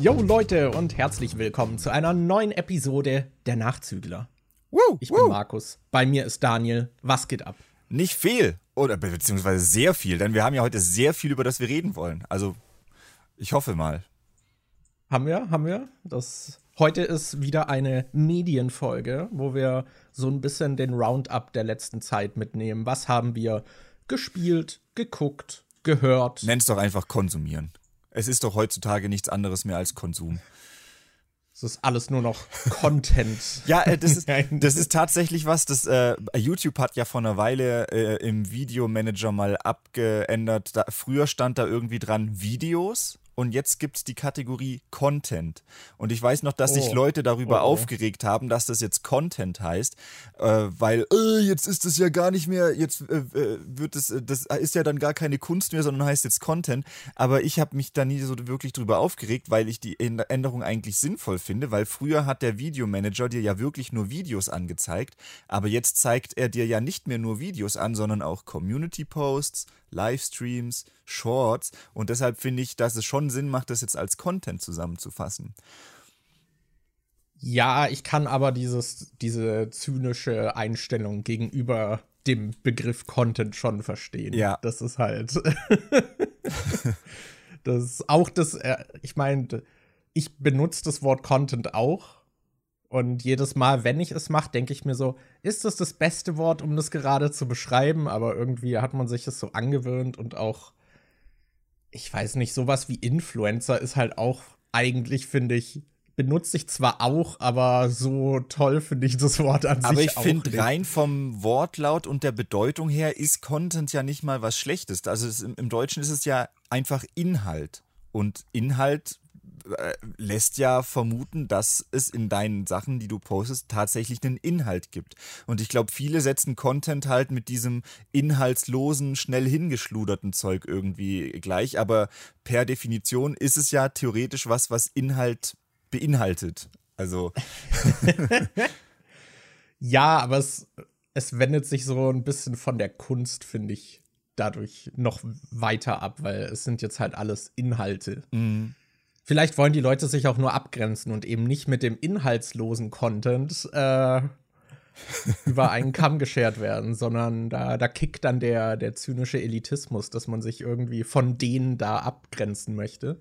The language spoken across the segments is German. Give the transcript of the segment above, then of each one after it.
Yo Leute und herzlich willkommen zu einer neuen Episode der Nachzügler. Woo, Ich woo. bin Markus, bei mir ist Daniel. Was geht ab? Nicht viel. Oder be- beziehungsweise sehr viel, denn wir haben ja heute sehr viel, über das wir reden wollen. Also, ich hoffe mal. Haben wir, haben wir. Das heute ist wieder eine Medienfolge, wo wir so ein bisschen den Roundup der letzten Zeit mitnehmen. Was haben wir gespielt, geguckt, gehört? Nenn's doch einfach konsumieren. Es ist doch heutzutage nichts anderes mehr als Konsum. Es ist alles nur noch Content. Ja, äh, das, ist, das ist tatsächlich was, das äh, YouTube hat ja vor einer Weile äh, im Videomanager mal abgeändert. Da, früher stand da irgendwie dran Videos und jetzt gibt's die Kategorie Content. Und ich weiß noch, dass sich Oh. Leute darüber Oh, oh. aufgeregt haben, dass das jetzt Content heißt, äh, weil äh, jetzt ist es ja gar nicht mehr, jetzt äh, äh, wird es, äh, das ist ja dann gar keine Kunst mehr, sondern heißt jetzt Content. Aber ich habe mich da nie so wirklich drüber aufgeregt, weil ich die Änd- Änderung eigentlich sinnvoll finde, weil früher hat der Videomanager dir ja wirklich nur Videos angezeigt, aber jetzt zeigt er dir ja nicht mehr nur Videos an, sondern auch Community-Posts, Livestreams, Shorts und deshalb finde ich, dass es schon Sinn macht, das jetzt als Content zusammenzufassen. Ja, ich kann aber dieses, diese zynische Einstellung gegenüber dem Begriff Content schon verstehen. Ja. Das ist halt. das ist auch das, äh, ich meine, ich benutze das Wort Content auch. Und jedes Mal, wenn ich es mache, denke ich mir so, ist das das beste Wort, um das gerade zu beschreiben? Aber irgendwie hat man sich es so angewöhnt und auch, ich weiß nicht, sowas wie Influencer ist halt auch eigentlich, finde ich, benutze ich zwar auch, aber so toll finde ich das Wort an Aber sich ich auch finde, rein vom Wortlaut und der Bedeutung her ist Content ja nicht mal was Schlechtes. Also es, im, Deutschen ist es ja einfach Inhalt. Und Inhalt lässt ja vermuten, dass es in deinen Sachen, die du postest, tatsächlich einen Inhalt gibt. Und ich glaube, viele setzen Content halt mit diesem inhaltslosen, schnell hingeschluderten Zeug irgendwie gleich. Aber per Definition ist es ja theoretisch was, was Inhalt beinhaltet. Also Ja, aber es, es wendet sich so ein bisschen von der Kunst, finde ich, dadurch noch weiter ab, weil es sind jetzt halt alles Inhalte. mh. Vielleicht wollen die Leute sich auch nur abgrenzen und eben nicht mit dem inhaltslosen Content äh, über einen Kamm geschert werden, sondern da, da kickt dann der, der zynische Elitismus, dass man sich irgendwie von denen da abgrenzen möchte.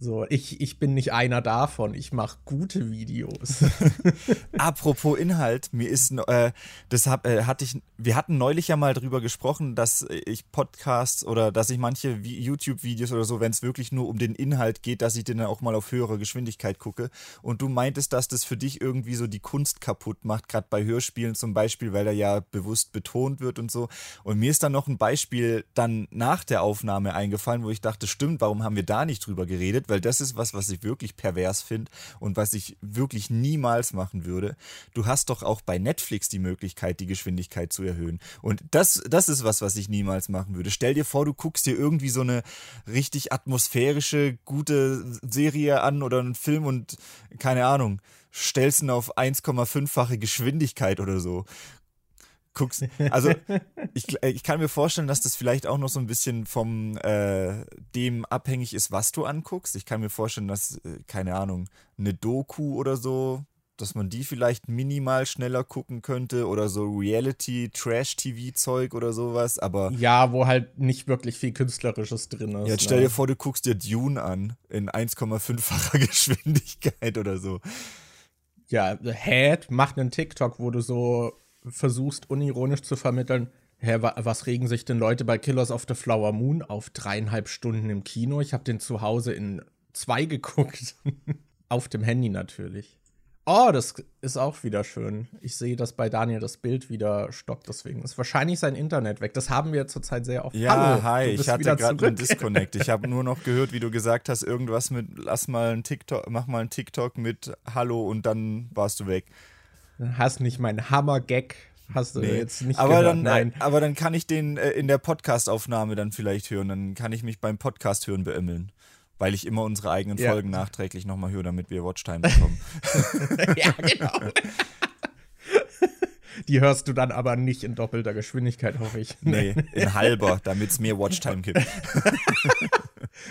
So, ich, ich bin nicht einer davon, ich mache gute Videos. Apropos Inhalt, mir ist, äh, das äh, hatte ich, wir hatten neulich ja mal drüber gesprochen, dass ich Podcasts oder dass ich manche Vi- YouTube-Videos oder so, wenn es wirklich nur um den Inhalt geht, dass ich den dann auch mal auf höhere Geschwindigkeit gucke. Und du meintest, dass das für dich irgendwie so die Kunst kaputt macht, gerade bei Hörspielen zum Beispiel, weil da ja bewusst betont wird und so. Und mir ist dann noch ein Beispiel dann nach der Aufnahme eingefallen, wo ich dachte, stimmt, warum haben wir da nicht drüber geredet? Weil das ist was, was ich wirklich pervers finde und was ich wirklich niemals machen würde. Du hast doch auch bei Netflix die Möglichkeit, die Geschwindigkeit zu erhöhen. Und das, das ist was, was ich niemals machen würde. Stell dir vor, du guckst dir irgendwie so eine richtig atmosphärische, gute Serie an oder einen Film und keine Ahnung, stellst ihn auf 1,5-fache Geschwindigkeit oder so guckst. Also ich, ich kann mir vorstellen, dass das vielleicht auch noch so ein bisschen vom äh, dem abhängig ist, was du anguckst. Ich kann mir vorstellen, dass, äh, keine Ahnung, eine Doku oder so, dass man die vielleicht minimal schneller gucken könnte oder so Reality, Trash-TV-Zeug oder sowas. Aber ja, wo halt nicht wirklich viel Künstlerisches drin ist. jetzt stell ne? dir vor, du guckst dir Dune an in 1,5-facher Geschwindigkeit oder so. Ja, Head macht einen TikTok, wo du so versuchst, unironisch zu vermitteln, hä, wa was regen sich denn Leute bei Killers of the Flower Moon auf dreieinhalb Stunden im Kino? Ich habe den zu Hause in zwei geguckt. auf dem Handy natürlich. Oh, das ist auch wieder schön. Ich sehe, dass bei Daniel das Bild wieder stockt, deswegen ist wahrscheinlich sein Internet weg. Das haben wir zurzeit sehr oft. Ja, Hallo, hi, ich hatte gerade einen. Disconnect. Ich habe nur noch gehört, wie du gesagt hast, irgendwas mit lass mal einen TikTok, mach mal einen TikTok mit Hallo und dann warst du weg. Hast nicht meinen Hammer-Gag, hast du jetzt nicht aber gehört. dann, Nein. Äh, aber dann kann ich den äh, in der Podcastaufnahme dann vielleicht hören. Dann kann ich mich beim Podcast hören beimmeln. Weil ich immer unsere eigenen Ja. Folgen nachträglich nochmal höre, damit wir Watchtime bekommen. ja, genau. Die hörst du dann aber nicht in doppelter Geschwindigkeit, hoffe ich. nee, in halber, damit es mehr Watchtime gibt.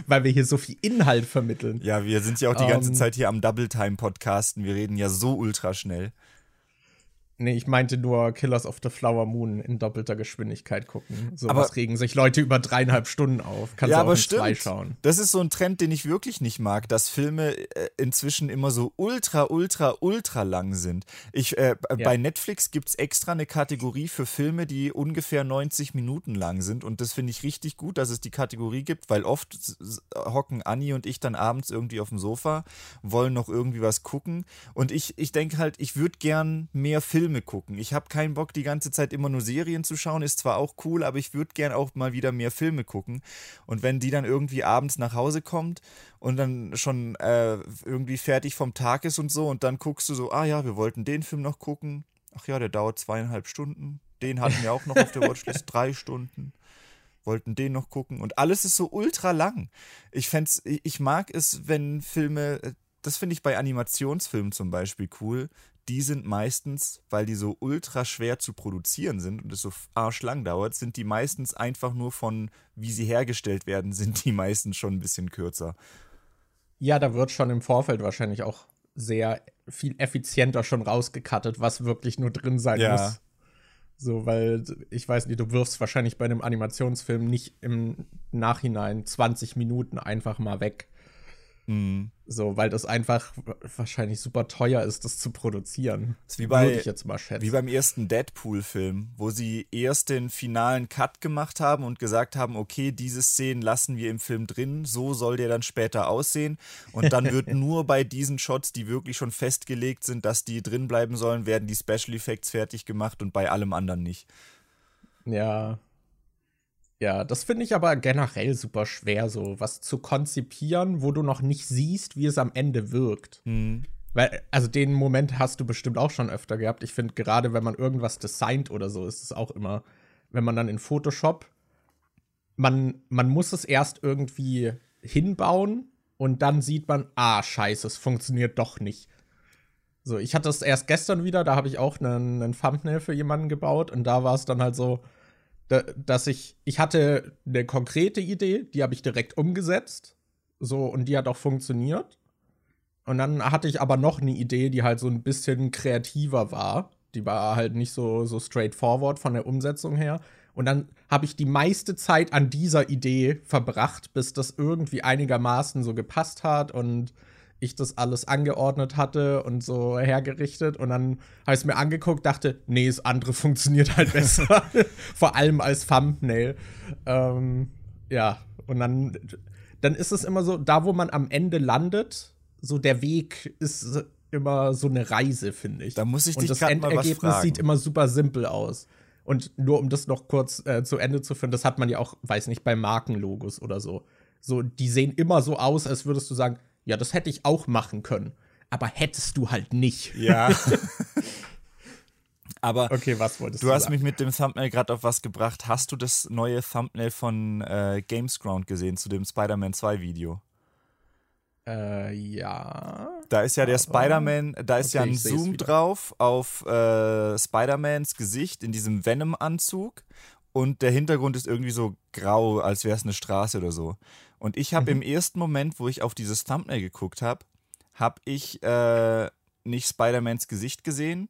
weil wir hier so viel Inhalt vermitteln. Ja, wir sind ja auch die um, ganze ähm. Zeit hier am Double Time Podcasten. Wir reden ja so ultra schnell. Nee, ich meinte nur Killers of the Flower Moon in doppelter Geschwindigkeit gucken. So aber, was regen sich Leute über dreieinhalb Stunden auf. Kannst ja, du auch aber in stimmt. zwei schauen. Das ist so ein Trend, den ich wirklich nicht mag, dass Filme äh, inzwischen immer so ultra, ultra, ultra lang sind. Ich, äh, ja. Bei Netflix gibt es extra eine Kategorie für Filme, die ungefähr 90 Minuten lang sind. Und das finde ich richtig gut, dass es die Kategorie gibt, weil oft hocken Anni und ich dann abends irgendwie auf dem Sofa, wollen noch irgendwie was gucken. Und ich, ich denke halt, ich würde gern mehr Filme Filme gucken. Ich habe keinen Bock, die ganze Zeit immer nur Serien zu schauen. Ist zwar auch cool, aber ich würde gern auch mal wieder mehr Filme gucken. Und wenn die dann irgendwie abends nach Hause kommt und dann schon äh, irgendwie fertig vom Tag ist und so, und dann guckst du so, ah ja, wir wollten den Film noch gucken. Ach ja, der dauert zweieinhalb Stunden. Den hatten wir auch noch auf der Watchlist, drei Stunden wollten den noch gucken und alles ist so ultra lang. Ich fänd's, ich mag es, wenn Filme, äh, das finde ich bei Animationsfilmen zum Beispiel cool, die sind meistens, weil die so ultra schwer zu produzieren sind und es so arschlang dauert, sind die meistens einfach nur von, wie sie hergestellt werden, sind die meistens schon ein bisschen kürzer. Ja, da wird schon im Vorfeld wahrscheinlich auch sehr viel effizienter schon rausgekattet, was wirklich nur drin sein ja. muss. So, weil ich weiß nicht, du wirfst wahrscheinlich bei einem Animationsfilm nicht im Nachhinein 20 Minuten einfach mal weg. Mhm. So, weil das einfach wahrscheinlich super teuer ist, das zu produzieren. Das ist wie bei, ich jetzt mal schätzen. Wie beim ersten Deadpool-Film, wo sie erst den finalen Cut gemacht haben und gesagt haben, okay, diese Szenen lassen wir im Film drin, so soll der dann später aussehen. Und dann wird nur bei diesen Shots, die wirklich schon festgelegt sind, dass die drin bleiben sollen, werden die Special Effects fertig gemacht und bei allem anderen nicht. Ja, ja, das finde ich aber generell super schwer, so was zu konzipieren, wo du noch nicht siehst, wie es am Ende wirkt. Mhm. Weil, also den Moment hast du bestimmt auch schon öfter gehabt. Ich finde, gerade wenn man irgendwas designt oder so, ist es auch immer, wenn man dann in Photoshop, man, man muss es erst irgendwie hinbauen und dann sieht man, ah, scheiße, es funktioniert doch nicht. So, ich hatte es erst gestern wieder, da habe ich auch einen, einen Thumbnail für jemanden gebaut und da war es dann halt so, dass ich, ich hatte eine konkrete Idee, die habe ich direkt umgesetzt. So, und die hat auch funktioniert. Und dann hatte ich aber noch eine Idee, die halt so ein bisschen kreativer war. Die war halt nicht so, so straightforward von der Umsetzung her. Und dann habe ich die meiste Zeit an dieser Idee verbracht, bis das irgendwie einigermaßen so gepasst hat und ich das alles angeordnet hatte und so hergerichtet. Und dann habe ich es mir angeguckt, dachte, nee, das andere funktioniert halt besser. Vor allem als Thumbnail. Ähm, ja, und dann, dann ist es immer so, da wo man am Ende landet, so der Weg ist immer so eine Reise, finde ich. Da muss ich und dich das Endergebnis sieht immer super simpel aus. Und nur um das noch kurz äh, zu Ende zu führen, das hat man ja auch, weiß nicht, bei Markenlogos oder so. So, die sehen immer so aus, als würdest du sagen, ja, das hätte ich auch machen können. Aber hättest du halt nicht. Ja. Aber okay, was wolltest du? Du hast sagen? mich mit dem Thumbnail gerade auf was gebracht. Hast du das neue Thumbnail von äh, Gamesground gesehen zu dem Spider-Man 2 Video? Äh, ja. Da ist ja der Spider-Man, da ist okay, ja ein Zoom drauf auf äh, Spider-Mans Gesicht in diesem Venom-Anzug und der Hintergrund ist irgendwie so grau, als wäre es eine Straße oder so. Und ich habe mhm. im ersten Moment, wo ich auf dieses Thumbnail geguckt habe, habe ich äh, nicht Spider-Mans Gesicht gesehen,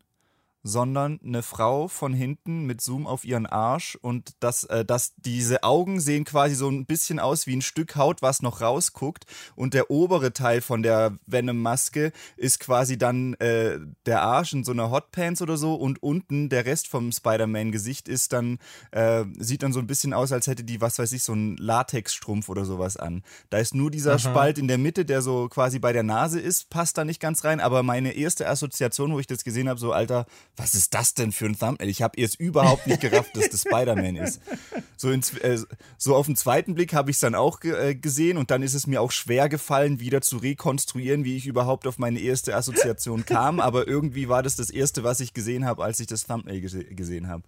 sondern eine Frau von hinten mit Zoom auf ihren Arsch und das, äh, das, diese Augen sehen quasi so ein bisschen aus wie ein Stück Haut, was noch rausguckt und der obere Teil von der Venom-Maske ist quasi dann äh, der Arsch in so einer Hotpants oder so und unten der Rest vom Spider-Man-Gesicht ist dann, äh, sieht dann so ein bisschen aus, als hätte die, was weiß ich, so einen Latexstrumpf oder sowas an. Da ist nur dieser Aha. Spalt in der Mitte, der so quasi bei der Nase ist, passt da nicht ganz rein, aber meine erste Assoziation, wo ich das gesehen habe, so Alter, was ist das denn für ein Thumbnail? Ich habe erst überhaupt nicht gerafft, dass das Spider-Man ist. So, in, äh, so auf den zweiten Blick habe ich es dann auch äh, gesehen und dann ist es mir auch schwer gefallen, wieder zu rekonstruieren, wie ich überhaupt auf meine erste Assoziation kam. Aber irgendwie war das das erste, was ich gesehen habe, als ich das Thumbnail gese gesehen habe.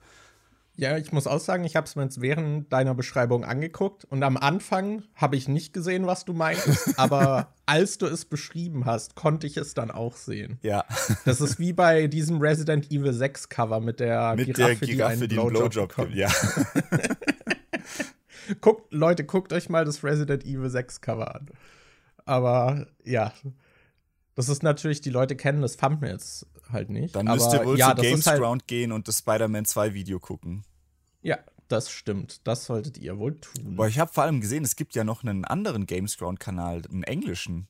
Ja, ich muss auch sagen, ich habe es mir jetzt während deiner Beschreibung angeguckt und am Anfang habe ich nicht gesehen, was du meintest, aber als du es beschrieben hast, konnte ich es dann auch sehen. Ja. Das ist wie bei diesem Resident Evil 6 Cover mit der mit Giraffe, der Giraffe die einen Blowjob, Blowjob gibt. Ja. Guckt, Leute, guckt euch mal das Resident Evil 6 Cover an. Aber ja, das ist natürlich, die Leute kennen das Thumbnails halt nicht. Dann müsst ihr wohl ja, zu Gamesground halt, gehen und das Spider-Man 2 Video gucken. Ja, das stimmt. Das solltet ihr wohl tun. Boah, ich habe vor allem gesehen, es gibt ja noch einen anderen Gamesground-Kanal, einen englischen.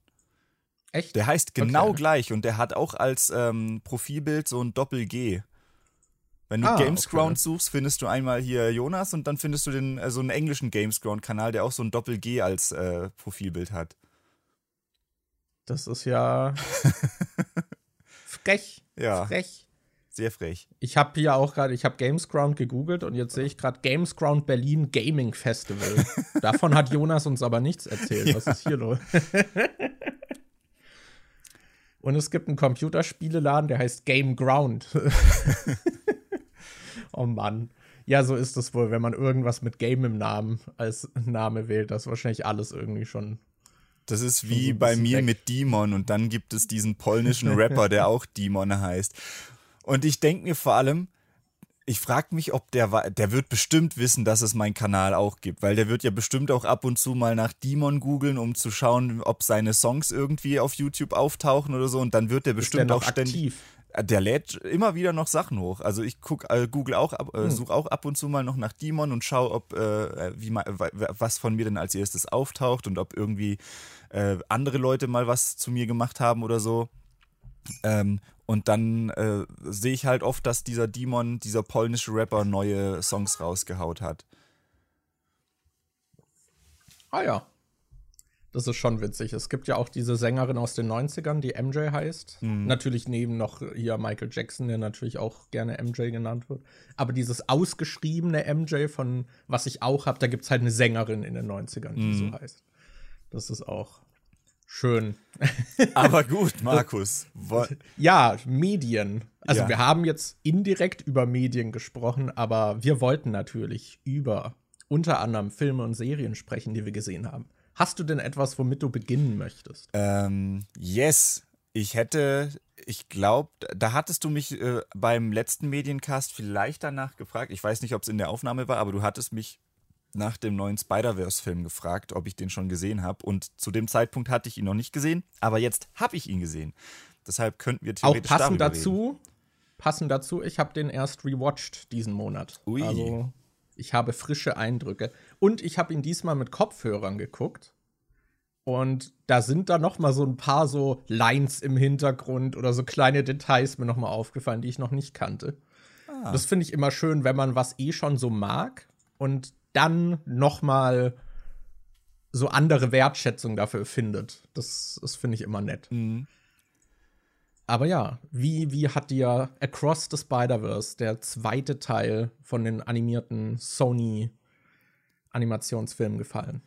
Echt? Der heißt genau okay. gleich und der hat auch als ähm, Profilbild so ein Doppel-G. Wenn du ah, Gamesground okay. suchst, findest du einmal hier Jonas und dann findest du den, äh, so einen englischen Gamesground-Kanal, der auch so ein Doppel-G als äh, Profilbild hat. Das ist ja frech. Ja. Frech. Sehr frech. Ich habe hier auch gerade, ich habe Gamesground gegoogelt und jetzt sehe ich gerade Gamesground Berlin Gaming Festival. Davon hat Jonas uns aber nichts erzählt. Was ja. ist hier los? und es gibt einen Computerspieleladen, der heißt Game Ground. oh Mann. Ja, so ist es wohl, wenn man irgendwas mit Game im Namen als Name wählt. Das ist wahrscheinlich alles irgendwie schon das ist wie bei mir weg. mit Demon und dann gibt es diesen polnischen Rapper, der auch Demon heißt. Und ich denke mir vor allem, ich frage mich, ob der, der wird bestimmt wissen, dass es meinen Kanal auch gibt, weil der wird ja bestimmt auch ab und zu mal nach Demon googeln, um zu schauen, ob seine Songs irgendwie auf YouTube auftauchen oder so und dann wird der bestimmt der auch ständig. Aktiv? Äh, der lädt immer wieder noch Sachen hoch. Also ich guck, äh, google auch, äh, hm. suche auch ab und zu mal noch nach Demon und schaue, ob äh, wie was von mir denn als erstes auftaucht und ob irgendwie äh, andere Leute mal was zu mir gemacht haben oder so. Ähm, und dann äh, sehe ich halt oft, dass dieser Demon, dieser polnische Rapper, neue Songs rausgehaut hat. Ah ja. Das ist schon witzig. Es gibt ja auch diese Sängerin aus den 90ern, die MJ heißt. Mhm. Natürlich neben noch hier Michael Jackson, der natürlich auch gerne MJ genannt wird. Aber dieses ausgeschriebene MJ von was ich auch habe, da gibt es halt eine Sängerin in den 90ern, die mhm. so heißt. Das ist auch schön. Aber gut, Markus. ja, Medien. Also ja. wir haben jetzt indirekt über Medien gesprochen, aber wir wollten natürlich über unter anderem Filme und Serien sprechen, die wir gesehen haben. Hast du denn etwas, womit du beginnen möchtest? Ähm, yes. Ich hätte, ich glaube, da hattest du mich äh, beim letzten Mediencast vielleicht danach gefragt. Ich weiß nicht, ob es in der Aufnahme war, aber du hattest mich nach dem neuen Spider-Verse-Film gefragt, ob ich den schon gesehen habe. Und zu dem Zeitpunkt hatte ich ihn noch nicht gesehen, aber jetzt habe ich ihn gesehen. Deshalb könnten wir theoretisch Auch passend dazu, reden. passend dazu, ich habe den erst rewatcht diesen Monat. Ui. Also ich habe frische Eindrücke. Und ich habe ihn diesmal mit Kopfhörern geguckt. Und da sind da noch mal so ein paar so Lines im Hintergrund oder so kleine Details mir noch mal aufgefallen, die ich noch nicht kannte. Ah. Das finde ich immer schön, wenn man was eh schon so mag und dann noch mal so andere Wertschätzung dafür findet. Das, das finde ich immer nett. Mhm. Aber ja, wie, wie hat dir Across the Spider-Verse, der zweite Teil von den animierten Sony-Animationsfilmen, gefallen?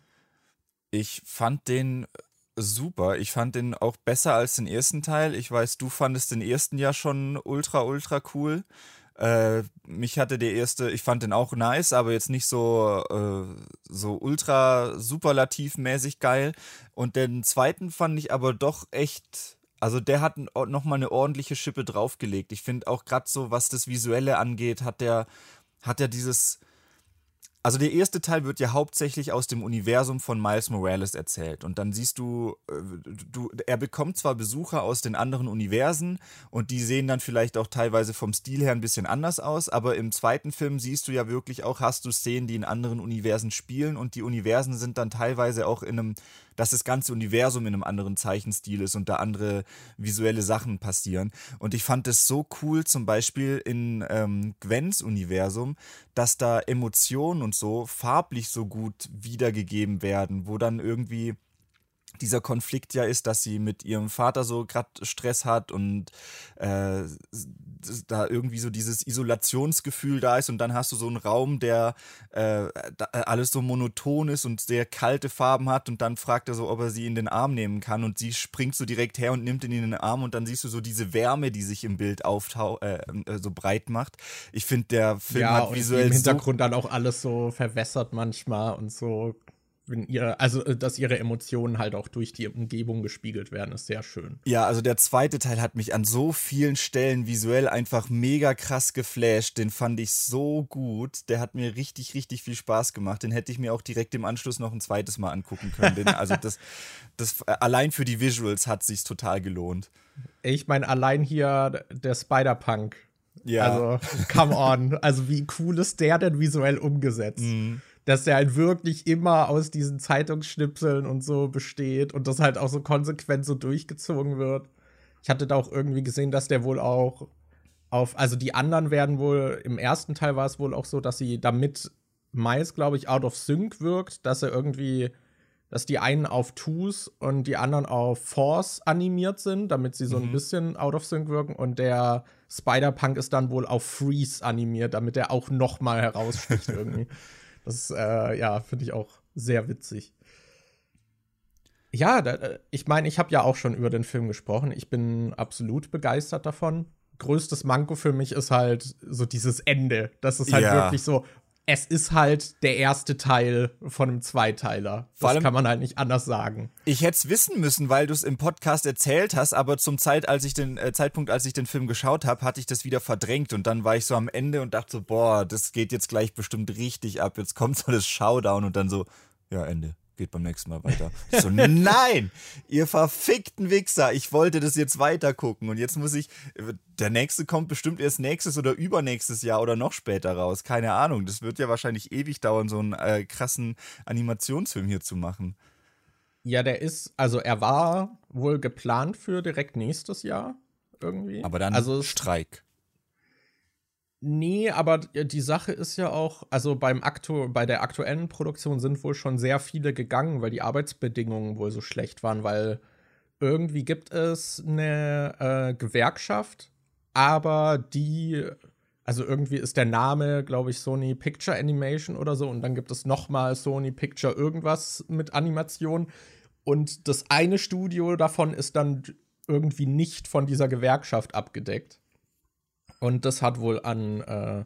Ich fand den super. Ich fand den auch besser als den ersten Teil. Ich weiß, du fandest den ersten ja schon ultra, ultra cool. Äh, mich hatte der erste, ich fand den auch nice, aber jetzt nicht so, äh, so ultra superlativmäßig geil. Und den zweiten fand ich aber doch echt also der hat nochmal eine ordentliche Schippe draufgelegt. Ich finde auch gerade so, was das Visuelle angeht, hat der, hat er dieses, also der erste Teil wird ja hauptsächlich aus dem Universum von Miles Morales erzählt. Und dann siehst du, äh, du, er bekommt zwar Besucher aus den anderen Universen und die sehen dann vielleicht auch teilweise vom Stil her ein bisschen anders aus, aber im zweiten Film siehst du ja wirklich auch, hast du Szenen, die in anderen Universen spielen und die Universen sind dann teilweise auch in einem dass das ganze Universum in einem anderen Zeichenstil ist und da andere visuelle Sachen passieren. Und ich fand es so cool, zum Beispiel in ähm, Gwens Universum, dass da Emotionen und so farblich so gut wiedergegeben werden, wo dann irgendwie dieser Konflikt ja ist, dass sie mit ihrem Vater so gerade Stress hat und äh, da irgendwie so dieses Isolationsgefühl da ist und dann hast du so einen Raum, der äh, da alles so monoton ist und sehr kalte Farben hat und dann fragt er so, ob er sie in den Arm nehmen kann und sie springt so direkt her und nimmt ihn in den Arm und dann siehst du so diese Wärme, die sich im Bild auftau äh, äh so breit macht. Ich finde, der Film ja, hat visuell im Hintergrund so dann auch alles so verwässert manchmal und so wenn ihr, also äh, dass ihre Emotionen halt auch durch die Umgebung gespiegelt werden, ist sehr schön. Ja, also der zweite Teil hat mich an so vielen Stellen visuell einfach mega krass geflasht. Den fand ich so gut. Der hat mir richtig, richtig viel Spaß gemacht. Den hätte ich mir auch direkt im Anschluss noch ein zweites Mal angucken können. Den, also das, das äh, allein für die Visuals hat sich's total gelohnt. Ich meine, allein hier der Spider-Punk. Ja. Also, come on. Also, wie cool ist der denn visuell umgesetzt? Mhm dass der halt wirklich immer aus diesen Zeitungsschnipseln und so besteht und das halt auch so konsequent so durchgezogen wird. Ich hatte da auch irgendwie gesehen, dass der wohl auch auf, also die anderen werden wohl, im ersten Teil war es wohl auch so, dass sie damit Miles, glaube ich, out of sync wirkt, dass er irgendwie, dass die einen auf Twos und die anderen auf Force animiert sind, damit sie so mhm. ein bisschen out of sync wirken und der Spider-Punk ist dann wohl auf Freeze animiert, damit er auch noch mal heraussticht irgendwie. Das, äh, ja, finde ich auch sehr witzig. Ja, da, äh, ich meine, ich habe ja auch schon über den Film gesprochen. Ich bin absolut begeistert davon. Größtes Manko für mich ist halt so dieses Ende. Das ist halt ja. wirklich so, es ist halt der erste Teil von einem Zweiteiler. Vor das kann man halt nicht anders sagen. Ich hätte es wissen müssen, weil du es im Podcast erzählt hast, aber zum Zeit, als ich den, äh, Zeitpunkt, als ich den Film geschaut habe, hatte ich das wieder verdrängt und dann war ich so am Ende und dachte so, boah, das geht jetzt gleich bestimmt richtig ab. Jetzt kommt so das Showdown und dann so, ja, Ende geht beim nächsten Mal weiter. so, nein, ihr verfickten Wichser, ich wollte das jetzt weiter gucken und jetzt muss ich, der nächste kommt bestimmt erst nächstes oder übernächstes Jahr oder noch später raus, keine Ahnung. Das wird ja wahrscheinlich ewig dauern, so einen äh, krassen Animationsfilm hier zu machen. Ja, der ist, also er war wohl geplant für direkt nächstes Jahr irgendwie. Aber dann also Streik. Nee, aber die Sache ist ja auch, also beim Aktu bei der aktuellen Produktion sind wohl schon sehr viele gegangen, weil die Arbeitsbedingungen wohl so schlecht waren, weil irgendwie gibt es eine äh, Gewerkschaft, aber die, also irgendwie ist der Name, glaube ich, Sony Picture Animation oder so, und dann gibt es nochmal Sony Picture irgendwas mit Animation. Und das eine Studio davon ist dann irgendwie nicht von dieser Gewerkschaft abgedeckt. Und das hat wohl an äh,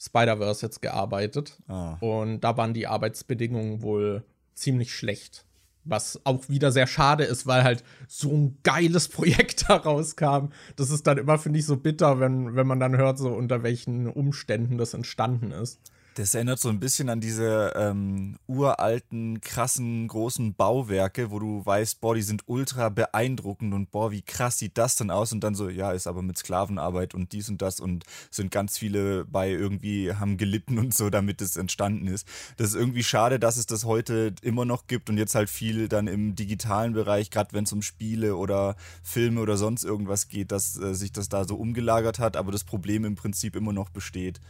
Spider-Verse jetzt gearbeitet. Ah. Und da waren die Arbeitsbedingungen wohl ziemlich schlecht. Was auch wieder sehr schade ist, weil halt so ein geiles Projekt da rauskam. Das ist dann immer, finde ich, so bitter, wenn, wenn man dann hört, so unter welchen Umständen das entstanden ist. Das erinnert so ein bisschen an diese ähm, uralten, krassen, großen Bauwerke, wo du weißt, boah, die sind ultra beeindruckend und boah, wie krass sieht das denn aus? Und dann so, ja, ist aber mit Sklavenarbeit und dies und das und sind ganz viele bei irgendwie, haben gelitten und so, damit es entstanden ist. Das ist irgendwie schade, dass es das heute immer noch gibt und jetzt halt viel dann im digitalen Bereich, gerade wenn es um Spiele oder Filme oder sonst irgendwas geht, dass äh, sich das da so umgelagert hat, aber das Problem im Prinzip immer noch besteht.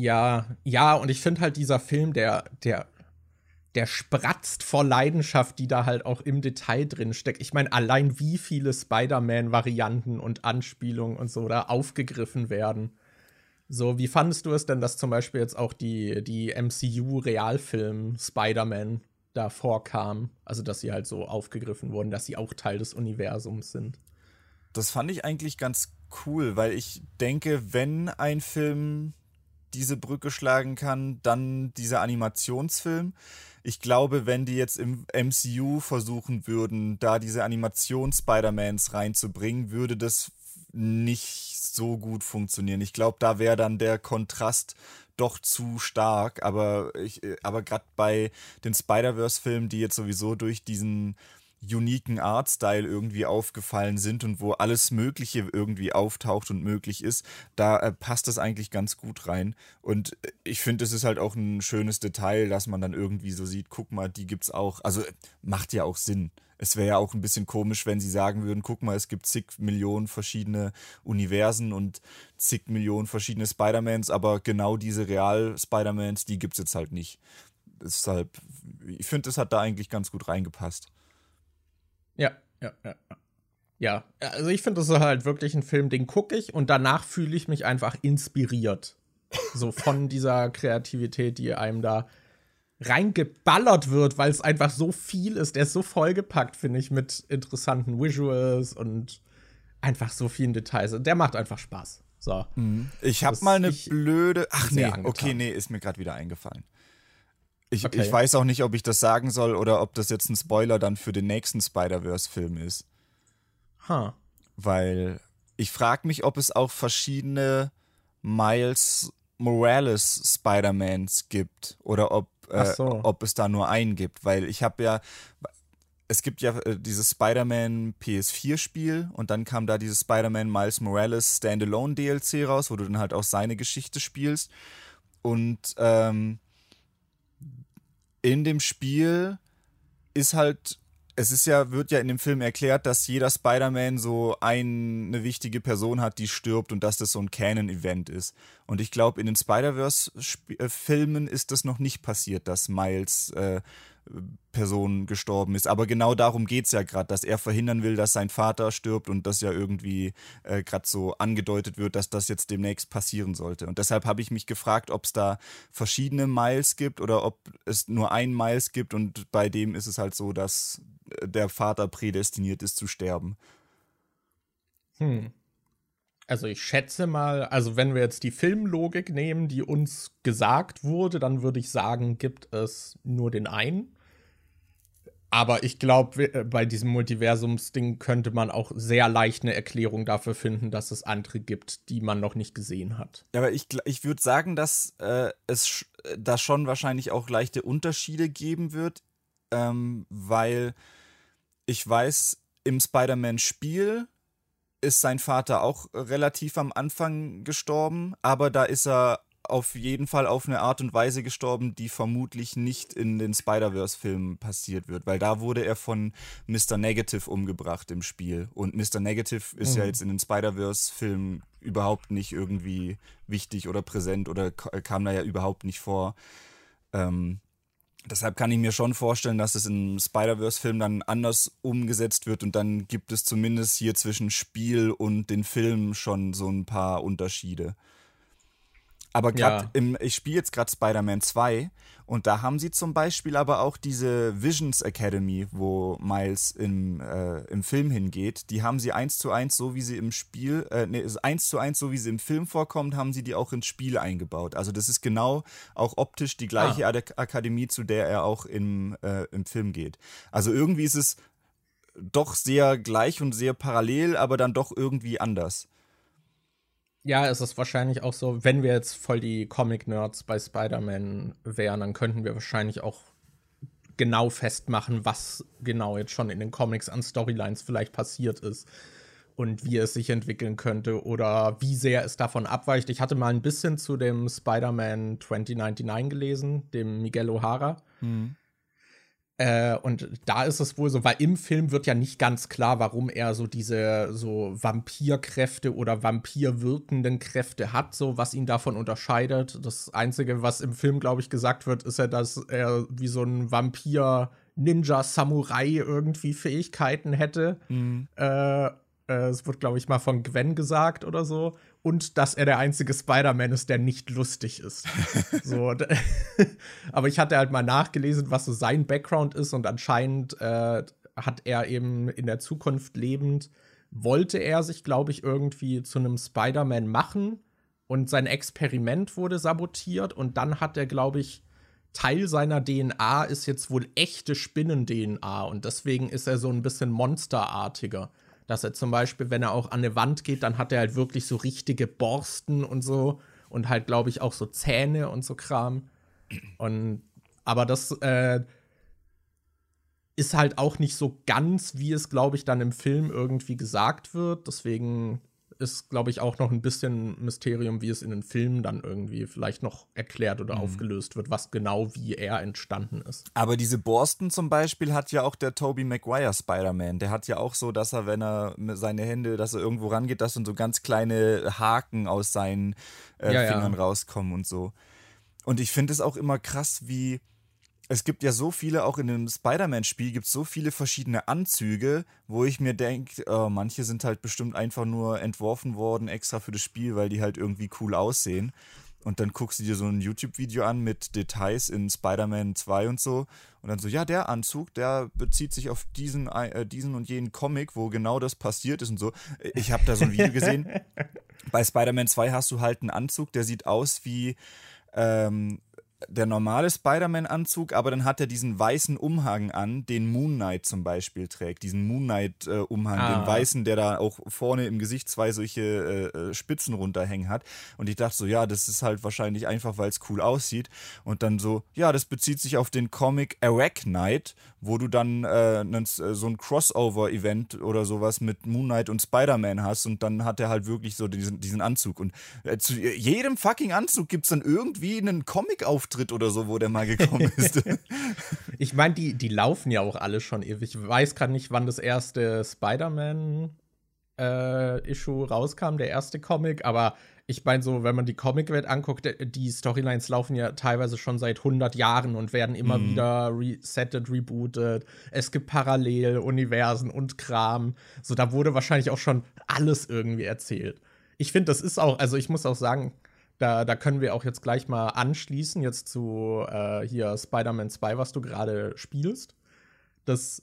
Ja, ja, und ich finde halt dieser Film, der, der, der spratzt vor Leidenschaft, die da halt auch im Detail drin steckt. Ich meine, allein wie viele Spider-Man-Varianten und Anspielungen und so da aufgegriffen werden. So, wie fandest du es denn, dass zum Beispiel jetzt auch die, die MCU-Realfilm Spider-Man da vorkam? Also, dass sie halt so aufgegriffen wurden, dass sie auch Teil des Universums sind. Das fand ich eigentlich ganz cool, weil ich denke, wenn ein Film diese Brücke schlagen kann, dann dieser Animationsfilm. Ich glaube, wenn die jetzt im MCU versuchen würden, da diese Animations-Spider-Mans reinzubringen, würde das nicht so gut funktionieren. Ich glaube, da wäre dann der Kontrast doch zu stark. Aber, aber gerade bei den Spider-Verse-Filmen, die jetzt sowieso durch diesen uniken Artstyle irgendwie aufgefallen sind und wo alles Mögliche irgendwie auftaucht und möglich ist, da äh, passt das eigentlich ganz gut rein. Und äh, ich finde, es ist halt auch ein schönes Detail, dass man dann irgendwie so sieht, guck mal, die gibt's auch. Also macht ja auch Sinn. Es wäre ja auch ein bisschen komisch, wenn sie sagen würden, guck mal, es gibt zig Millionen verschiedene Universen und zig Millionen verschiedene Spider-Mans, aber genau diese Real-Spider-Mans, die gibt's jetzt halt nicht. Deshalb, ich finde, es hat da eigentlich ganz gut reingepasst. Ja, ja, ja. Ja, also ich finde, das ist halt wirklich ein Film, den gucke ich und danach fühle ich mich einfach inspiriert. So von dieser Kreativität, die einem da reingeballert wird, weil es einfach so viel ist. Der ist so vollgepackt, finde ich, mit interessanten Visuals und einfach so vielen Details. Der macht einfach Spaß. So. Mhm. Ich habe mal eine blöde. Ach nee, okay, nee, ist mir gerade wieder eingefallen. Ich, okay. ich weiß auch nicht, ob ich das sagen soll oder ob das jetzt ein Spoiler dann für den nächsten Spider-Verse-Film ist. Huh. Weil ich frage mich, ob es auch verschiedene Miles Morales Spider-Mans gibt oder ob, äh, so. ob es da nur einen gibt. Weil ich habe ja, es gibt ja äh, dieses Spider-Man PS4-Spiel und dann kam da dieses Spider-Man Miles Morales Standalone DLC raus, wo du dann halt auch seine Geschichte spielst. Und ähm, in dem Spiel ist halt, es ist ja, wird ja in dem Film erklärt, dass jeder Spider-Man so eine wichtige Person hat, die stirbt und dass das so ein Canon-Event ist. Und ich glaube, in den Spider-Verse-Filmen ist das noch nicht passiert, dass Miles äh, Person gestorben ist. Aber genau darum geht es ja gerade, dass er verhindern will, dass sein Vater stirbt und das ja irgendwie äh, gerade so angedeutet wird, dass das jetzt demnächst passieren sollte. Und deshalb habe ich mich gefragt, ob es da verschiedene Miles gibt oder ob es nur einen Miles gibt und bei dem ist es halt so, dass äh, der Vater prädestiniert ist zu sterben. Hm. Also ich schätze mal, also wenn wir jetzt die Filmlogik nehmen, die uns gesagt wurde, dann würde ich sagen, gibt es nur den einen. Aber ich glaube, äh, bei diesem Multiversumsding könnte man auch sehr leicht eine Erklärung dafür finden, dass es andere gibt, die man noch nicht gesehen hat. Ja, aber ich, ich würde sagen, dass äh, es da schon wahrscheinlich auch leichte Unterschiede geben wird, ähm, weil ich weiß, im Spider-Man-Spiel ist sein Vater auch relativ am Anfang gestorben, aber da ist er auf jeden Fall auf eine Art und Weise gestorben, die vermutlich nicht in den Spider-Verse-Filmen passiert wird, weil da wurde er von Mr. Negative umgebracht im Spiel. Und Mr. Negative ist mhm. ja jetzt in den Spider-Verse-Filmen überhaupt nicht irgendwie wichtig oder präsent oder kam da ja überhaupt nicht vor. Ähm, Deshalb kann ich mir schon vorstellen, dass es im Spider-Verse-Film dann anders umgesetzt wird und dann gibt es zumindest hier zwischen Spiel und den Film schon so ein paar Unterschiede. Aber gerade ja. im, ich spiele jetzt gerade Spider-Man 2 und da haben sie zum Beispiel aber auch diese Visions Academy, wo Miles im, äh, im Film hingeht. Die haben sie eins zu eins, so wie sie im Spiel, äh, nee, eins zu eins, so wie sie im Film vorkommt, haben sie die auch ins Spiel eingebaut. Also das ist genau auch optisch die gleiche ah. Akademie, zu der er auch im, äh, im Film geht. Also irgendwie ist es doch sehr gleich und sehr parallel, aber dann doch irgendwie anders. Ja, es ist wahrscheinlich auch so, wenn wir jetzt voll die Comic-Nerds bei Spider-Man wären, dann könnten wir wahrscheinlich auch genau festmachen, was genau jetzt schon in den Comics an Storylines vielleicht passiert ist und wie es sich entwickeln könnte oder wie sehr es davon abweicht. Ich hatte mal ein bisschen zu dem Spider-Man 2099 gelesen, dem Miguel O'Hara. Mhm. Äh, und da ist es wohl so, weil im Film wird ja nicht ganz klar, warum er so diese so Vampirkräfte oder vampirwirkenden Kräfte hat, so was ihn davon unterscheidet. Das Einzige, was im Film, glaube ich, gesagt wird, ist ja, dass er wie so ein Vampir Ninja Samurai irgendwie Fähigkeiten hätte. Mhm. Äh, äh, es wird, glaube ich, mal von Gwen gesagt oder so. Und dass er der einzige Spider-Man ist, der nicht lustig ist. so, aber ich hatte halt mal nachgelesen, was so sein Background ist. Und anscheinend äh, hat er eben in der Zukunft lebend, wollte er sich, glaube ich, irgendwie zu einem Spider-Man machen. Und sein Experiment wurde sabotiert. Und dann hat er, glaube ich, Teil seiner DNA ist jetzt wohl echte Spinnen-DNA. Und deswegen ist er so ein bisschen monsterartiger dass er zum Beispiel, wenn er auch an eine Wand geht, dann hat er halt wirklich so richtige Borsten und so und halt, glaube ich, auch so Zähne und so Kram. Und aber das äh, ist halt auch nicht so ganz, wie es, glaube ich, dann im Film irgendwie gesagt wird. Deswegen ist, glaube ich, auch noch ein bisschen Mysterium, wie es in den Filmen dann irgendwie vielleicht noch erklärt oder mhm. aufgelöst wird, was genau wie er entstanden ist. Aber diese Borsten zum Beispiel hat ja auch der Tobey Maguire Spider-Man. Der hat ja auch so, dass er, wenn er seine Hände, dass er irgendwo rangeht, dass dann so ganz kleine Haken aus seinen äh, ja, Fingern ja. rauskommen und so. Und ich finde es auch immer krass, wie es gibt ja so viele, auch in dem Spider-Man-Spiel gibt es so viele verschiedene Anzüge, wo ich mir denke, oh, manche sind halt bestimmt einfach nur entworfen worden extra für das Spiel, weil die halt irgendwie cool aussehen. Und dann guckst du dir so ein YouTube-Video an mit Details in Spider-Man 2 und so. Und dann so, ja, der Anzug, der bezieht sich auf diesen, äh, diesen und jenen Comic, wo genau das passiert ist und so. Ich habe da so ein Video gesehen. Bei Spider-Man 2 hast du halt einen Anzug, der sieht aus wie ähm, der normale Spider-Man-Anzug, aber dann hat er diesen weißen Umhang an, den Moon Knight zum Beispiel trägt. Diesen Moon Knight-Umhang, äh, ah. den weißen, der da auch vorne im Gesicht zwei solche äh, äh, Spitzen runterhängen hat. Und ich dachte so, ja, das ist halt wahrscheinlich einfach, weil es cool aussieht. Und dann so, ja, das bezieht sich auf den Comic Arach Knight, wo du dann äh, äh, so ein Crossover-Event oder sowas mit Moon Knight und Spider-Man hast und dann hat er halt wirklich so diesen, diesen Anzug. Und äh, zu jedem fucking Anzug gibt es dann irgendwie einen Comic-Auftritt oder so, wo der mal gekommen ist. ich meine, die, die laufen ja auch alle schon ewig. Ich weiß gerade nicht, wann das erste Spider-Man äh, Issue rauskam, der erste Comic, aber ich meine, so, wenn man die Comicwelt anguckt, äh, die Storylines laufen ja teilweise schon seit 100 Jahren und werden immer mhm. wieder resettet, rebootet. Es gibt Paralleluniversen und Kram. So, da wurde wahrscheinlich auch schon alles irgendwie erzählt. Ich finde, das ist auch, also ich muss auch sagen, da, da können wir auch jetzt gleich mal anschließen, jetzt zu äh, hier Spider-Man 2, was du gerade spielst. Das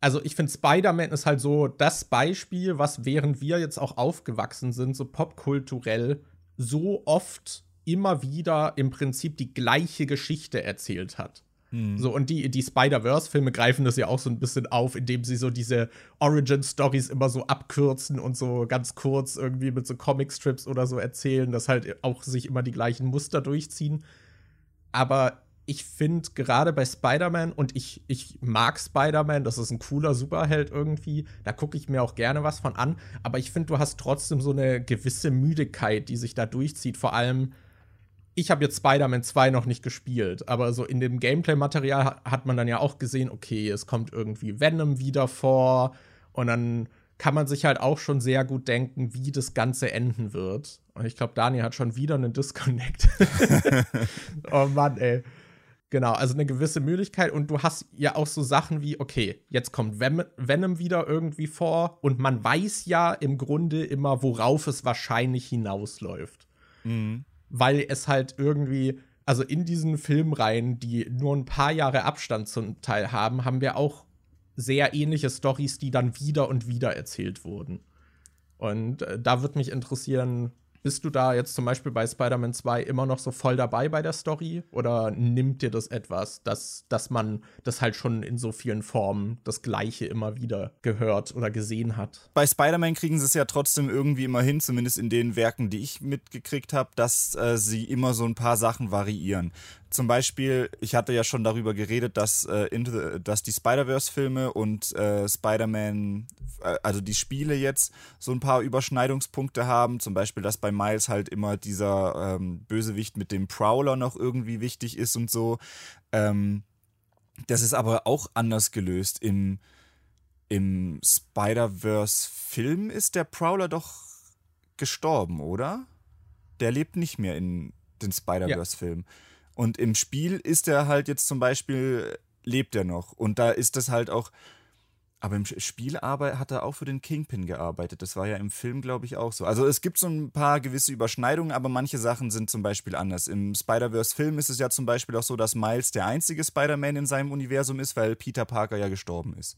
also ich finde, Spider-Man ist halt so das Beispiel, was während wir jetzt auch aufgewachsen sind, so popkulturell, so oft immer wieder im Prinzip die gleiche Geschichte erzählt hat. Hm. So, und die, die Spider-Verse-Filme greifen das ja auch so ein bisschen auf, indem sie so diese Origin-Stories immer so abkürzen und so ganz kurz irgendwie mit so Comic-Strips oder so erzählen, dass halt auch sich immer die gleichen Muster durchziehen. Aber ich finde gerade bei Spider-Man, und ich, ich mag Spider-Man, das ist ein cooler Superheld irgendwie, da gucke ich mir auch gerne was von an, aber ich finde, du hast trotzdem so eine gewisse Müdigkeit, die sich da durchzieht. Vor allem, ich habe jetzt Spider-Man 2 noch nicht gespielt, aber so in dem Gameplay-Material hat man dann ja auch gesehen, okay, es kommt irgendwie Venom wieder vor und dann kann man sich halt auch schon sehr gut denken, wie das Ganze enden wird. Und ich glaube, Daniel hat schon wieder einen Disconnect. oh Mann, ey. Genau, also eine gewisse Müdigkeit und du hast ja auch so Sachen wie, okay, jetzt kommt Venom wieder irgendwie vor und man weiß ja im Grunde immer, worauf es wahrscheinlich hinausläuft. Mhm. Weil es halt irgendwie, also in diesen Filmreihen, die nur ein paar Jahre Abstand zum Teil haben, haben wir auch sehr ähnliche Stories, die dann wieder und wieder erzählt wurden. Und äh, da würde mich interessieren, bist du da jetzt zum Beispiel bei Spider-Man 2 immer noch so voll dabei bei der Story? Oder nimmt dir das etwas, dass, dass man das halt schon in so vielen Formen das Gleiche immer wieder gehört oder gesehen hat? Bei Spider-Man kriegen sie es ja trotzdem irgendwie immer hin, zumindest in den Werken, die ich mitgekriegt habe, dass äh, sie immer so ein paar Sachen variieren zum Beispiel, ich hatte ja schon darüber geredet, dass, äh, the, dass die Spider-Verse-Filme und äh, Spider-Man, äh, also die Spiele jetzt, so ein paar Überschneidungspunkte haben. Zum Beispiel, dass bei Miles halt immer dieser ähm, Bösewicht mit dem Prowler noch irgendwie wichtig ist und so. Ähm, das ist aber auch anders gelöst. Im, im Spider-Verse-Film ist der Prowler doch gestorben, oder? Der lebt nicht mehr in den Spider-Verse-Filmen. Ja. Und im Spiel ist er halt jetzt zum Beispiel, lebt er noch. Und da ist das halt auch. Aber im Spiel hat er auch für den Kingpin gearbeitet. Das war ja im Film, glaube ich, auch so. Also es gibt so ein paar gewisse Überschneidungen, aber manche Sachen sind zum Beispiel anders. Im Spider-Verse-Film ist es ja zum Beispiel auch so, dass Miles der einzige Spider-Man in seinem Universum ist, weil Peter Parker ja gestorben ist.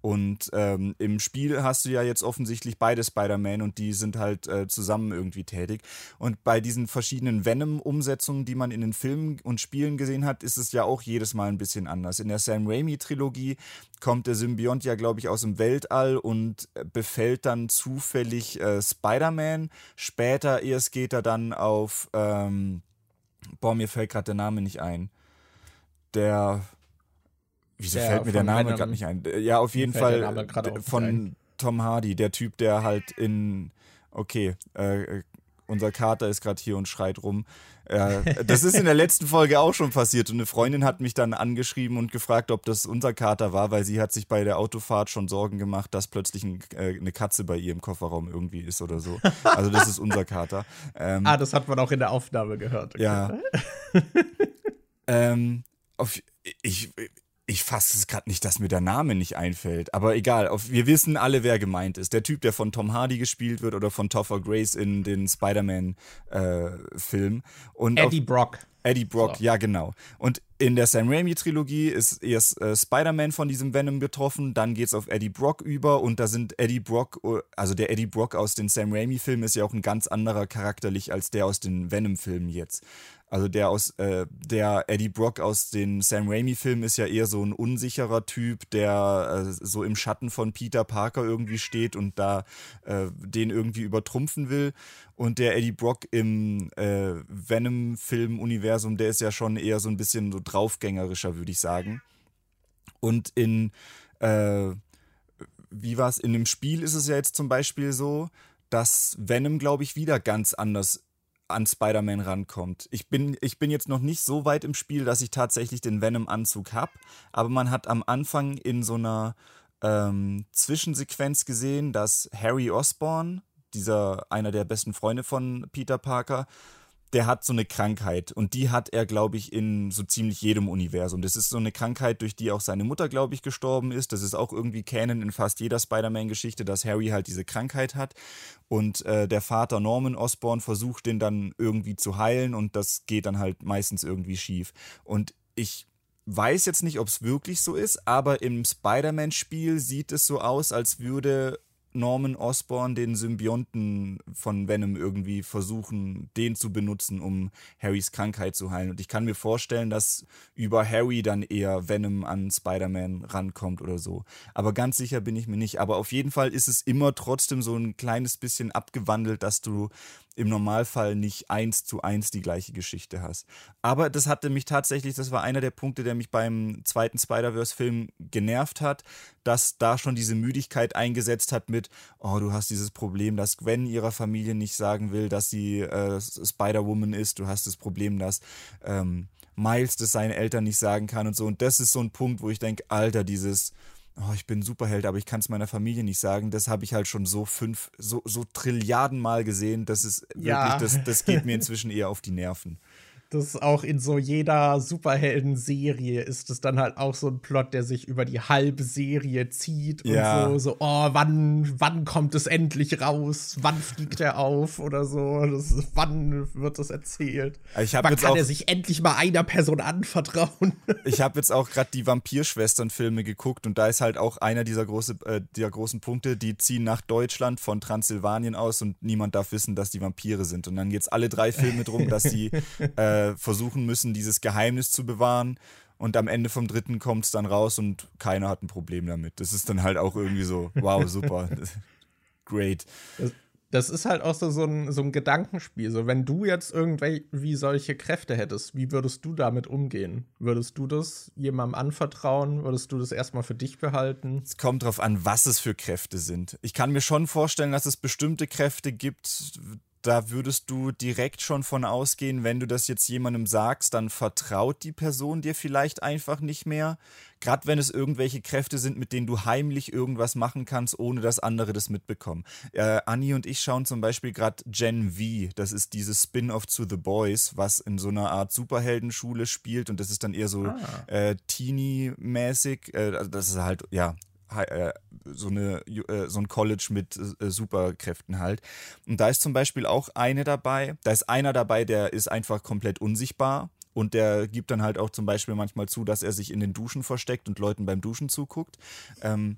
Und ähm, im Spiel hast du ja jetzt offensichtlich beide Spider-Man und die sind halt äh, zusammen irgendwie tätig. Und bei diesen verschiedenen Venom-Umsetzungen, die man in den Filmen und Spielen gesehen hat, ist es ja auch jedes Mal ein bisschen anders. In der Sam Raimi-Trilogie kommt der Symbiont ja, glaube ich, aus dem Weltall und befällt dann zufällig äh, Spider-Man. Später erst geht er dann auf, ähm, boah, mir fällt gerade der Name nicht ein. Der Wieso fällt mir der Name gerade nicht ein? Ja, auf jeden Fall von Tom Hardy, der Typ, der halt in. Okay, äh, unser Kater ist gerade hier und schreit rum. Äh, das ist in der letzten Folge auch schon passiert und eine Freundin hat mich dann angeschrieben und gefragt, ob das unser Kater war, weil sie hat sich bei der Autofahrt schon Sorgen gemacht, dass plötzlich ein, äh, eine Katze bei ihr im Kofferraum irgendwie ist oder so. Also das ist unser Kater. Ähm, ah, das hat man auch in der Aufnahme gehört. Okay. Ja. ähm, auf, ich, ich fasse es gerade nicht, dass mir der Name nicht einfällt. Aber egal, auf, wir wissen alle, wer gemeint ist. Der Typ, der von Tom Hardy gespielt wird oder von Topher Grace in den Spider-Man-Film. Äh, Eddie Brock. Eddie Brock, so. ja genau. Und in der Sam Raimi-Trilogie ist erst äh, Spider-Man von diesem Venom betroffen, dann geht es auf Eddie Brock über und da sind Eddie Brock, also der Eddie Brock aus den Sam Raimi-Filmen ist ja auch ein ganz anderer charakterlich als der aus den Venom-Filmen jetzt. Also der aus, äh, der Eddie Brock aus den Sam Raimi-Filmen ist ja eher so ein unsicherer Typ, der äh, so im Schatten von Peter Parker irgendwie steht und da äh, den irgendwie übertrumpfen will. Und der Eddie Brock im äh, Venom-Film-Universum, der ist ja schon eher so ein bisschen so draufgängerischer, würde ich sagen. Und in, äh, wie war es, in dem Spiel ist es ja jetzt zum Beispiel so, dass Venom, glaube ich, wieder ganz anders an Spider-Man rankommt. Ich bin, ich bin jetzt noch nicht so weit im Spiel, dass ich tatsächlich den Venom-Anzug habe, aber man hat am Anfang in so einer ähm, Zwischensequenz gesehen, dass Harry Osborn, dieser einer der besten Freunde von Peter Parker, der hat so eine Krankheit und die hat er, glaube ich, in so ziemlich jedem Universum. Das ist so eine Krankheit, durch die auch seine Mutter, glaube ich, gestorben ist. Das ist auch irgendwie Canon in fast jeder Spider-Man-Geschichte, dass Harry halt diese Krankheit hat und äh, der Vater Norman Osborn versucht den dann irgendwie zu heilen und das geht dann halt meistens irgendwie schief. Und ich weiß jetzt nicht, ob es wirklich so ist, aber im Spider-Man-Spiel sieht es so aus, als würde Norman Osborn den Symbionten von Venom irgendwie versuchen, den zu benutzen, um Harrys Krankheit zu heilen. Und ich kann mir vorstellen, dass über Harry dann eher Venom an Spider-Man rankommt oder so. Aber ganz sicher bin ich mir nicht. Aber auf jeden Fall ist es immer trotzdem so ein kleines bisschen abgewandelt, dass du im Normalfall nicht eins zu eins die gleiche Geschichte hast. Aber das hatte mich tatsächlich, das war einer der Punkte, der mich beim zweiten Spider-Verse-Film genervt hat, dass da schon diese Müdigkeit eingesetzt hat mit, oh, du hast dieses Problem, dass Gwen ihrer Familie nicht sagen will, dass sie äh, Spider-Woman ist. Du hast das Problem, dass ähm, Miles das seinen Eltern nicht sagen kann und so. Und das ist so ein Punkt, wo ich denke, Alter, dieses oh, ich bin ein Superheld, aber ich kann es meiner Familie nicht sagen. Das habe ich halt schon so fünf, so, so Trilliarden Mal gesehen. Das ist ja. wirklich, das, das geht mir inzwischen eher auf die Nerven das ist auch in so jeder Superhelden-Serie ist es dann halt auch so ein Plot, der sich über die halbe Serie zieht ja. und so, so, oh, wann, wann kommt es endlich raus? Wann fliegt er auf oder so? Das, wann wird das erzählt? Ich wann kann er sich endlich mal einer Person anvertrauen? ich habe jetzt auch gerade die Vampirschwestern-Filme geguckt und da ist halt auch einer dieser, große, äh, dieser großen Punkte, die ziehen nach Deutschland von Transsilvanien aus und niemand darf wissen, dass die Vampire sind. Und dann geht es alle drei Filme drum, dass die äh, äh, versuchen müssen, dieses Geheimnis zu bewahren. Und am Ende vom dritten kommt es dann raus und keiner hat ein Problem damit. Das ist dann halt auch irgendwie so, wow, super. Great. Das, das, ist halt auch so, so, ein, so ein Gedankenspiel. So, wenn du jetzt irgendwie solche Kräfte hättest, wie würdest du damit umgehen? Würdest du das jemandem anvertrauen? Würdest du das erstmal für dich behalten? Es kommt drauf an, was es für Kräfte sind. Ich kann mir schon vorstellen, dass es bestimmte Kräfte gibt, da würdest du direkt schon von ausgehen, wenn du das jetzt jemandem sagst, dann vertraut die Person dir vielleicht einfach nicht mehr. Gerade wenn es irgendwelche Kräfte sind, mit denen du heimlich irgendwas machen kannst, ohne dass andere das mitbekommen. Äh, Anni und ich schauen zum Beispiel gerade Gen V. Das ist dieses Spin-off zu The Boys, was in so einer Art Superheldenschule spielt und das ist dann eher so ah. äh, Teenie-mäßig. Äh, also das ist halt, ja, so, eine, äh, so ein College mit äh, Superkräften halt. Und da ist zum Beispiel auch eine dabei, da ist einer dabei, der ist einfach komplett unsichtbar. Und der gibt dann halt auch zum Beispiel manchmal zu, dass er sich in den Duschen versteckt und Leuten beim Duschen zuguckt. Ähm,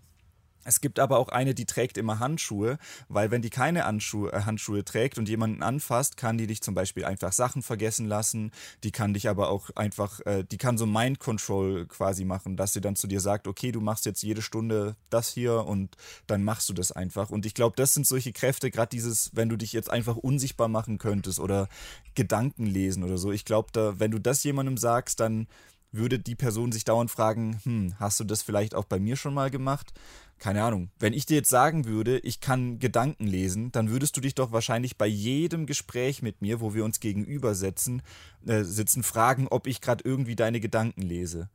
es gibt aber auch eine, die trägt immer Handschuhe, weil wenn die keine Handschuhe, äh, Handschuhe trägt und jemanden anfasst, kann die dich zum Beispiel einfach Sachen vergessen lassen. Die kann dich aber auch einfach, äh, die kann so Mind Control quasi machen, dass sie dann zu dir sagt, okay, du machst jetzt jede Stunde das hier und dann machst du das einfach. Und ich glaube, das sind solche Kräfte, gerade dieses, wenn du dich jetzt einfach unsichtbar machen könntest oder Gedanken lesen oder so. Ich glaube, da, wenn du das jemandem sagst, dann würde die Person sich dauernd fragen, hm, hast du das vielleicht auch bei mir schon mal gemacht? keine Ahnung, wenn ich dir jetzt sagen würde, ich kann Gedanken lesen, dann würdest du dich doch wahrscheinlich bei jedem Gespräch mit mir, wo wir uns gegenüber sitzen, äh, sitzen, fragen, ob ich gerade irgendwie deine Gedanken lese.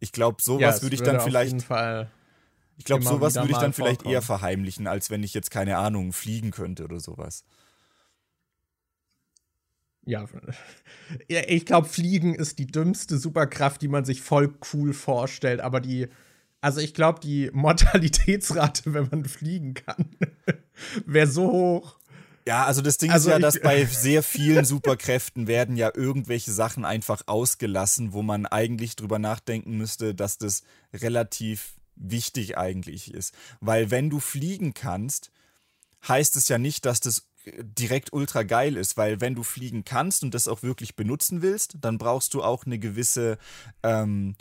Ich glaube, sowas ja, würde ich dann vielleicht. ich glaube, sowas würde ich dann vielleicht eher verheimlichen, als wenn ich jetzt keine Ahnung fliegen könnte oder sowas. Ja, ich glaube, Fliegen ist die dümmste Superkraft, die man sich voll cool vorstellt, aber die also ich glaube, die Mortalitätsrate, wenn man fliegen kann, wäre so hoch. Ja, also das Ding also ist ja, dass bei sehr vielen Superkräften werden ja irgendwelche Sachen einfach ausgelassen, wo man eigentlich drüber nachdenken müsste, dass das relativ wichtig eigentlich ist. Weil wenn du fliegen kannst, heißt es ja nicht, dass das direkt ultra geil ist, weil wenn du fliegen kannst und das auch wirklich benutzen willst, dann brauchst du auch eine gewisse ähm,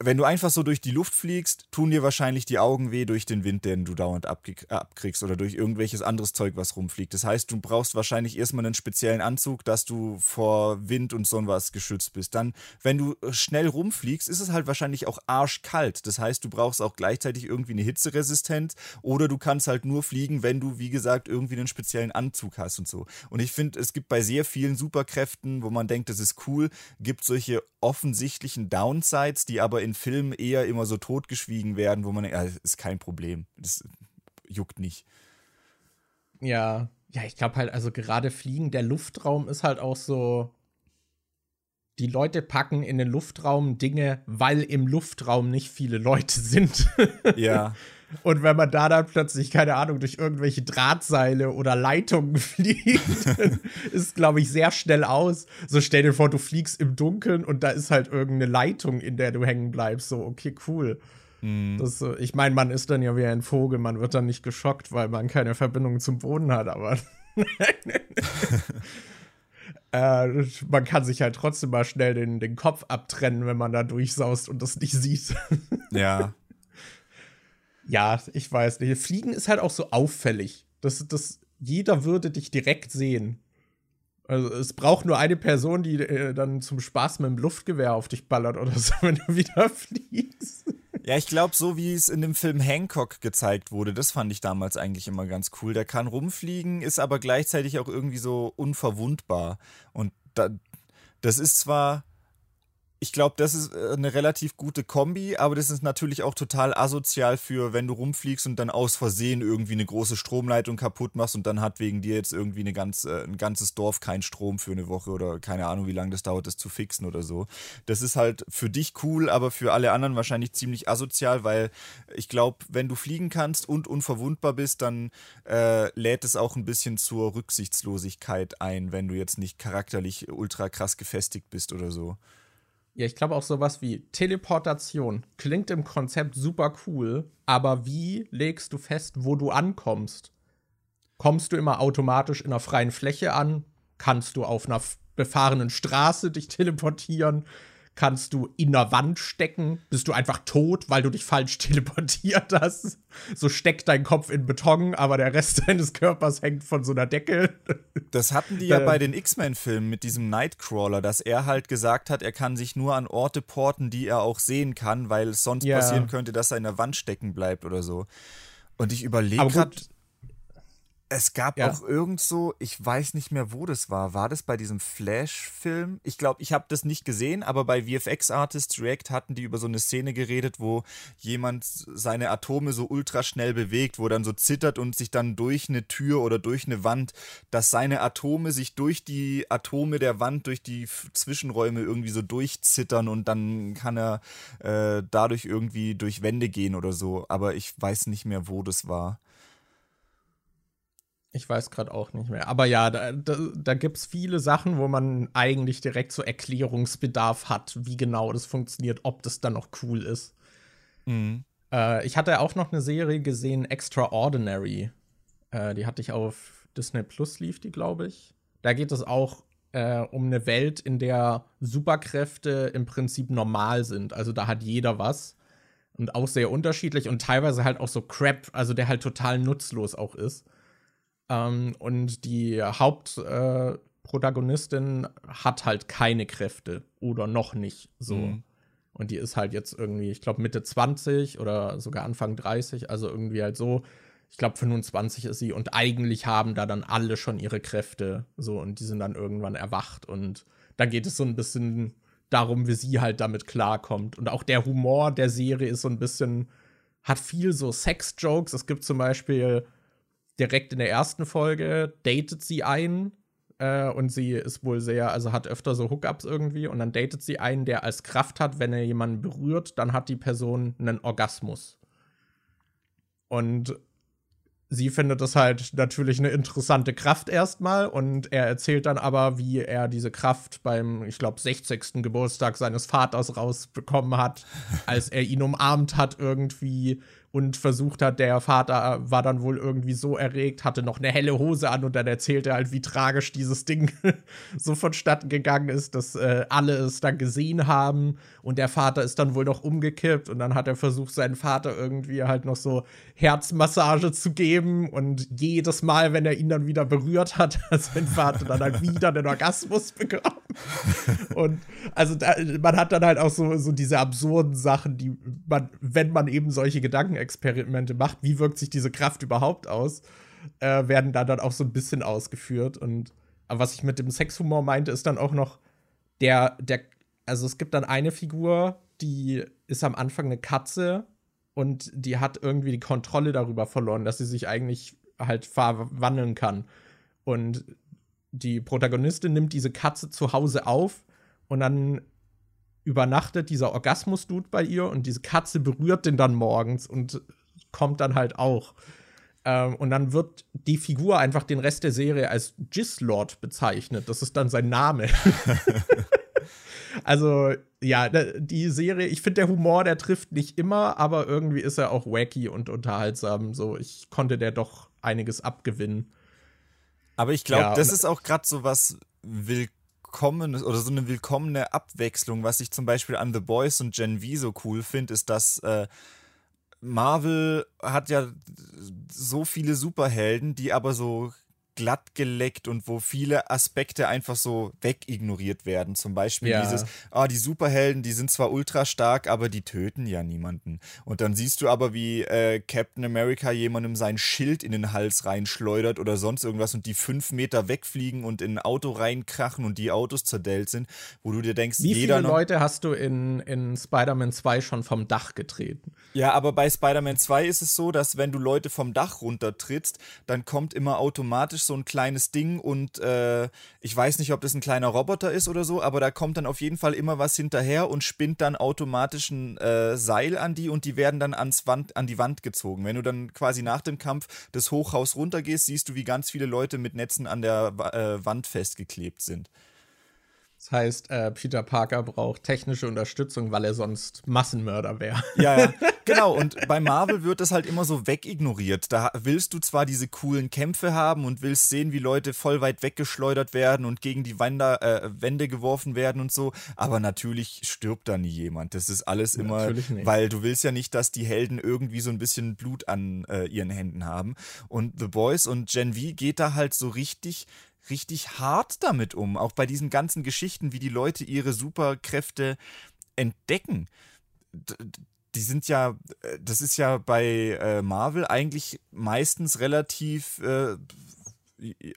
wenn du einfach so durch die Luft fliegst, tun dir wahrscheinlich die Augen weh durch den Wind, den du dauernd abkriegst oder durch irgendwelches anderes Zeug, was rumfliegt. Das heißt, du brauchst wahrscheinlich erstmal einen speziellen Anzug, dass du vor Wind und so was geschützt bist. Dann, wenn du schnell rumfliegst, ist es halt wahrscheinlich auch arschkalt. Das heißt, du brauchst auch gleichzeitig irgendwie eine Hitzeresistenz oder du kannst halt nur fliegen, wenn du, wie gesagt, irgendwie einen speziellen Anzug hast und so. Und ich finde, es gibt bei sehr vielen Superkräften, wo man denkt, das ist cool, gibt solche offensichtlichen Downsides, die aber in Filmen eher immer so totgeschwiegen werden, wo man denkt, ja, das ist kein Problem. Das juckt nicht. Ja, ja, ich glaube halt, also gerade Fliegen, der Luftraum ist halt auch so. Die Leute packen in den Luftraum Dinge, weil im Luftraum nicht viele Leute sind. Ja. Und wenn man da dann plötzlich, keine Ahnung, durch irgendwelche Drahtseile oder Leitungen fliegt, ist, glaube ich, sehr schnell aus. So stell dir vor, du fliegst im Dunkeln und da ist halt irgendeine Leitung, in der du hängen bleibst. So, okay, cool. Mhm. Das, ich meine, man ist dann ja wie ein Vogel, man wird dann nicht geschockt, weil man keine Verbindung zum Boden hat, aber. äh, man kann sich halt trotzdem mal schnell den, den Kopf abtrennen, wenn man da durchsaust und das nicht sieht. ja. Ja, ich weiß nicht. Fliegen ist halt auch so auffällig. Das, das, jeder würde dich direkt sehen. Also es braucht nur eine Person, die äh, dann zum Spaß mit dem Luftgewehr auf dich ballert oder so, wenn du wieder fliegst. Ja, ich glaube, so wie es in dem Film Hancock gezeigt wurde, das fand ich damals eigentlich immer ganz cool. Der kann rumfliegen, ist aber gleichzeitig auch irgendwie so unverwundbar. Und da, das ist zwar ich glaube, das ist äh, eine relativ gute Kombi, aber das ist natürlich auch total asozial für, wenn du rumfliegst und dann aus Versehen irgendwie eine große Stromleitung kaputt machst und dann hat wegen dir jetzt irgendwie eine ganz, äh, ein ganzes Dorf keinen Strom für eine Woche oder keine Ahnung, wie lange das dauert, das zu fixen oder so. Das ist halt für dich cool, aber für alle anderen wahrscheinlich ziemlich asozial, weil ich glaube, wenn du fliegen kannst und unverwundbar bist, dann äh, lädt es auch ein bisschen zur Rücksichtslosigkeit ein, wenn du jetzt nicht charakterlich ultra krass gefestigt bist oder so. Ja, ich glaube auch sowas wie Teleportation klingt im Konzept super cool, aber wie legst du fest, wo du ankommst? Kommst du immer automatisch in einer freien Fläche an? Kannst du auf einer befahrenen Straße dich teleportieren? Kannst du in der Wand stecken, bist du einfach tot, weil du dich falsch teleportiert hast. So steckt dein Kopf in Beton, aber der Rest deines Körpers hängt von so einer Decke. Das hatten die ja bei den X-Men-Filmen mit diesem Nightcrawler, dass er halt gesagt hat, er kann sich nur an Orte porten, die er auch sehen kann, weil es sonst ja. passieren könnte, dass er in der Wand stecken bleibt oder so. Und ich überlege gerade, es gab ja. auch irgend so, ich weiß nicht mehr, wo das war. War das bei diesem Flash-Film? Ich glaube, ich habe das nicht gesehen, aber bei VFX Artists React hatten die über so eine Szene geredet, wo jemand seine Atome so ultra schnell bewegt, wo dann so zittert und sich dann durch eine Tür oder durch eine Wand, dass seine Atome sich durch die Atome der Wand, durch die Zwischenräume irgendwie so durchzittern und dann kann er äh, dadurch irgendwie durch Wände gehen oder so. Aber ich weiß nicht mehr, wo das war. Ich weiß gerade auch nicht mehr. Aber ja, da, da, da gibt es viele Sachen, wo man eigentlich direkt so Erklärungsbedarf hat, wie genau das funktioniert, ob das dann noch cool ist. Mhm. Äh, ich hatte auch noch eine Serie gesehen, Extraordinary. Äh, die hatte ich auf Disney Plus, lief die, glaube ich. Da geht es auch äh, um eine Welt, in der Superkräfte im Prinzip normal sind. Also da hat jeder was. Und auch sehr unterschiedlich und teilweise halt auch so Crap, also der halt total nutzlos auch ist. Ähm, und die Hauptprotagonistin äh, hat halt keine Kräfte oder noch nicht so. Mhm. Und die ist halt jetzt irgendwie, ich glaube, Mitte 20 oder sogar Anfang 30, also irgendwie halt so. Ich glaube, 25 ist sie und eigentlich haben da dann alle schon ihre Kräfte so und die sind dann irgendwann erwacht und da geht es so ein bisschen darum, wie sie halt damit klarkommt. Und auch der Humor der Serie ist so ein bisschen, hat viel so Sex-Jokes. Es gibt zum Beispiel direkt in der ersten Folge datet sie einen äh, und sie ist wohl sehr, also hat öfter so Hookups irgendwie und dann datet sie einen, der als Kraft hat, wenn er jemanden berührt, dann hat die Person einen Orgasmus. Und sie findet das halt natürlich eine interessante Kraft erstmal und er erzählt dann aber, wie er diese Kraft beim, ich glaube, 60. Geburtstag seines Vaters rausbekommen hat, als er ihn umarmt hat irgendwie und versucht hat, der Vater war dann wohl irgendwie so erregt, hatte noch eine helle Hose an und dann erzählt er halt, wie tragisch dieses Ding so vonstatten gegangen ist, dass äh, alle es dann gesehen haben und der Vater ist dann wohl noch umgekippt und dann hat er versucht, seinen Vater irgendwie halt noch so Herzmassage zu geben und jedes Mal, wenn er ihn dann wieder berührt hat, hat sein Vater dann halt wieder den Orgasmus bekommen. und also da, man hat dann halt auch so, so diese absurden Sachen, die man, wenn man eben solche Gedanken Experimente macht, wie wirkt sich diese Kraft überhaupt aus, äh, werden da dann auch so ein bisschen ausgeführt. Und was ich mit dem Sexhumor meinte, ist dann auch noch der, der, also es gibt dann eine Figur, die ist am Anfang eine Katze und die hat irgendwie die Kontrolle darüber verloren, dass sie sich eigentlich halt verwandeln kann. Und die Protagonistin nimmt diese Katze zu Hause auf und dann übernachtet dieser Orgasmus-Dude bei ihr und diese Katze berührt den dann morgens und kommt dann halt auch. Ähm, und dann wird die Figur einfach den Rest der Serie als Gislord bezeichnet. Das ist dann sein Name. also, ja, die Serie, ich finde, der Humor, der trifft nicht immer, aber irgendwie ist er auch wacky und unterhaltsam. So, ich konnte der doch einiges abgewinnen. Aber ich glaube, ja, das ist auch gerade so was willkommen willkommenes oder so eine willkommene Abwechslung. Was ich zum Beispiel an The Boys und Gen V so cool finde, ist, dass äh, Marvel hat ja so viele Superhelden, die aber so glatt geleckt und wo viele Aspekte einfach so wegignoriert werden. Zum Beispiel ja. dieses, ah, die Superhelden, die sind zwar ultra stark, aber die töten ja niemanden. Und dann siehst du aber, wie äh, Captain America jemandem sein Schild in den Hals reinschleudert oder sonst irgendwas und die fünf Meter wegfliegen und in ein Auto reinkrachen und die Autos zerdellt sind, wo du dir denkst, wie viele Leute hast du in, in Spider-Man 2 schon vom Dach getreten? Ja, aber bei Spider-Man 2 ist es so, dass wenn du Leute vom Dach runtertrittst, dann kommt immer automatisch so ein kleines Ding und äh, ich weiß nicht, ob das ein kleiner Roboter ist oder so, aber da kommt dann auf jeden Fall immer was hinterher und spinnt dann automatisch ein äh, Seil an die und die werden dann ans Wand, an die Wand gezogen. Wenn du dann quasi nach dem Kampf das Hochhaus runtergehst, siehst du, wie ganz viele Leute mit Netzen an der äh, Wand festgeklebt sind. Das heißt, äh, Peter Parker braucht technische Unterstützung, weil er sonst Massenmörder wäre. Ja, ja, genau. Und bei Marvel wird das halt immer so wegignoriert. Da willst du zwar diese coolen Kämpfe haben und willst sehen, wie Leute voll weit weggeschleudert werden und gegen die Wände, äh, Wände geworfen werden und so, aber natürlich stirbt da nie jemand. Das ist alles immer, weil du willst ja nicht, dass die Helden irgendwie so ein bisschen Blut an äh, ihren Händen haben. Und The Boys und Gen V geht da halt so richtig richtig hart damit um. Auch bei diesen ganzen Geschichten, wie die Leute ihre Superkräfte entdecken. Die sind ja, äh, das ist ja bei äh, Marvel eigentlich meistens relativ äh,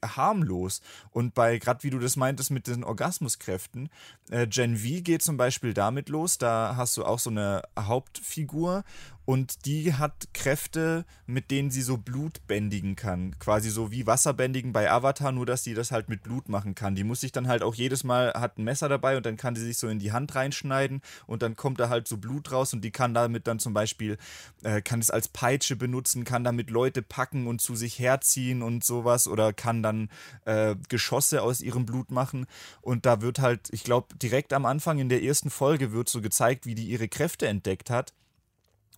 harmlos. Und bei, gerade wie du das meintest mit den Orgasmuskräften, äh, Gen V geht zum Beispiel damit los, da hast du auch so eine Hauptfigur und die hat Kräfte, mit denen sie so Blut bändigen kann. Quasi so wie Wasserbändigen bei Avatar, nur dass sie das halt mit Blut machen kann. Die muss sich dann halt auch jedes Mal, hat ein Messer dabei und dann kann sie sich so in die Hand reinschneiden und dann kommt da halt so Blut raus und die kann damit dann zum Beispiel, äh, kann es als Peitsche benutzen, kann damit Leute packen und zu sich herziehen und sowas oder kann dann äh, Geschosse aus ihrem Blut machen. Und da wird halt, ich glaube, direkt am Anfang in der ersten Folge wird so gezeigt, wie die ihre Kräfte entdeckt hat.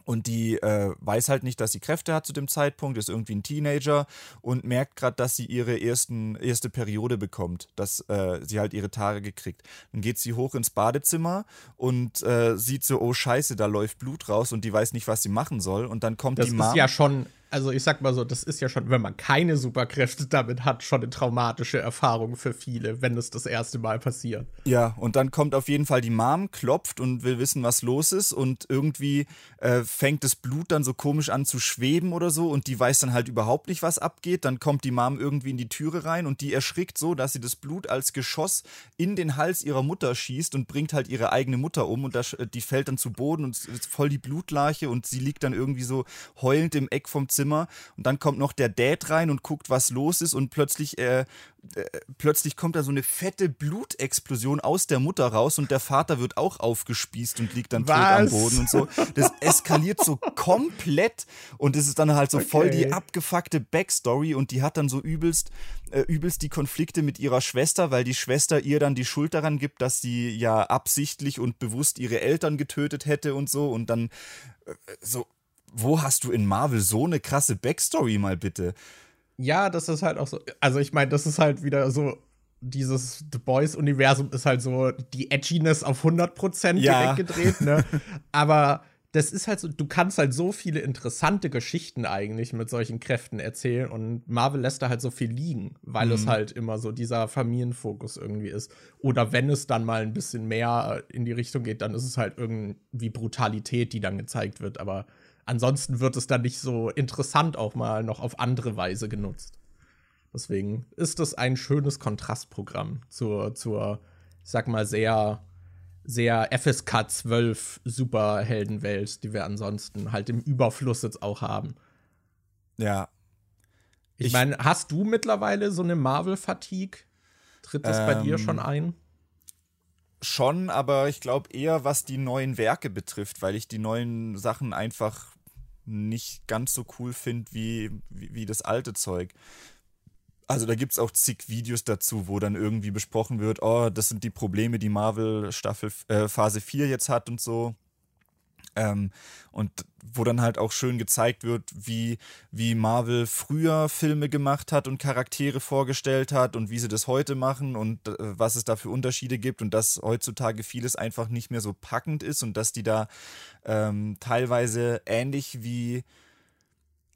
Und die äh, weiß halt nicht, dass sie Kräfte hat zu dem Zeitpunkt, ist irgendwie ein Teenager und merkt gerade, dass sie ihre ersten, erste Periode bekommt, dass äh, sie halt ihre Tage gekriegt. Dann geht sie hoch ins Badezimmer und äh, sieht so, oh Scheiße, da läuft Blut raus und die weiß nicht, was sie machen soll. Und dann kommt das die Mom. Das ist ja schon also ich sag mal so, das ist ja schon, wenn man keine Superkräfte damit hat, schon eine traumatische Erfahrung für viele, wenn es das erste Mal passiert. Ja, und dann kommt auf jeden Fall die Mom, klopft und will wissen, was los ist und irgendwie äh, fängt das Blut dann so komisch an zu schweben oder so und die weiß dann halt überhaupt nicht, was abgeht. Dann kommt die Mom irgendwie in die Türe rein und die erschrickt so, dass sie das Blut als Geschoss in den Hals ihrer Mutter schießt und bringt halt ihre eigene Mutter um und das, die fällt dann zu Boden und ist voll die Blutlarche und sie liegt dann irgendwie so heulend im Eck vom Zimmer Zimmer und dann kommt noch der Dad rein und guckt, was los ist und plötzlich, äh, äh, plötzlich kommt da so eine fette Blutexplosion aus der Mutter raus und der Vater wird auch aufgespießt und liegt dann was? tot am Boden und so. Das eskaliert so komplett und es ist dann halt so okay. voll die abgefuckte Backstory und die hat dann so übelst, äh, übelst die Konflikte mit ihrer Schwester, weil die Schwester ihr dann die Schuld daran gibt, dass sie ja absichtlich und bewusst ihre Eltern getötet hätte und so und dann äh, so wo hast du in Marvel so eine krasse Backstory mal bitte? Ja, das ist halt auch so. Also, ich meine, das ist halt wieder so. Dieses The Boys-Universum ist halt so die Edginess auf 100% ja. direkt gedreht, ne? Aber das ist halt so, du kannst halt so viele interessante Geschichten eigentlich mit solchen Kräften erzählen und Marvel lässt da halt so viel liegen, weil mhm. es halt immer so dieser Familienfokus irgendwie ist. Oder wenn es dann mal ein bisschen mehr in die Richtung geht, dann ist es halt irgendwie Brutalität, die dann gezeigt wird. Aber ansonsten wird es dann nicht so interessant auch mal noch auf andere Weise genutzt. Deswegen ist das ein schönes Kontrastprogramm zur, zur, ich sag mal, sehr sehr FSK 12 Superheldenwelt, die wir ansonsten halt im Überfluss jetzt auch haben. Ja. Ich, ich meine, hast du mittlerweile so eine Marvel-Fatigue? Tritt das ähm, bei dir schon ähm, ein? Schon, aber ich glaube eher, was die neuen Werke betrifft, weil ich die neuen Sachen einfach nicht ganz so cool finde wie, wie, wie das alte Zeug. Also da gibt es auch zig Videos dazu, wo dann irgendwie besprochen wird, oh, das sind die Probleme, die Marvel Staffel äh, Phase 4 jetzt hat und so. Ähm, und wo dann halt auch schön gezeigt wird, wie, wie Marvel früher Filme gemacht hat und Charaktere vorgestellt hat und wie sie das heute machen und äh, was es da für Unterschiede gibt und dass heutzutage vieles einfach nicht mehr so packend ist und dass die da ähm, teilweise ähnlich wie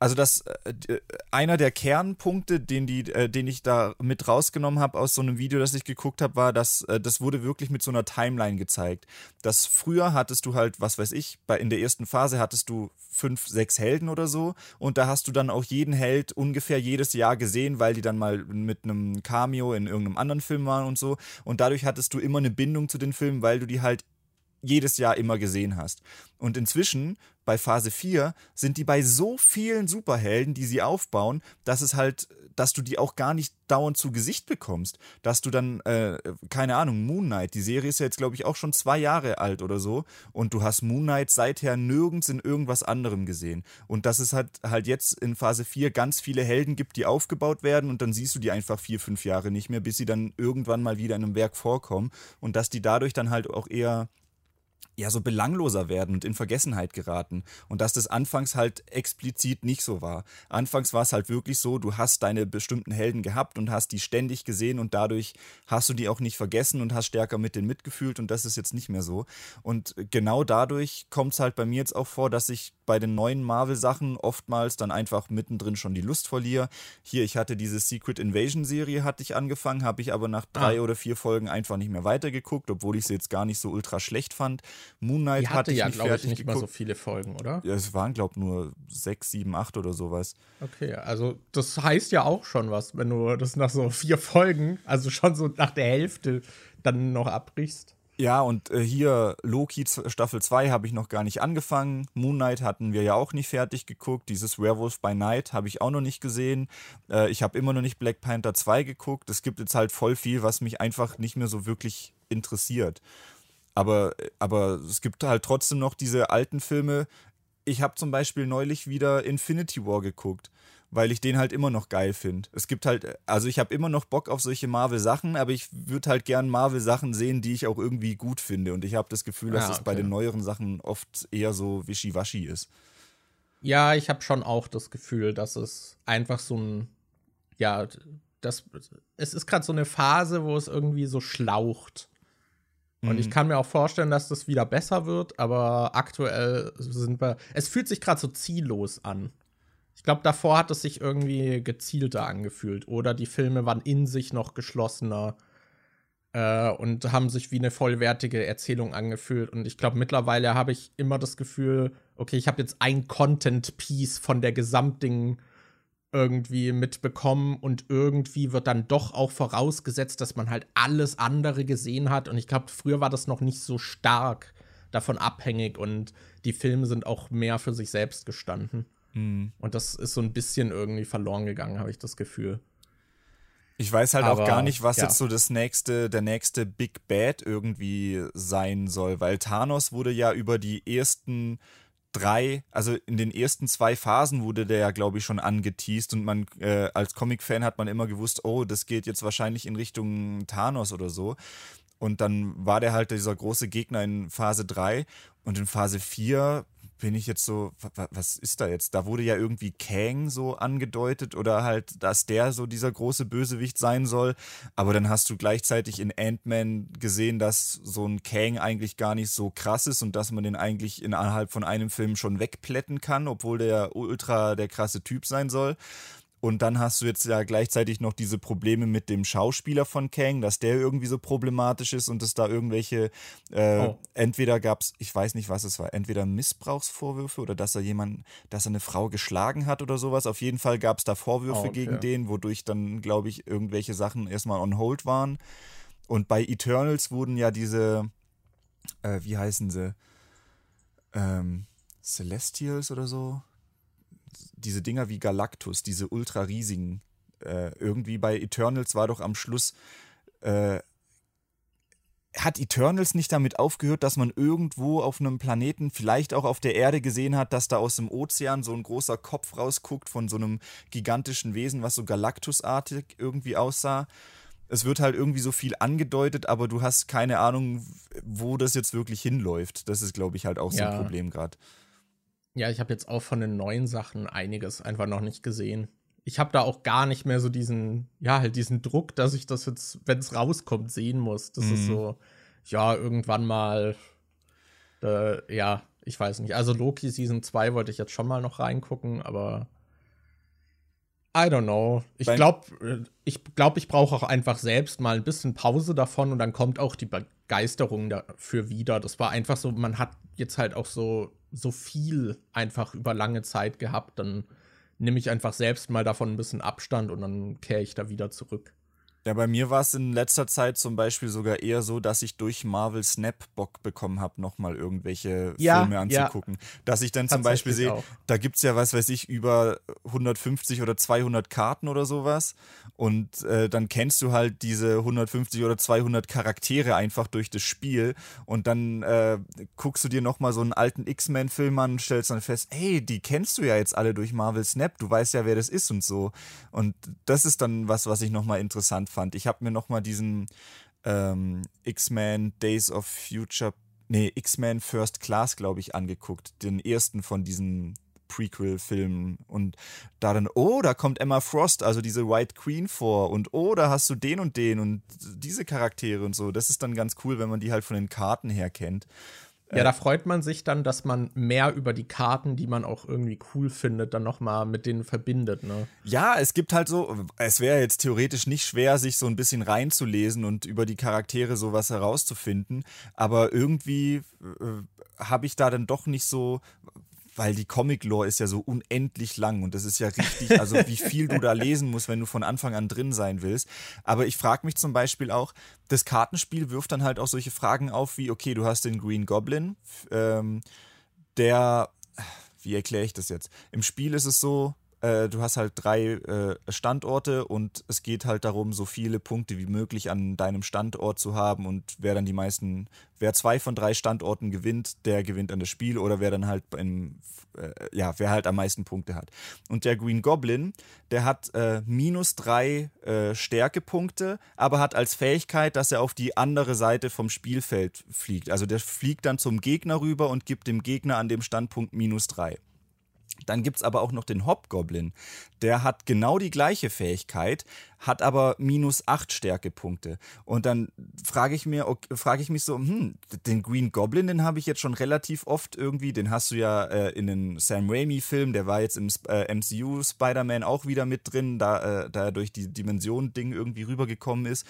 also das äh, einer der Kernpunkte, den die, äh, den ich da mit rausgenommen habe aus so einem Video, das ich geguckt habe, war, dass äh, das wurde wirklich mit so einer Timeline gezeigt. Dass früher hattest du halt, was weiß ich, bei in der ersten Phase hattest du fünf, sechs Helden oder so und da hast du dann auch jeden Held ungefähr jedes Jahr gesehen, weil die dann mal mit einem Cameo in irgendeinem anderen Film waren und so und dadurch hattest du immer eine Bindung zu den Filmen, weil du die halt jedes Jahr immer gesehen hast. Und inzwischen, bei Phase 4, sind die bei so vielen Superhelden, die sie aufbauen, dass es halt, dass du die auch gar nicht dauernd zu Gesicht bekommst. Dass du dann, äh, keine Ahnung, Moon Knight, die Serie ist ja jetzt, glaube ich, auch schon zwei Jahre alt oder so. Und du hast Moon Knight seither nirgends in irgendwas anderem gesehen. Und dass es halt, halt jetzt in Phase 4 ganz viele Helden gibt, die aufgebaut werden und dann siehst du die einfach vier, fünf Jahre nicht mehr, bis sie dann irgendwann mal wieder in einem Werk vorkommen. Und dass die dadurch dann halt auch eher ja so belangloser werden und in Vergessenheit geraten und dass das anfangs halt explizit nicht so war. Anfangs war es halt wirklich so, du hast deine bestimmten Helden gehabt und hast die ständig gesehen und dadurch hast du die auch nicht vergessen und hast stärker mit denen mitgefühlt und das ist jetzt nicht mehr so. Und genau dadurch kommt es halt bei mir jetzt auch vor, dass ich bei den neuen Marvel-Sachen oftmals dann einfach mittendrin schon die Lust verliere. Hier, ich hatte diese Secret Invasion-Serie, hatte ich angefangen, habe ich aber nach drei ah. oder vier Folgen einfach nicht mehr weitergeguckt, obwohl ich sie jetzt gar nicht so ultra schlecht fand. Moon Knight Die hatte, hatte ich ja, glaube ich, nicht geguckt. mal so viele Folgen, oder? Ja, es waren, glaube ich, nur sechs, sieben, acht oder sowas. Okay, also das heißt ja auch schon was, wenn du das nach so vier Folgen, also schon so nach der Hälfte, dann noch abbrichst. Ja, und äh, hier Loki Staffel 2 habe ich noch gar nicht angefangen. Moon Knight hatten wir ja auch nicht fertig geguckt. Dieses Werewolf by Night habe ich auch noch nicht gesehen. Äh, ich habe immer noch nicht Black Panther 2 geguckt. Es gibt jetzt halt voll viel, was mich einfach nicht mehr so wirklich interessiert. Aber, aber es gibt halt trotzdem noch diese alten Filme. Ich habe zum Beispiel neulich wieder Infinity War geguckt, weil ich den halt immer noch geil finde. Es gibt halt, also ich habe immer noch Bock auf solche Marvel-Sachen, aber ich würde halt gern Marvel-Sachen sehen, die ich auch irgendwie gut finde. Und ich habe das Gefühl, dass ja, okay. es bei den neueren Sachen oft eher so wischiwaschi ist. Ja, ich habe schon auch das Gefühl, dass es einfach so ein, ja, das, es ist gerade so eine Phase, wo es irgendwie so schlaucht. Und ich mhm. kann mir auch vorstellen, dass das wieder besser wird, aber aktuell sind wir. Es fühlt sich gerade so ziellos an. Ich glaube, davor hat es sich irgendwie gezielter angefühlt. Oder die Filme waren in sich noch geschlossener äh, und haben sich wie eine vollwertige Erzählung angefühlt. Und ich glaube, mittlerweile habe ich immer das Gefühl, okay, ich habe jetzt ein Content-Piece von der Gesamtding irgendwie mitbekommen und irgendwie wird dann doch auch vorausgesetzt, dass man halt alles andere gesehen hat und ich glaube, früher war das noch nicht so stark davon abhängig und die Filme sind auch mehr für sich selbst gestanden. Mhm. Und das ist so ein bisschen irgendwie verloren gegangen, habe ich das Gefühl. Ich weiß halt Aber, auch gar nicht, was ja. jetzt so das nächste, der nächste Big Bad irgendwie sein soll, weil Thanos wurde ja über die ersten drei, also in den ersten zwei Phasen wurde der ja, glaube ich, schon angeteased und man äh, als Comic-Fan hat man immer gewusst, oh, das geht jetzt wahrscheinlich in Richtung Thanos oder so. Und dann war der halt dieser große Gegner in Phase 3 und in Phase 4 bin ich jetzt so, was ist da jetzt? Da wurde ja irgendwie Kang so angedeutet oder halt, dass der so dieser große Bösewicht sein soll. Aber dann hast du gleichzeitig in Ant-Man gesehen, dass so ein Kang eigentlich gar nicht so krass ist und dass man den eigentlich innerhalb von einem Film schon wegplätten kann, obwohl der ultra der krasse Typ sein soll. Und dann hast du jetzt ja gleichzeitig noch diese Probleme mit dem Schauspieler von Kang, dass der irgendwie so problematisch ist und es da irgendwelche, äh, oh. entweder gab es, ich weiß nicht, was es war, entweder Missbrauchsvorwürfe oder dass er jemanden, dass er eine Frau geschlagen hat oder sowas. Auf jeden Fall gab es da Vorwürfe oh, okay. gegen den, wodurch dann, glaube ich, irgendwelche Sachen erstmal on hold waren. Und bei Eternals wurden ja diese, äh, wie heißen sie? Ähm, Celestials oder so? Diese Dinger wie Galactus, diese ultra riesigen, äh, irgendwie bei Eternals war doch am Schluss, äh, hat Eternals nicht damit aufgehört, dass man irgendwo auf einem Planeten, vielleicht auch auf der Erde gesehen hat, dass da aus dem Ozean so ein großer Kopf rausguckt von so einem gigantischen Wesen, was so Galactusartig irgendwie aussah? Es wird halt irgendwie so viel angedeutet, aber du hast keine Ahnung, wo das jetzt wirklich hinläuft. Das ist, glaube ich, halt auch so ein Problem gerade. Ja, ich habe jetzt auch von den neuen Sachen einiges einfach noch nicht gesehen. Ich habe da auch gar nicht mehr so diesen, ja, halt diesen Druck, dass ich das jetzt, wenn es rauskommt, sehen muss. Das mhm. ist so, ja, irgendwann mal, äh, ja, ich weiß nicht. Also Loki Season 2 wollte ich jetzt schon mal noch reingucken, aber I don't know. Ich glaube, äh, ich, glaub, ich brauche auch einfach selbst mal ein bisschen Pause davon und dann kommt auch die Begeisterung dafür wieder. Das war einfach so, man hat jetzt halt auch so so viel einfach über lange Zeit gehabt, dann nehme ich einfach selbst mal davon ein bisschen Abstand und dann kehre ich da wieder zurück. Ja, bei mir war es in letzter Zeit zum Beispiel sogar eher so, dass ich durch Marvel Snap Bock bekommen habe, nochmal irgendwelche ja, Filme anzugucken. Ja. Dass ich dann zum Beispiel sehe, da gibt es ja, was weiß ich, über 150 oder 200 Karten oder sowas. Und äh, dann kennst du halt diese 150 oder 200 Charaktere einfach durch das Spiel. Und dann äh, guckst du dir nochmal so einen alten X-Men-Film an und stellst dann fest, hey, die kennst du ja jetzt alle durch Marvel Snap. Du weißt ja, wer das ist und so. Und das ist dann was, was ich nochmal interessant fand. Ich habe mir nochmal diesen ähm, X-Men Days of Future, nee, X-Men First Class, glaube ich, angeguckt. Den ersten von diesen Prequel-Filmen. Und da dann, oh, da kommt Emma Frost, also diese White Queen vor. Und oh, da hast du den und den und diese Charaktere und so. Das ist dann ganz cool, wenn man die halt von den Karten her kennt. Ja, äh, da freut man sich dann, dass man mehr über die Karten, die man auch irgendwie cool findet, dann noch mal mit denen verbindet, ne? Ja, es gibt halt so, es wäre jetzt theoretisch nicht schwer, sich so ein bisschen reinzulesen und über die Charaktere sowas herauszufinden, aber irgendwie äh, habe ich da dann doch nicht so, weil die Comic-Lore ist ja so unendlich lang und das ist ja richtig, also wie viel du da lesen musst, wenn du von Anfang an drin sein willst. Aber ich frage mich zum Beispiel auch, das Kartenspiel wirft dann halt auch solche Fragen auf wie, okay, du hast den Green Goblin, ähm, der, wie erkläre ich das jetzt? Im Spiel ist es so, äh, du hast halt drei äh, Standorte und es geht halt darum, so viele Punkte wie möglich an deinem Standort zu haben und wer dann die meisten, wer zwei von drei Standorten gewinnt, der gewinnt an das Spiel oder wer dann halt im, äh, ja, wer halt am meisten Punkte hat. Und der Green Goblin, der hat äh, minus drei äh, Stärkepunkte, aber hat als Fähigkeit, dass er auf die andere Seite vom Spielfeld fliegt. Also der fliegt dann zum Gegner rüber und gibt dem Gegner an dem Standpunkt minus drei. Dann gibt es aber auch noch den Hobgoblin. Der hat genau die gleiche Fähigkeit, hat aber minus 8 Stärkepunkte. Und dann frage ich okay, frage ich mich so, hm, den Green Goblin, den habe ich jetzt schon relativ oft irgendwie, den hast du ja äh, in den Sam Raimi-Film, der war jetzt im äh, MCU Spider-Man auch wieder mit drin, da, äh, da er durch die Dimension-Ding irgendwie rübergekommen ist.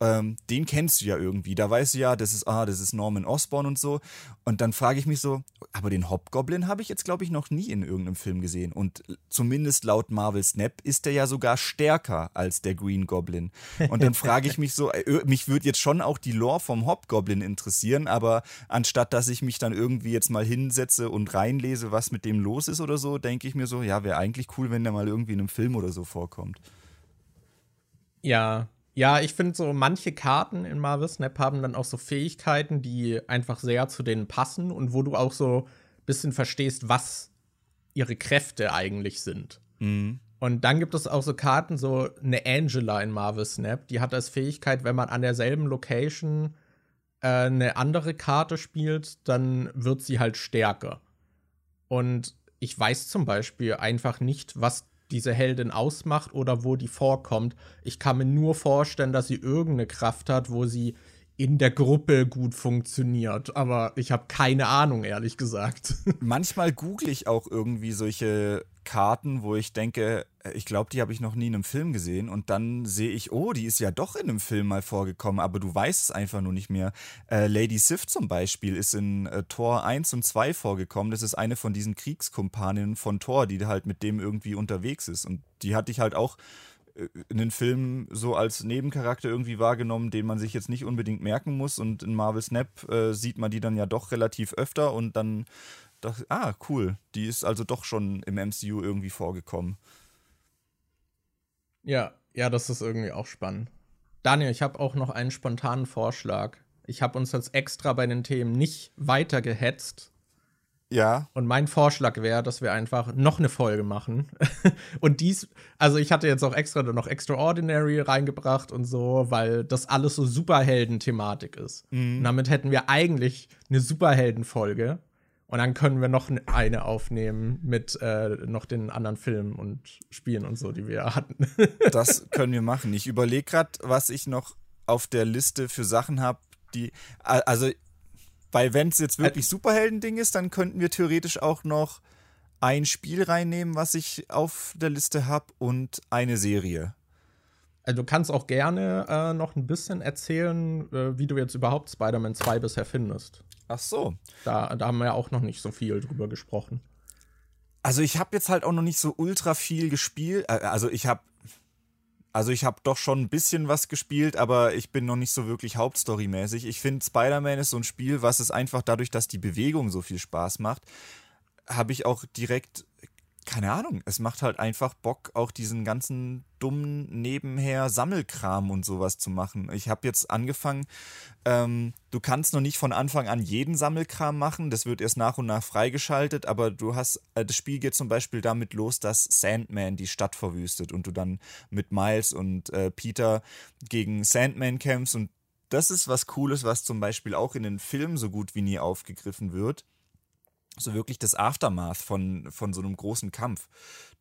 Ähm, den kennst du ja irgendwie. Da weißt du ja, das ist, ah, das ist Norman Osborn und so. Und dann frage ich mich so, aber den Hobgoblin habe ich jetzt, glaube ich, noch nie in irgendeinem Film gesehen. Und zumindest laut Marvel Snap ist der ja sogar stärker als der Green Goblin. Und dann frage ich mich so, äh, mich würde jetzt schon auch die Lore vom Hobgoblin interessieren, aber anstatt dass ich mich dann irgendwie jetzt mal hinsetze und reinlese, was mit dem los ist oder so, denke ich mir so, ja, wäre eigentlich cool, wenn der mal irgendwie in einem Film oder so vorkommt. Ja, ja, ich finde so, manche Karten in Marvel Snap haben dann auch so Fähigkeiten, die einfach sehr zu denen passen und wo du auch so ein bisschen verstehst, was ihre Kräfte eigentlich sind. Mhm. Und dann gibt es auch so Karten, so eine Angela in Marvel Snap, die hat als Fähigkeit, wenn man an derselben Location äh, eine andere Karte spielt, dann wird sie halt stärker. Und ich weiß zum Beispiel einfach nicht, was diese Heldin ausmacht oder wo die vorkommt. Ich kann mir nur vorstellen, dass sie irgendeine Kraft hat, wo sie in der Gruppe gut funktioniert. Aber ich habe keine Ahnung, ehrlich gesagt. Manchmal google ich auch irgendwie solche Karten, wo ich denke, äh, ich glaube, die habe ich noch nie in einem Film gesehen. Und dann sehe ich, oh, die ist ja doch in einem Film mal vorgekommen, aber du weißt es einfach nur nicht mehr. Äh, Lady Sif zum Beispiel ist in äh, Tor 1 und 2 vorgekommen. Das ist eine von diesen Kriegskumpaninnen von Thor, die halt mit dem irgendwie unterwegs ist. Und die hatte ich halt auch äh, in den Filmen so als Nebencharakter irgendwie wahrgenommen, den man sich jetzt nicht unbedingt merken muss. Und in Marvel Snap äh, sieht man die dann ja doch relativ öfter und dann dachte ah, cool, die ist also doch schon im MCU irgendwie vorgekommen. Ja, ja, das ist irgendwie auch spannend. Daniel, ich habe auch noch einen spontanen Vorschlag. Ich habe uns jetzt extra bei den Themen nicht weiter gehetzt, ja. Und mein Vorschlag wäre, dass wir einfach noch eine Folge machen. und dies, also ich hatte jetzt auch extra noch Extraordinary reingebracht und so, weil das alles so Superhelden-Thematik ist. Mhm. Und damit hätten wir eigentlich eine Superhelden-Folge. Und dann können wir noch eine aufnehmen mit äh, noch den anderen Filmen und Spielen und so, die wir hatten. das können wir machen. Ich überlege gerade, was ich noch auf der Liste für Sachen habe, die. Also weil wenn es jetzt wirklich Superhelden-Ding ist, dann könnten wir theoretisch auch noch ein Spiel reinnehmen, was ich auf der Liste habe und eine Serie. Also du kannst auch gerne äh, noch ein bisschen erzählen, äh, wie du jetzt überhaupt Spider-Man 2 bisher findest. Ach so. Da, da haben wir ja auch noch nicht so viel drüber gesprochen. Also ich habe jetzt halt auch noch nicht so ultra viel gespielt. Äh, also ich habe also ich habe doch schon ein bisschen was gespielt, aber ich bin noch nicht so wirklich Hauptstory-mäßig. Ich finde, Spider-Man ist so ein Spiel, was es einfach dadurch, dass die Bewegung so viel Spaß macht, habe ich auch direkt keine Ahnung, es macht halt einfach Bock, auch diesen ganzen dummen nebenher Sammelkram und sowas zu machen. Ich habe jetzt angefangen, ähm, du kannst noch nicht von Anfang an jeden Sammelkram machen, das wird erst nach und nach freigeschaltet, aber du hast, äh, das Spiel geht zum Beispiel damit los, dass Sandman die Stadt verwüstet und du dann mit Miles und äh, Peter gegen Sandman kämpfst und das ist was Cooles, was zum Beispiel auch in den Filmen so gut wie nie aufgegriffen wird so wirklich das Aftermath von, von so einem großen Kampf.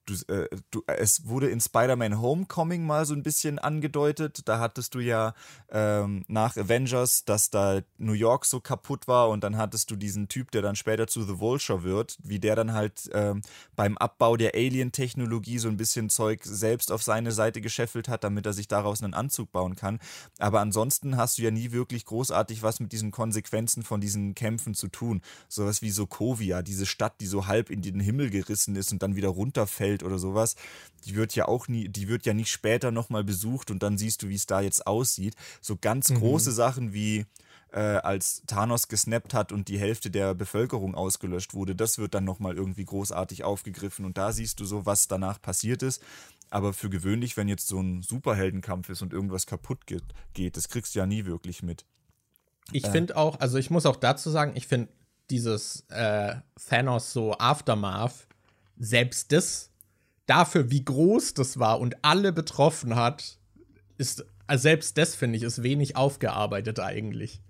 Du, äh, du, es wurde in Spider-Man Homecoming mal so ein bisschen angedeutet. Da hattest du ja ähm, nach Avengers, dass da New York so kaputt war und dann hattest du diesen Typ, der dann später zu The Vulture wird, wie der dann halt ähm, beim Abbau der Alien-Technologie so ein bisschen Zeug selbst auf seine Seite gescheffelt hat, damit er sich daraus einen Anzug bauen kann. Aber ansonsten hast du ja nie wirklich großartig was mit diesen Konsequenzen von diesen Kämpfen zu tun. Sowas wie Sokovia, diese Stadt, die so halb in den Himmel gerissen ist und dann wieder runterfällt Welt oder sowas, die wird ja auch nie, die wird ja nicht später nochmal besucht und dann siehst du, wie es da jetzt aussieht. So ganz mhm. große Sachen wie äh, als Thanos gesnappt hat und die Hälfte der Bevölkerung ausgelöscht wurde, das wird dann nochmal irgendwie großartig aufgegriffen und da siehst du so, was danach passiert ist. Aber für gewöhnlich, wenn jetzt so ein Superheldenkampf ist und irgendwas kaputt geht, geht das kriegst du ja nie wirklich mit. Ich äh, finde auch, also ich muss auch dazu sagen, ich finde dieses äh, Thanos so Aftermath, selbst das dafür, wie groß das war und alle betroffen hat, ist, also selbst das finde ich, ist wenig aufgearbeitet eigentlich.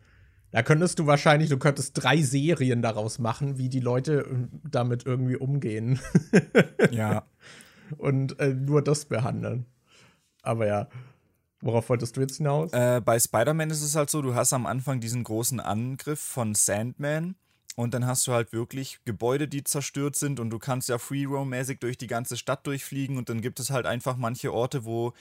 Da könntest du wahrscheinlich, du könntest drei Serien daraus machen, wie die Leute äh, damit irgendwie umgehen. ja. Und äh, nur das behandeln. Aber ja, worauf wolltest du jetzt hinaus? Äh, bei Spider-Man ist es halt so, du hast am Anfang diesen großen Angriff von Sandman und dann hast du halt wirklich Gebäude, die zerstört sind und du kannst ja free roam-mäßig durch die ganze Stadt durchfliegen und dann gibt es halt einfach manche Orte, wo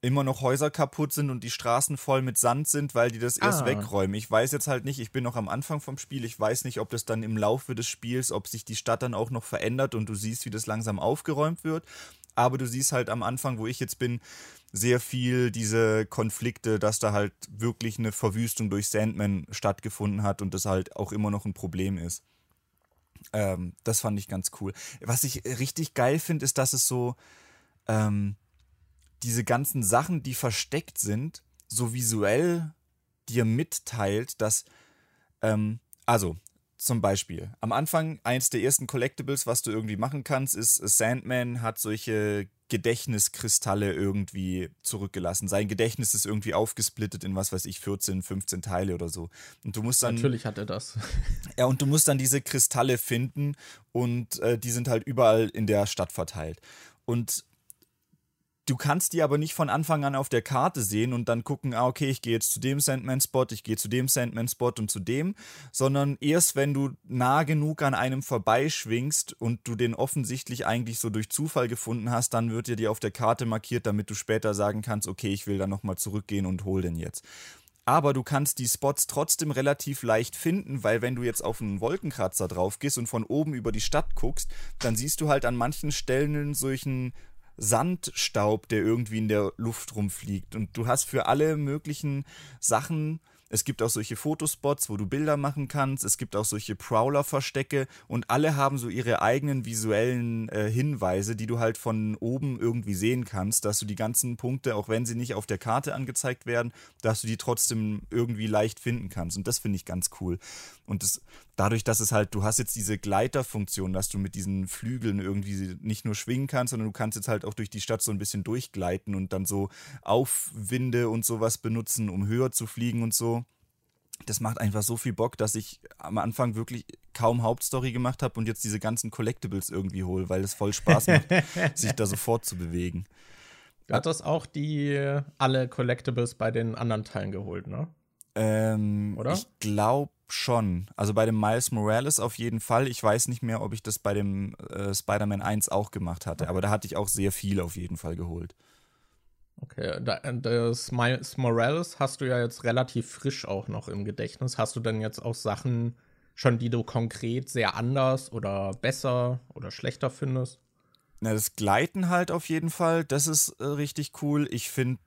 immer noch Häuser kaputt sind und die Straßen voll mit Sand sind, weil die das erst ah. wegräumen. Ich weiß jetzt halt nicht, ich bin noch am Anfang vom Spiel, ich weiß nicht, ob das dann im Laufe des Spiels, ob sich die Stadt dann auch noch verändert und du siehst, wie das langsam aufgeräumt wird. Aber du siehst halt am Anfang, wo ich jetzt bin, sehr viel diese Konflikte, dass da halt wirklich eine Verwüstung durch Sandman stattgefunden hat und das halt auch immer noch ein Problem ist. Ähm, das fand ich ganz cool. Was ich richtig geil finde, ist, dass es so ähm, diese ganzen Sachen, die versteckt sind, so visuell dir mitteilt, dass ähm, also zum Beispiel, am Anfang eins der ersten Collectibles, was du irgendwie machen kannst, ist Sandman hat solche Gedächtniskristalle irgendwie zurückgelassen. Sein Gedächtnis ist irgendwie aufgesplittet in was weiß ich, 14, 15 Teile oder so. Und du musst dann. Natürlich hat er das. Ja, und du musst dann diese Kristalle finden und äh, die sind halt überall in der Stadt verteilt. Und Du kannst die aber nicht von Anfang an auf der Karte sehen und dann gucken, ah, okay, ich gehe jetzt zu dem Sandman-Spot, ich gehe zu dem Sandman-Spot und zu dem, sondern erst wenn du nah genug an einem vorbeischwingst und du den offensichtlich eigentlich so durch Zufall gefunden hast, dann wird dir die auf der Karte markiert, damit du später sagen kannst, okay, ich will dann nochmal zurückgehen und hol den jetzt. Aber du kannst die Spots trotzdem relativ leicht finden, weil wenn du jetzt auf einen Wolkenkratzer drauf gehst und von oben über die Stadt guckst, dann siehst du halt an manchen Stellen solchen Sandstaub, der irgendwie in der Luft rumfliegt. Und du hast für alle möglichen Sachen es gibt auch solche Fotospots, wo du Bilder machen kannst. Es gibt auch solche Prowler-Verstecke und alle haben so ihre eigenen visuellen äh, Hinweise, die du halt von oben irgendwie sehen kannst, dass du die ganzen Punkte, auch wenn sie nicht auf der Karte angezeigt werden, dass du die trotzdem irgendwie leicht finden kannst. Und das finde ich ganz cool. Und das, dadurch, dass es halt, du hast jetzt diese Gleiterfunktion, dass du mit diesen Flügeln irgendwie nicht nur schwingen kannst, sondern du kannst jetzt halt auch durch die Stadt so ein bisschen durchgleiten und dann so Aufwinde und sowas benutzen, um höher zu fliegen und so das macht einfach so viel Bock, dass ich am Anfang wirklich kaum Hauptstory gemacht habe und jetzt diese ganzen Collectibles irgendwie hole, weil es voll Spaß macht, sich da sofort zu bewegen. Du hattest auch die alle Collectibles bei den anderen Teilen geholt, ne? Ähm, Oder? Ich glaube schon. Also bei dem Miles Morales auf jeden Fall. Ich weiß nicht mehr, ob ich das bei dem äh, Spider-Man 1 auch gemacht hatte, aber da hatte ich auch sehr viel auf jeden Fall geholt. Okay, das Miles Morales hast du ja jetzt relativ frisch auch noch im Gedächtnis. Hast du denn jetzt auch Sachen schon, die du konkret sehr anders oder besser oder schlechter findest? Na, das Gleiten halt auf jeden Fall, das ist äh, richtig cool. Ich finde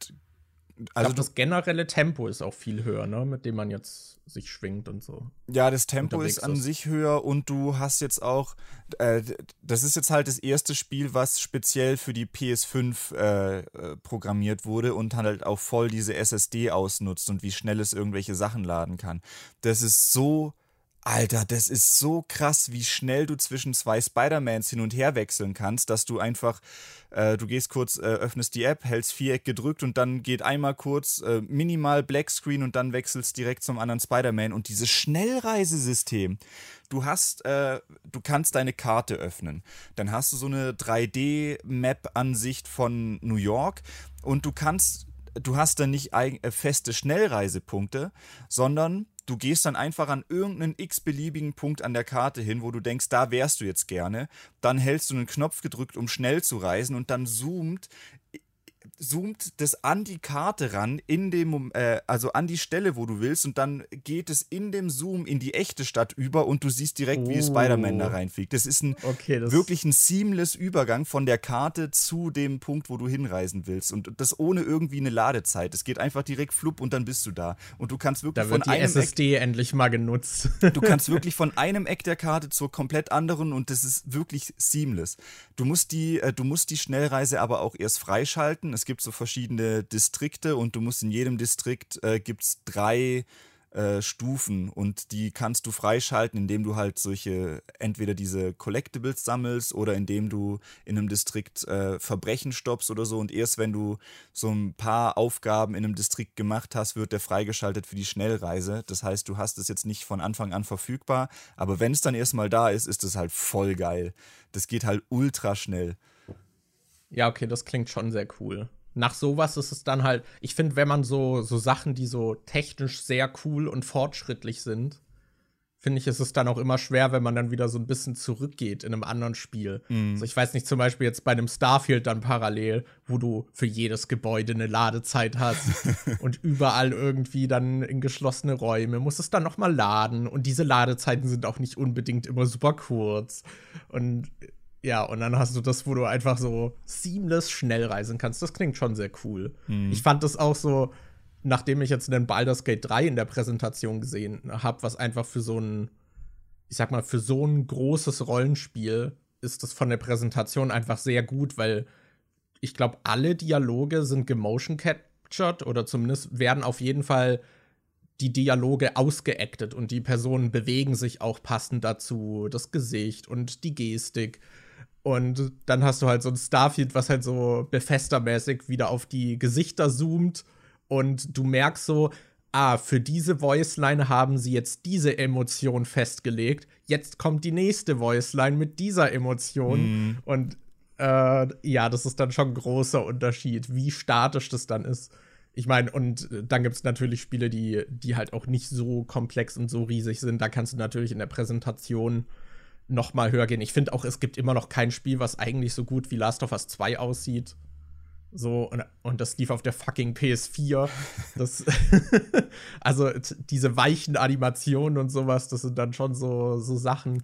also glaub, das generelle Tempo ist auch viel höher, ne, mit dem man jetzt sich schwingt und so. Ja, das Tempo ist an ist. sich höher und du hast jetzt auch, äh, das ist jetzt halt das erste Spiel, was speziell für die PS5 äh, äh, programmiert wurde und halt auch voll diese SSD ausnutzt und wie schnell es irgendwelche Sachen laden kann. Das ist so Alter, das ist so krass, wie schnell du zwischen zwei Spider-Mans hin und her wechseln kannst, dass du einfach, äh, du gehst kurz, äh, öffnest die App, hältst Viereck gedrückt und dann geht einmal kurz äh, minimal Blackscreen und dann wechselst direkt zum anderen Spider-Man. Und dieses Schnellreisesystem, du hast, äh, du kannst deine Karte öffnen. Dann hast du so eine 3D-Map-Ansicht von New York und du kannst du hast dann nicht äh, feste Schnellreisepunkte, sondern du gehst dann einfach an irgendeinen x-beliebigen Punkt an der Karte hin, wo du denkst, da wärst du jetzt gerne. Dann hältst du einen Knopf gedrückt, um schnell zu reisen und dann zoomt zoomt das an die Karte ran, in dem, äh, also an die Stelle, wo du willst, und dann geht es in dem Zoom in die echte Stadt über und du siehst direkt, oh. wie Spider-Man da reinfliegt. Das ist ein okay, das wirklich ein seamless Übergang von der Karte zu dem Punkt, wo du hinreisen willst. Und das ohne irgendwie eine Ladezeit. Es geht einfach direkt flupp und dann bist du da. Und du kannst wirklich da wird von einem SSD Eck, endlich mal genutzt. du kannst wirklich von einem Eck der Karte zur komplett anderen und das ist wirklich seamless. Du musst die, äh, du musst die Schnellreise aber auch erst freischalten. Es gibt gibt so verschiedene Distrikte und du musst in jedem Distrikt äh, gibt es drei äh, Stufen und die kannst du freischalten, indem du halt solche, entweder diese Collectibles sammelst oder indem du in einem Distrikt äh, Verbrechen stoppst oder so. Und erst wenn du so ein paar Aufgaben in einem Distrikt gemacht hast, wird der freigeschaltet für die Schnellreise. Das heißt, du hast es jetzt nicht von Anfang an verfügbar, aber wenn es dann erstmal da ist, ist es halt voll geil. Das geht halt ultra schnell. Ja, okay, das klingt schon sehr cool nach sowas ist es dann halt, ich finde, wenn man so, so Sachen, die so technisch sehr cool und fortschrittlich sind, finde ich, ist es dann auch immer schwer, wenn man dann wieder so ein bisschen zurückgeht in einem anderen Spiel. Mhm. Also ich weiß nicht, zum Beispiel jetzt bei einem Starfield dann parallel, wo du für jedes Gebäude eine Ladezeit hast und überall irgendwie dann in geschlossene Räume muss es dann noch mal laden und diese Ladezeiten sind auch nicht unbedingt immer super kurz und ja, und dann hast du das, wo du einfach so seamless schnell reisen kannst. Das klingt schon sehr cool. Mhm. Ich fand das auch so, nachdem ich jetzt den Baldur's Gate 3 in der Präsentation gesehen habe, was einfach für so ein, ich sag mal, für so ein großes Rollenspiel ist das von der Präsentation einfach sehr gut, weil ich glaube, alle Dialoge sind gemotion captured oder zumindest werden auf jeden Fall die Dialoge ausgeactet und die Personen bewegen sich auch passend dazu, das Gesicht und die Gestik Und dann hast du halt so ein Starfield, was halt so Bethesda-mäßig wieder auf die Gesichter zoomt. Und du merkst so, ah, für diese Voiceline haben sie jetzt diese Emotion festgelegt. Jetzt kommt die nächste Voiceline mit dieser Emotion. Mm. Und äh, ja, das ist dann schon ein großer Unterschied, wie statisch das dann ist. Ich meine, und dann gibt es natürlich Spiele, die, die halt auch nicht so komplex und so riesig sind. Da kannst du natürlich in der Präsentation noch mal höher gehen. Ich finde auch, es gibt immer noch kein Spiel, was eigentlich so gut wie Last of Us 2 aussieht. So, und, und das lief auf der fucking PS4. Das, also, diese weichen Animationen und sowas, das sind dann schon so, so Sachen.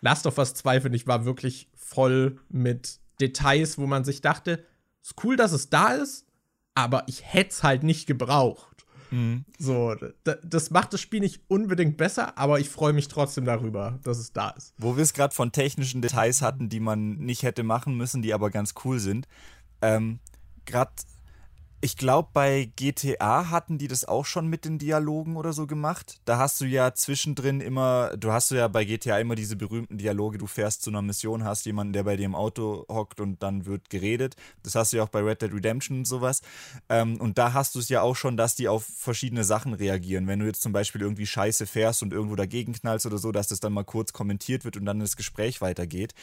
Last of Us 2, finde ich, war wirklich voll mit Details, wo man sich dachte, ist cool, dass es da ist, aber ich hätte es halt nicht gebraucht. Mhm. So, das macht das Spiel nicht unbedingt besser, aber ich freue mich trotzdem darüber, dass es da ist. Wo wir es gerade von technischen Details hatten, die man nicht hätte machen müssen, die aber ganz cool sind. Ähm, gerade ich glaube, bei GTA hatten die das auch schon mit den Dialogen oder so gemacht. Da hast du ja zwischendrin immer, du hast ja bei GTA immer diese berühmten Dialoge, du fährst zu einer Mission, hast jemanden, der bei dir im Auto hockt und dann wird geredet. Das hast du ja auch bei Red Dead Redemption und sowas. Ähm, und da hast du es ja auch schon, dass die auf verschiedene Sachen reagieren. Wenn du jetzt zum Beispiel irgendwie scheiße fährst und irgendwo dagegen knallst oder so, dass das dann mal kurz kommentiert wird und dann das Gespräch weitergeht.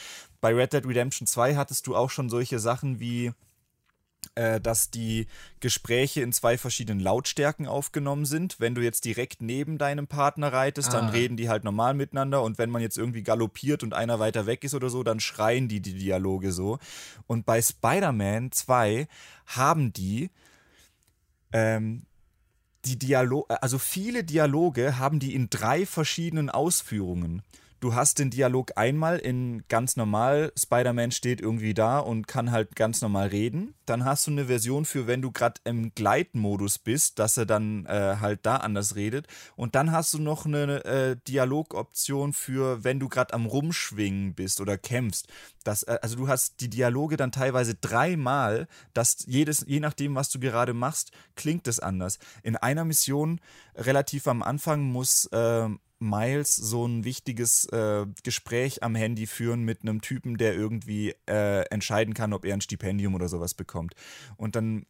Bei Red Dead Redemption 2 hattest du auch schon solche Sachen wie dass die Gespräche in zwei verschiedenen Lautstärken aufgenommen sind. Wenn du jetzt direkt neben deinem Partner reitest, ah. dann reden die halt normal miteinander und wenn man jetzt irgendwie galoppiert und einer weiter weg ist oder so, dann schreien die die Dialoge so. Und bei Spider-Man 2 haben die ähm, die Dialoge, also viele Dialoge haben die in drei verschiedenen Ausführungen. Du hast den Dialog einmal in ganz normal, Spider-Man steht irgendwie da und kann halt ganz normal reden. Dann hast du eine Version für, wenn du gerade im Gleitmodus bist, dass er dann äh, halt da anders redet. Und dann hast du noch eine äh, Dialogoption für, wenn du gerade am Rumschwingen bist oder kämpfst. Das, äh, also du hast die Dialoge dann teilweise dreimal, dass jedes, je nachdem, was du gerade machst, klingt es anders. In einer Mission relativ am Anfang muss ähm, Miles so ein wichtiges äh, Gespräch am Handy führen mit einem Typen, der irgendwie äh, entscheiden kann, ob er ein Stipendium oder sowas bekommt. Und dann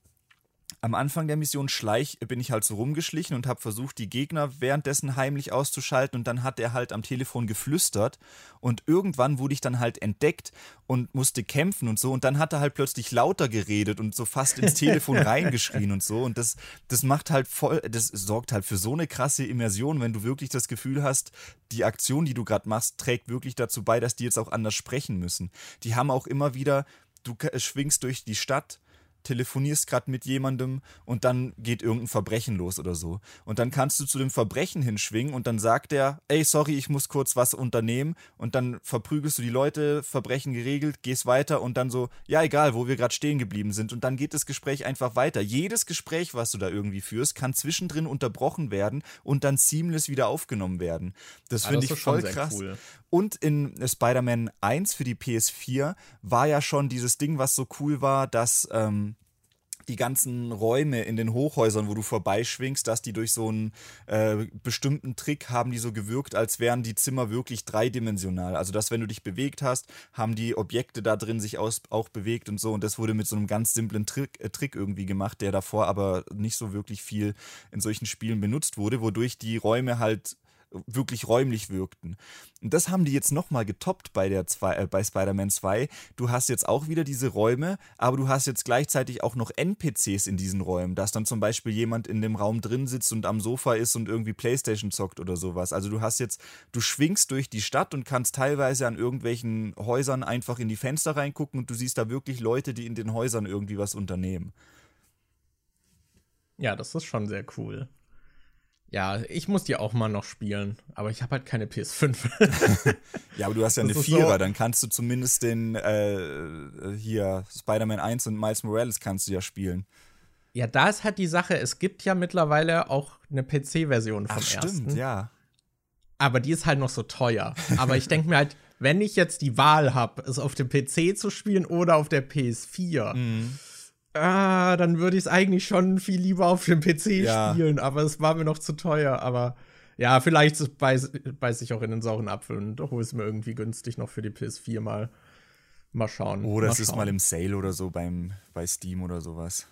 am Anfang der Mission Schleich bin ich halt so rumgeschlichen und habe versucht, die Gegner währenddessen heimlich auszuschalten und dann hat er halt am Telefon geflüstert und irgendwann wurde ich dann halt entdeckt und musste kämpfen und so und dann hat er halt plötzlich lauter geredet und so fast ins Telefon reingeschrien und so und das, das macht halt voll, das sorgt halt für so eine krasse Immersion, wenn du wirklich das Gefühl hast, die Aktion, die du gerade machst, trägt wirklich dazu bei, dass die jetzt auch anders sprechen müssen. Die haben auch immer wieder, du schwingst durch die Stadt telefonierst gerade mit jemandem und dann geht irgendein Verbrechen los oder so. Und dann kannst du zu dem Verbrechen hinschwingen und dann sagt er, ey, sorry, ich muss kurz was unternehmen und dann verprügelst du die Leute, Verbrechen geregelt, gehst weiter und dann so, ja, egal, wo wir gerade stehen geblieben sind und dann geht das Gespräch einfach weiter. Jedes Gespräch, was du da irgendwie führst, kann zwischendrin unterbrochen werden und dann seamless wieder aufgenommen werden. Das ah, finde ich voll krass. Cool. Und in Spider-Man 1 für die PS4 war ja schon dieses Ding, was so cool war, dass ähm, die ganzen Räume in den Hochhäusern, wo du vorbeischwingst, dass die durch so einen äh, bestimmten Trick haben die so gewirkt, als wären die Zimmer wirklich dreidimensional. Also, dass wenn du dich bewegt hast, haben die Objekte da drin sich aus, auch bewegt und so. Und das wurde mit so einem ganz simplen Trick, äh, Trick irgendwie gemacht, der davor aber nicht so wirklich viel in solchen Spielen benutzt wurde, wodurch die Räume halt wirklich räumlich wirkten. Und das haben die jetzt nochmal getoppt bei, äh, bei Spider-Man 2. Du hast jetzt auch wieder diese Räume, aber du hast jetzt gleichzeitig auch noch NPCs in diesen Räumen, dass dann zum Beispiel jemand in dem Raum drin sitzt und am Sofa ist und irgendwie Playstation zockt oder sowas. Also du hast jetzt, du schwingst durch die Stadt und kannst teilweise an irgendwelchen Häusern einfach in die Fenster reingucken und du siehst da wirklich Leute, die in den Häusern irgendwie was unternehmen. Ja, das ist schon sehr cool. Ja, ich muss die auch mal noch spielen, aber ich habe halt keine PS5. ja, aber du hast ja das eine Vierer, so dann kannst du zumindest den äh, hier Spider-Man 1 und Miles Morales kannst du ja spielen. Ja, da ist halt die Sache, es gibt ja mittlerweile auch eine PC-Version vom Ach, stimmt, ersten. ja. Aber die ist halt noch so teuer. Aber ich denke mir halt, wenn ich jetzt die Wahl habe, es auf dem PC zu spielen oder auf der PS4, mhm ah, dann würde ich es eigentlich schon viel lieber auf dem PC ja. spielen, aber es war mir noch zu teuer. Aber ja, vielleicht beiß, beiß ich auch in den sauren Apfel und hole es mir irgendwie günstig noch für die PS4 mal. Mal schauen. Oder mal es ist mal im Sale oder so beim, bei Steam oder sowas.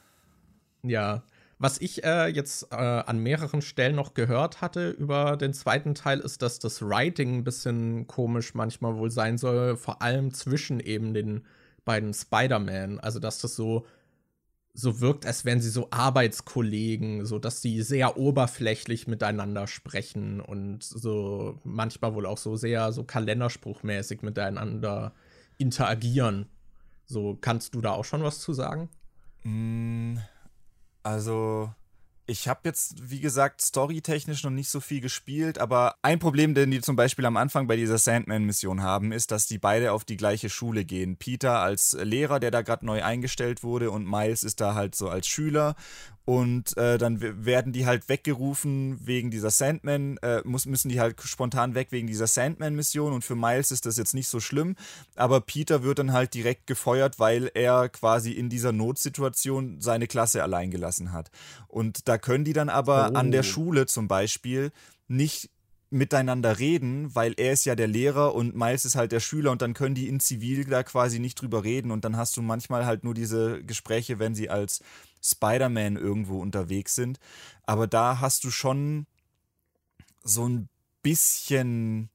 Ja. Was ich äh, jetzt äh, an mehreren Stellen noch gehört hatte über den zweiten Teil, ist, dass das Writing ein bisschen komisch manchmal wohl sein soll, vor allem zwischen eben den beiden Spider-Man. Also, dass das so, so wirkt, als wären sie so Arbeitskollegen, so dass sie sehr oberflächlich miteinander sprechen und so manchmal wohl auch so sehr so kalenderspruchmäßig miteinander interagieren. So, kannst du da auch schon was zu sagen? Mm, also, ich habe jetzt, wie gesagt, storytechnisch noch nicht so viel gespielt, aber ein Problem, den die zum Beispiel am Anfang bei dieser Sandman-Mission haben, ist, dass die beide auf die gleiche Schule gehen. Peter als Lehrer, der da gerade neu eingestellt wurde, und Miles ist da halt so als Schüler. Und äh, dann werden die halt weggerufen wegen dieser Sandman, äh, muss, müssen die halt spontan weg wegen dieser Sandman-Mission. Und für Miles ist das jetzt nicht so schlimm. Aber Peter wird dann halt direkt gefeuert, weil er quasi in dieser Notsituation seine Klasse allein gelassen hat. Und da können die dann aber oh. an der Schule zum Beispiel nicht miteinander reden, weil er ist ja der Lehrer und Miles ist halt der Schüler und dann können die in Zivil da quasi nicht drüber reden und dann hast du manchmal halt nur diese Gespräche, wenn sie als Spider-Man irgendwo unterwegs sind. Aber da hast du schon so ein bisschen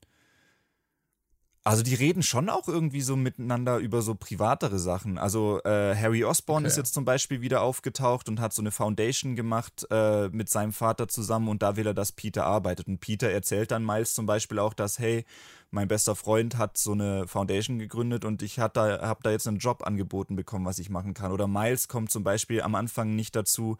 also die reden schon auch irgendwie so miteinander über so privatere Sachen. Also äh, Harry Osborn okay. ist jetzt zum Beispiel wieder aufgetaucht und hat so eine Foundation gemacht äh, mit seinem Vater zusammen und da will er, dass Peter arbeitet. Und Peter erzählt dann Miles zum Beispiel auch, dass, hey, mein bester Freund hat so eine Foundation gegründet und ich habe da, hab da jetzt einen Job angeboten bekommen, was ich machen kann. Oder Miles kommt zum Beispiel am Anfang nicht dazu,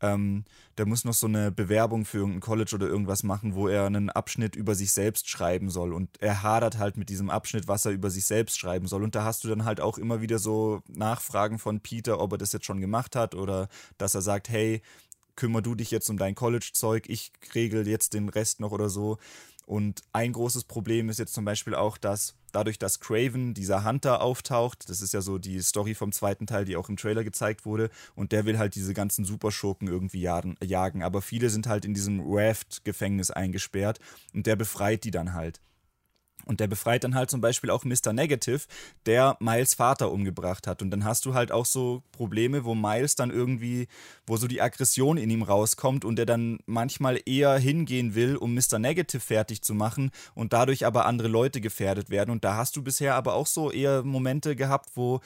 ähm, der muss noch so eine Bewerbung für irgendein College oder irgendwas machen, wo er einen Abschnitt über sich selbst schreiben soll. Und er hadert halt mit diesem Abschnitt, was er über sich selbst schreiben soll. Und da hast du dann halt auch immer wieder so Nachfragen von Peter, ob er das jetzt schon gemacht hat oder dass er sagt, hey, kümmer du dich jetzt um dein College-Zeug, ich regel jetzt den Rest noch oder so. Und ein großes Problem ist jetzt zum Beispiel auch, dass dadurch, dass Craven, dieser Hunter, auftaucht, das ist ja so die Story vom zweiten Teil, die auch im Trailer gezeigt wurde, und der will halt diese ganzen Superschurken irgendwie jagen. Aber viele sind halt in diesem Raft-Gefängnis eingesperrt und der befreit die dann halt. Und der befreit dann halt zum Beispiel auch Mr. Negative, der Miles Vater umgebracht hat. Und dann hast du halt auch so Probleme, wo Miles dann irgendwie, wo so die Aggression in ihm rauskommt und der dann manchmal eher hingehen will, um Mr. Negative fertig zu machen und dadurch aber andere Leute gefährdet werden. Und da hast du bisher aber auch so eher Momente gehabt, wo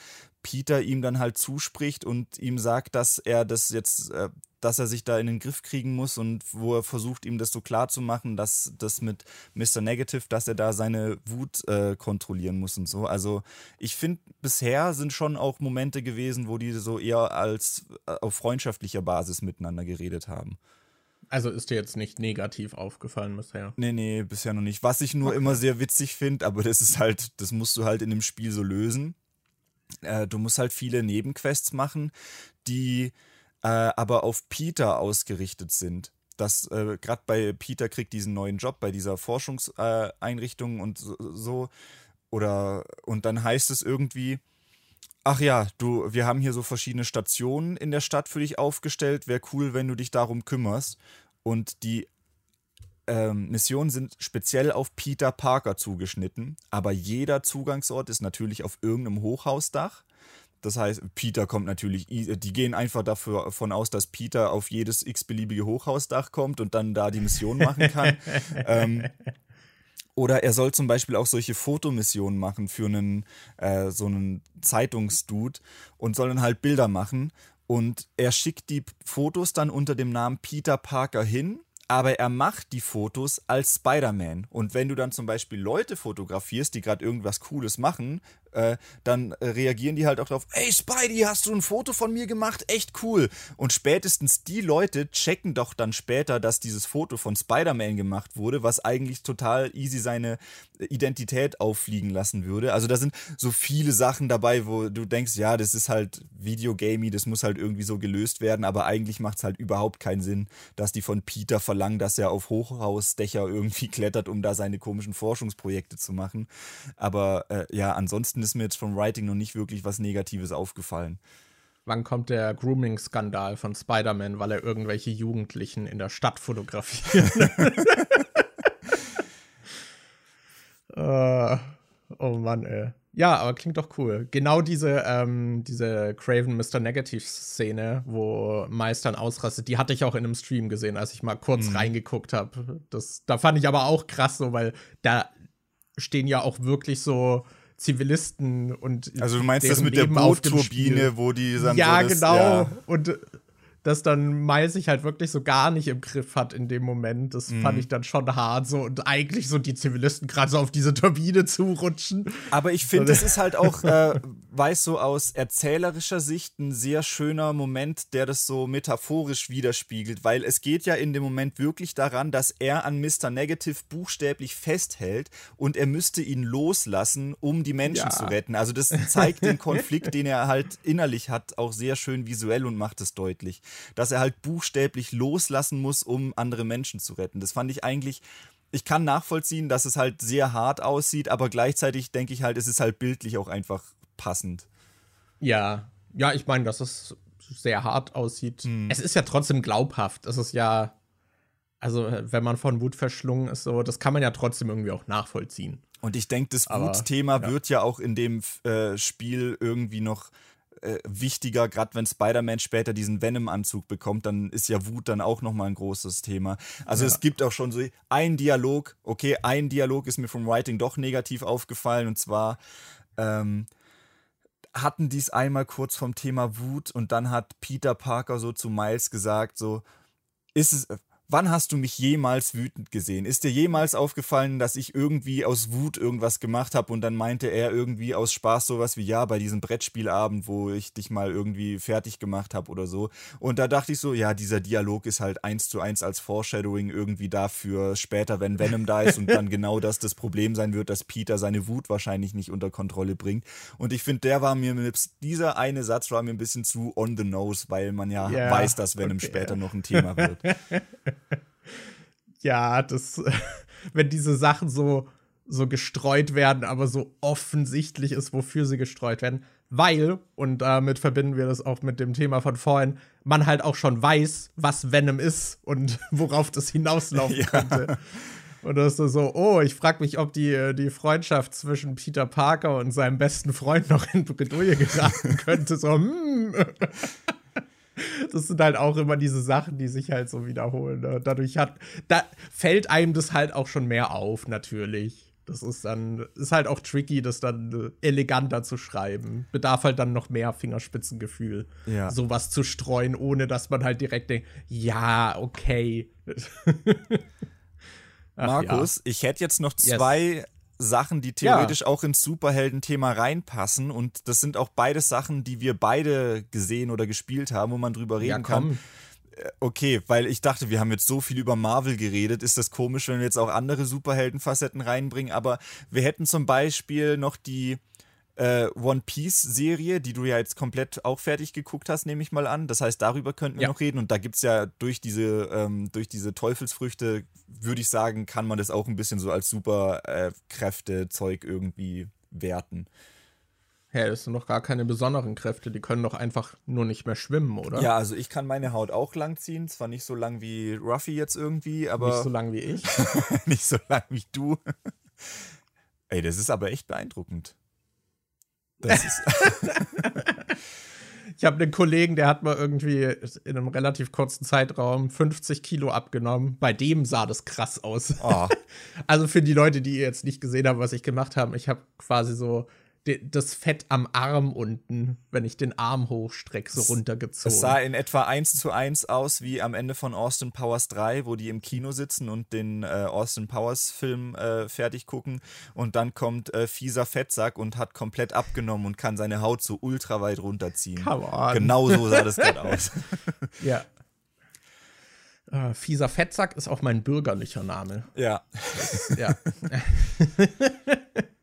Peter ihm dann halt zuspricht und ihm sagt, dass er das jetzt, äh, dass er sich da in den Griff kriegen muss und wo er versucht, ihm das so klar zu machen, dass das mit Mr. Negative, dass er da seine Wut äh, kontrollieren muss und so. Also ich finde, bisher sind schon auch Momente gewesen, wo die so eher als äh, auf freundschaftlicher Basis miteinander geredet haben. Also ist dir jetzt nicht negativ aufgefallen bisher? Nee, nee, bisher noch nicht. Was ich nur okay. immer sehr witzig finde, aber das ist halt, das musst du halt in dem Spiel so lösen äh, du musst halt viele Nebenquests machen, die äh, aber auf Peter ausgerichtet sind. Das äh, gerade bei Peter kriegt diesen neuen Job bei dieser Forschungseinrichtung und so, so. Oder und dann heißt es irgendwie, ach ja, du, wir haben hier so verschiedene Stationen in der Stadt für dich aufgestellt. Wäre cool, wenn du dich darum kümmerst. Und die ähm, Missionen sind speziell auf Peter Parker zugeschnitten, aber jeder Zugangsort ist natürlich auf irgendeinem Hochhausdach. Das heißt, Peter kommt natürlich, die gehen einfach davon aus, dass Peter auf jedes x-beliebige Hochhausdach kommt und dann da die Mission machen kann. ähm, oder er soll zum Beispiel auch solche Fotomissionen machen für einen, äh, so einen Zeitungsdude und soll dann halt Bilder machen. Und er schickt die Fotos dann unter dem Namen Peter Parker hin aber er macht die Fotos als Spider-Man. Und wenn du dann zum Beispiel Leute fotografierst, die gerade irgendwas Cooles machen, äh, dann reagieren die halt auch drauf, ey Spidey, hast du ein Foto von mir gemacht? Echt cool. Und spätestens die Leute checken doch dann später, dass dieses Foto von Spider-Man gemacht wurde, was eigentlich total easy seine Identität auffliegen lassen würde. Also da sind so viele Sachen dabei, wo du denkst, ja, das ist halt Videogamey, das muss halt irgendwie so gelöst werden, aber eigentlich macht es halt überhaupt keinen Sinn, dass die von Peter verlangen, dass er auf Hochhausdächer irgendwie klettert, um da seine komischen Forschungsprojekte zu machen. Aber äh, ja, ansonsten ist mir jetzt vom Writing noch nicht wirklich was Negatives aufgefallen. Wann kommt der Grooming-Skandal von Spider-Man, weil er irgendwelche Jugendlichen in der Stadt fotografiert? uh, Oh Mann, ey. Ja, aber klingt doch cool. Genau diese, ähm, diese Craven Mr. Negative-Szene, wo dann ausrastet, die hatte ich auch in einem Stream gesehen, als ich mal kurz mhm. reingeguckt habe. Da fand ich aber auch krass so, weil da stehen ja auch wirklich so Zivilisten und Also du meinst das mit Leben der Bootturbine, wo die dann Ja, so das, genau. Ja. Und dass dann Miles sich halt wirklich so gar nicht im Griff hat in dem Moment. Das mhm. fand ich dann schon hart so und eigentlich so die Zivilisten gerade so auf diese Turbine zurutschen. Aber ich finde, das ist halt auch, äh, weiß so aus erzählerischer Sicht ein sehr schöner Moment, der das so metaphorisch widerspiegelt, weil es geht ja in dem Moment wirklich daran, dass er an Mr. Negative buchstäblich festhält und er müsste ihn loslassen, um die Menschen ja. zu retten. Also das zeigt den Konflikt, den er halt innerlich hat, auch sehr schön visuell und macht es deutlich dass er halt buchstäblich loslassen muss, um andere Menschen zu retten. Das fand ich eigentlich ich kann nachvollziehen, dass es halt sehr hart aussieht, aber gleichzeitig denke ich halt, es ist halt bildlich auch einfach passend. Ja, ja, ich meine, dass es sehr hart aussieht. Hm. Es ist ja trotzdem glaubhaft. Es ist ja, also wenn man von Wut verschlungen ist, so, das kann man ja trotzdem irgendwie auch nachvollziehen. Und ich denke, das Wutthema ja. wird ja auch in dem äh, Spiel irgendwie noch äh, wichtiger, gerade wenn Spider-Man später diesen Venom-Anzug bekommt, dann ist ja Wut dann auch nochmal ein großes Thema. Also ja. es gibt auch schon so ein Dialog, okay, ein Dialog ist mir vom Writing doch negativ aufgefallen und zwar ähm, hatten dies einmal kurz vom Thema Wut und dann hat Peter Parker so zu Miles gesagt, so, ist es, Wann hast du mich jemals wütend gesehen? Ist dir jemals aufgefallen, dass ich irgendwie aus Wut irgendwas gemacht habe und dann meinte er irgendwie aus Spaß sowas wie ja, bei diesem Brettspielabend, wo ich dich mal irgendwie fertig gemacht habe oder so. Und da dachte ich so, ja, dieser Dialog ist halt eins zu eins als Foreshadowing irgendwie dafür später, wenn Venom da ist und dann genau das das Problem sein wird, dass Peter seine Wut wahrscheinlich nicht unter Kontrolle bringt. Und ich finde, der war mir, dieser eine Satz war mir ein bisschen zu on the nose, weil man ja yeah, weiß, dass Venom okay. später noch ein Thema wird. ja, das, wenn diese Sachen so, so gestreut werden, aber so offensichtlich ist, wofür sie gestreut werden. Weil, und damit verbinden wir das auch mit dem Thema von vorhin, man halt auch schon weiß, was Venom ist und worauf das hinauslaufen ja. könnte. Und das ist so, oh, ich frage mich, ob die, die Freundschaft zwischen Peter Parker und seinem besten Freund noch in Bredouille geraten könnte. So, hm das sind halt auch immer diese Sachen, die sich halt so wiederholen. Ne? Dadurch hat, da fällt einem das halt auch schon mehr auf, natürlich. Das ist dann, ist halt auch tricky, das dann eleganter zu schreiben. Bedarf halt dann noch mehr Fingerspitzengefühl, ja. sowas zu streuen, ohne dass man halt direkt denkt, ja, okay. Ach, Markus, ja. ich hätte jetzt noch zwei yes. Sachen, die theoretisch ja. auch ins Superhelden-Thema reinpassen. Und das sind auch beides Sachen, die wir beide gesehen oder gespielt haben, wo man drüber reden ja, kann. Äh, okay, weil ich dachte, wir haben jetzt so viel über Marvel geredet. Ist das komisch, wenn wir jetzt auch andere Superhelden-Facetten reinbringen? Aber wir hätten zum Beispiel noch die äh, One Piece Serie, die du ja jetzt komplett auch fertig geguckt hast, nehme ich mal an. Das heißt, darüber könnten wir ja. noch reden. Und da gibt es ja durch diese, ähm, durch diese Teufelsfrüchte, würde ich sagen, kann man das auch ein bisschen so als Superkräfte-Zeug äh, irgendwie werten. Ja, das sind noch gar keine besonderen Kräfte, die können doch einfach nur nicht mehr schwimmen, oder? Ja, also ich kann meine Haut auch lang ziehen, zwar nicht so lang wie Ruffy jetzt irgendwie, aber. Nicht so lang wie ich. nicht so lang wie du. Ey, das ist aber echt beeindruckend. ich habe einen Kollegen, der hat mal irgendwie in einem relativ kurzen Zeitraum 50 Kilo abgenommen. Bei dem sah das krass aus. Oh. Also für die Leute, die jetzt nicht gesehen haben, was ich gemacht habe, ich habe quasi so das Fett am Arm unten, wenn ich den Arm hochstrecke, so runtergezogen. Es sah in etwa eins zu eins aus wie am Ende von Austin Powers 3, wo die im Kino sitzen und den äh, Austin Powers Film äh, fertig gucken und dann kommt äh, fieser Fettsack und hat komplett abgenommen und kann seine Haut so ultra weit runterziehen. Come on. Genau so sah das gerade aus. ja. Uh, fieser Fettsack ist auch mein bürgerlicher Name. Ja. Das, ja.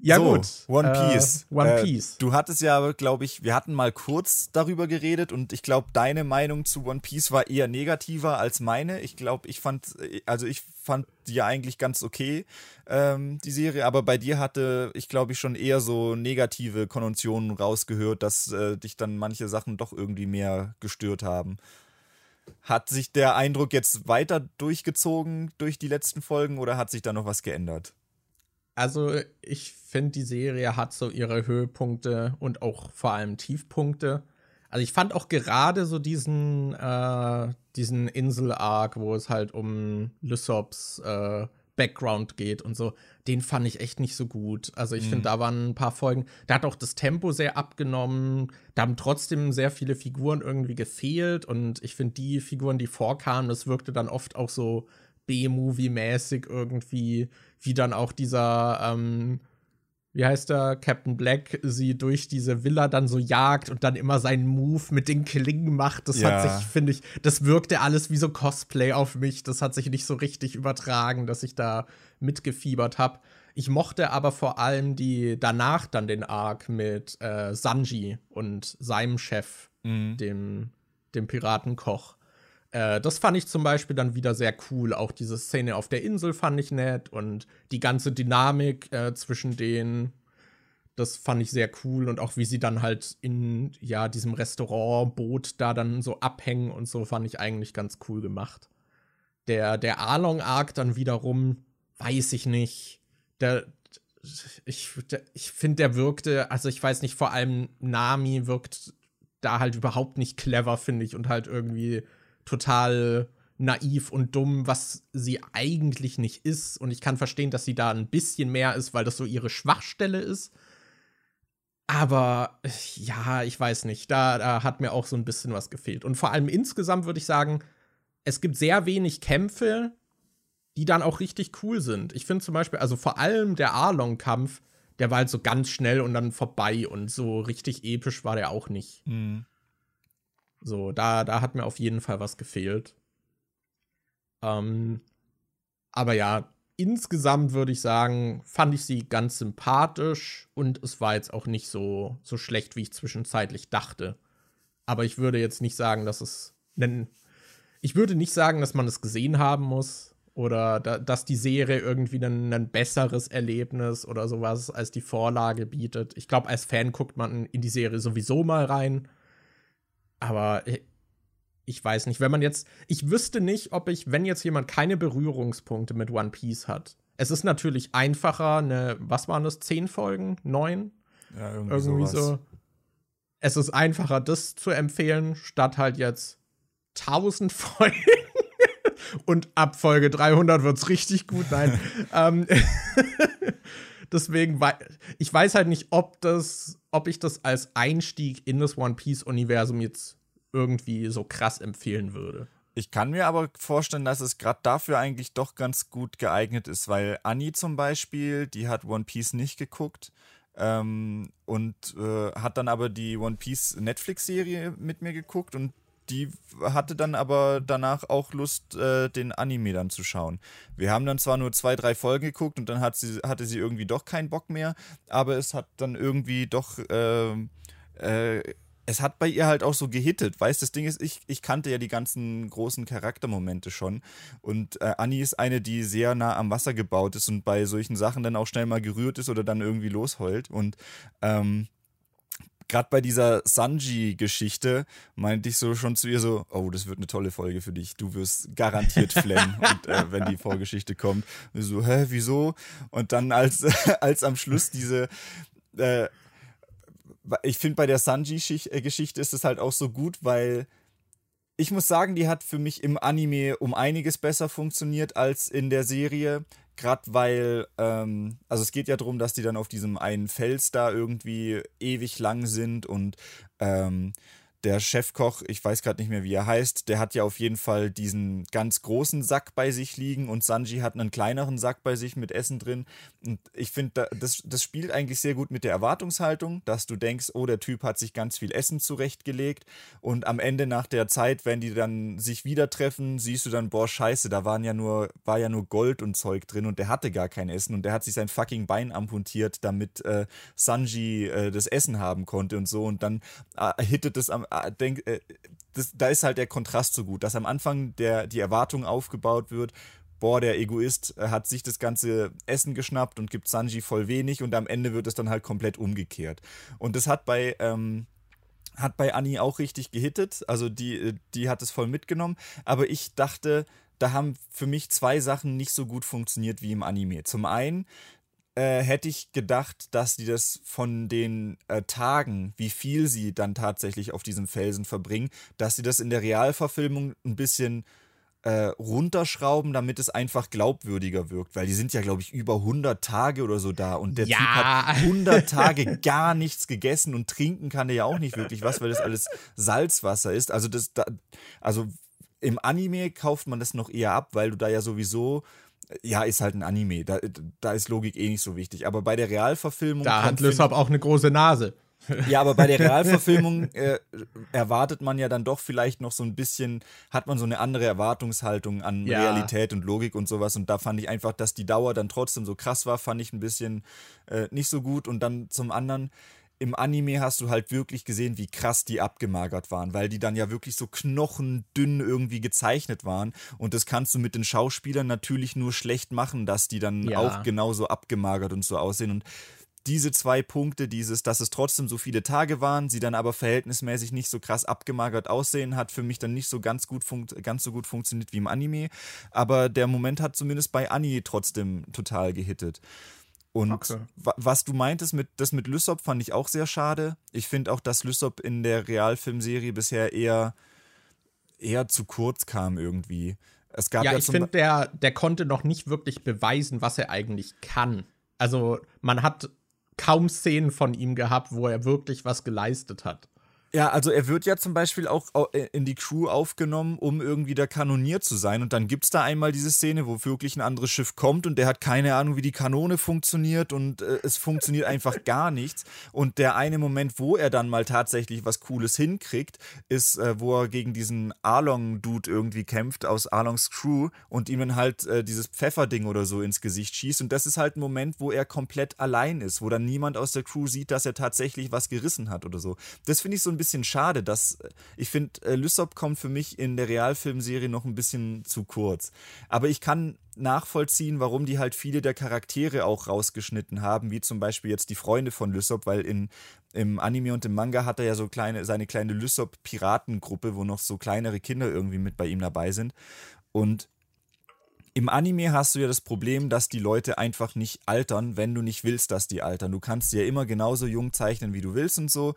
Ja, so, gut. One äh, Piece. Äh, One Piece. Äh, du hattest ja, glaube ich, wir hatten mal kurz darüber geredet und ich glaube, deine Meinung zu One Piece war eher negativer als meine. Ich glaube, ich fand, also ich fand die ja eigentlich ganz okay, ähm, die Serie, aber bei dir hatte ich, glaube ich, schon eher so negative Konnotationen rausgehört, dass äh, dich dann manche Sachen doch irgendwie mehr gestört haben. Hat sich der Eindruck jetzt weiter durchgezogen durch die letzten Folgen oder hat sich da noch was geändert? Also ich finde, die Serie hat so ihre Höhepunkte und auch vor allem Tiefpunkte. Also ich fand auch gerade so diesen, äh, diesen Insel-Arc, wo es halt um Lysops äh, Background geht und so, den fand ich echt nicht so gut. Also ich mhm. finde, da waren ein paar Folgen, da hat auch das Tempo sehr abgenommen, da haben trotzdem sehr viele Figuren irgendwie gefehlt und ich finde, die Figuren, die vorkamen, das wirkte dann oft auch so B-Movie-mäßig irgendwie, wie dann auch dieser ähm, wie heißt der, Captain Black, sie durch diese Villa dann so jagt und dann immer seinen Move mit den Klingen macht. Das ja. hat sich, finde ich, das wirkte alles wie so Cosplay auf mich. Das hat sich nicht so richtig übertragen, dass ich da mitgefiebert habe. Ich mochte aber vor allem die danach dann den Arc mit äh, Sanji und seinem Chef, mhm. dem, dem Piratenkoch. Äh, das fand ich zum Beispiel dann wieder sehr cool. Auch diese Szene auf der Insel fand ich nett und die ganze Dynamik äh, zwischen denen, das fand ich sehr cool und auch wie sie dann halt in ja diesem Restaurantboot da dann so abhängen und so fand ich eigentlich ganz cool gemacht. Der der Arlong Arc dann wiederum weiß ich nicht. Der ich, ich finde, der wirkte, also ich weiß nicht, vor allem Nami wirkt da halt überhaupt nicht clever, finde ich, und halt irgendwie total naiv und dumm, was sie eigentlich nicht ist. Und ich kann verstehen, dass sie da ein bisschen mehr ist, weil das so ihre Schwachstelle ist. Aber ja, ich weiß nicht. Da, da hat mir auch so ein bisschen was gefehlt. Und vor allem insgesamt würde ich sagen, es gibt sehr wenig Kämpfe, die dann auch richtig cool sind. Ich finde zum Beispiel, also vor allem der Arlong-Kampf, der war halt so ganz schnell und dann vorbei und so richtig episch war der auch nicht. Mhm. So, da, da hat mir auf jeden Fall was gefehlt. Ähm, aber ja, insgesamt würde ich sagen, fand ich sie ganz sympathisch und es war jetzt auch nicht so, so schlecht, wie ich zwischenzeitlich dachte. Aber ich würde jetzt nicht sagen, dass es. Denn ich würde nicht sagen, dass man es gesehen haben muss oder da, dass die Serie irgendwie ein, ein besseres Erlebnis oder sowas als die Vorlage bietet. Ich glaube, als Fan guckt man in die Serie sowieso mal rein aber ich weiß nicht, wenn man jetzt, ich wüsste nicht, ob ich, wenn jetzt jemand keine Berührungspunkte mit One Piece hat. Es ist natürlich einfacher, eine, was waren das, zehn Folgen? Neun? Ja, irgendwie, irgendwie so. Es ist einfacher, das zu empfehlen, statt halt jetzt tausend Folgen. Und ab Folge 300 wird's richtig gut. Nein. ähm, deswegen, ich weiß halt nicht, ob das, ob ich das als Einstieg in das One Piece-Universum jetzt irgendwie so krass empfehlen würde. Ich kann mir aber vorstellen, dass es gerade dafür eigentlich doch ganz gut geeignet ist, weil Annie zum Beispiel, die hat One Piece nicht geguckt ähm, und äh, hat dann aber die One Piece Netflix-Serie mit mir geguckt und die hatte dann aber danach auch Lust, äh, den Anime dann zu schauen. Wir haben dann zwar nur zwei, drei Folgen geguckt und dann hat sie, hatte sie irgendwie doch keinen Bock mehr, aber es hat dann irgendwie doch. Äh, äh, es hat bei ihr halt auch so gehittet. Weißt das Ding ist, ich, ich kannte ja die ganzen großen Charaktermomente schon. Und äh, Annie ist eine, die sehr nah am Wasser gebaut ist und bei solchen Sachen dann auch schnell mal gerührt ist oder dann irgendwie losheult. Und ähm, gerade bei dieser Sanji-Geschichte meinte ich so schon zu ihr so, oh, das wird eine tolle Folge für dich. Du wirst garantiert flennen, und, äh, wenn die Vorgeschichte kommt. Und so, hä, wieso? Und dann als, als am Schluss diese äh, ich finde bei der Sanji-Geschichte ist es halt auch so gut, weil ich muss sagen, die hat für mich im Anime um einiges besser funktioniert als in der Serie. Gerade weil, ähm, also es geht ja darum, dass die dann auf diesem einen Fels da irgendwie ewig lang sind und ähm, der Chefkoch, ich weiß gerade nicht mehr, wie er heißt, der hat ja auf jeden Fall diesen ganz großen Sack bei sich liegen und Sanji hat einen kleineren Sack bei sich mit Essen drin. Und ich finde, das, das spielt eigentlich sehr gut mit der Erwartungshaltung, dass du denkst, oh, der Typ hat sich ganz viel Essen zurechtgelegt. Und am Ende nach der Zeit, wenn die dann sich wieder treffen, siehst du dann, boah, scheiße, da waren ja nur, war ja nur Gold und Zeug drin und der hatte gar kein Essen. Und der hat sich sein fucking Bein amputiert, damit äh, Sanji äh, das Essen haben konnte und so. Und dann äh, hittet es am denk, äh, das, da ist halt der Kontrast so gut, dass am Anfang der, die Erwartung aufgebaut wird, boah, der Egoist äh, hat sich das ganze Essen geschnappt und gibt Sanji voll wenig und am Ende wird es dann halt komplett umgekehrt. Und das hat bei, ähm, hat bei Annie auch richtig gehittet, also die, äh, die hat es voll mitgenommen, aber ich dachte, da haben für mich zwei Sachen nicht so gut funktioniert wie im Anime. Zum einen äh, hätte ich gedacht, dass die das von den äh, Tagen, wie viel sie dann tatsächlich auf diesem Felsen verbringen, dass sie das in der Realverfilmung ein bisschen äh, runterschrauben, damit es einfach glaubwürdiger wirkt, weil die sind ja, glaube ich, über 100 Tage oder so da und der Ja. Typ hat 100 Tage gar nichts gegessen und trinken kann er ja auch nicht wirklich was, weil das alles Salzwasser ist. Also das, da, also im Anime kauft man das noch eher ab, weil du da ja sowieso ja, ist halt ein Anime. Da, da ist Logik eh nicht so wichtig. Aber bei der Realverfilmung. Da hat Lysop auch eine große Nase. ja, aber bei der Realverfilmung äh, erwartet man ja dann doch vielleicht noch so ein bisschen, hat man so eine andere Erwartungshaltung an Ja. Realität und Logik und sowas. Und da fand ich einfach, dass die Dauer dann trotzdem so krass war, fand ich ein bisschen äh, nicht so gut. Und dann zum anderen, im Anime hast du halt wirklich gesehen, wie krass die abgemagert waren, weil die dann ja wirklich so knochendünn irgendwie gezeichnet waren. Und das kannst du mit den Schauspielern natürlich nur schlecht machen, dass die dann Ja. auch genauso abgemagert und so aussehen. Und diese zwei Punkte, dieses, dass es trotzdem so viele Tage waren, sie dann aber verhältnismäßig nicht so krass abgemagert aussehen, hat für mich dann nicht so ganz gut ganz so gut funktioniert wie im Anime. Aber der Moment hat zumindest bei Annie trotzdem total gehittet. Und Okay. wa- was du meintest, mit, das mit Lysop fand ich auch sehr schade. Ich finde auch, dass Lysop in der Realfilmserie bisher eher, eher zu kurz kam irgendwie. Es gab ja, Ja, ich finde, der, der konnte noch nicht wirklich beweisen, was er eigentlich kann. Also, man hat kaum Szenen von ihm gehabt, wo er wirklich was geleistet hat. Ja, also er wird ja zum Beispiel auch au- äh, in die Crew aufgenommen, um irgendwie der Kanonier zu sein. Und dann gibt es da einmal diese Szene, wo wirklich ein anderes Schiff kommt und der hat keine Ahnung, wie die Kanone funktioniert und äh, es funktioniert einfach gar nichts. Und der eine Moment, wo er dann mal tatsächlich was Cooles hinkriegt, ist, äh, wo er gegen diesen Arlong-Dude irgendwie kämpft aus Arlongs Crew und ihm dann halt äh, dieses Pfefferding oder so ins Gesicht schießt. Und das ist halt ein Moment, wo er komplett allein ist, wo dann niemand aus der Crew sieht, dass er tatsächlich was gerissen hat oder so. Das finde ich so ein bisschen schade, dass äh, ich finde, äh, Lysop kommt für mich in der Realfilmserie noch ein bisschen zu kurz. Aber ich kann nachvollziehen, warum die halt viele der Charaktere auch rausgeschnitten haben, wie zum Beispiel jetzt die Freunde von Lysop, weil in, im Anime und im Manga hat er ja so kleine, seine kleine Lysop-Piratengruppe, wo noch so kleinere Kinder irgendwie mit bei ihm dabei sind. Und im Anime hast du ja das Problem, dass die Leute einfach nicht altern, wenn du nicht willst, dass die altern. Du kannst sie ja immer genauso jung zeichnen, wie du willst und so.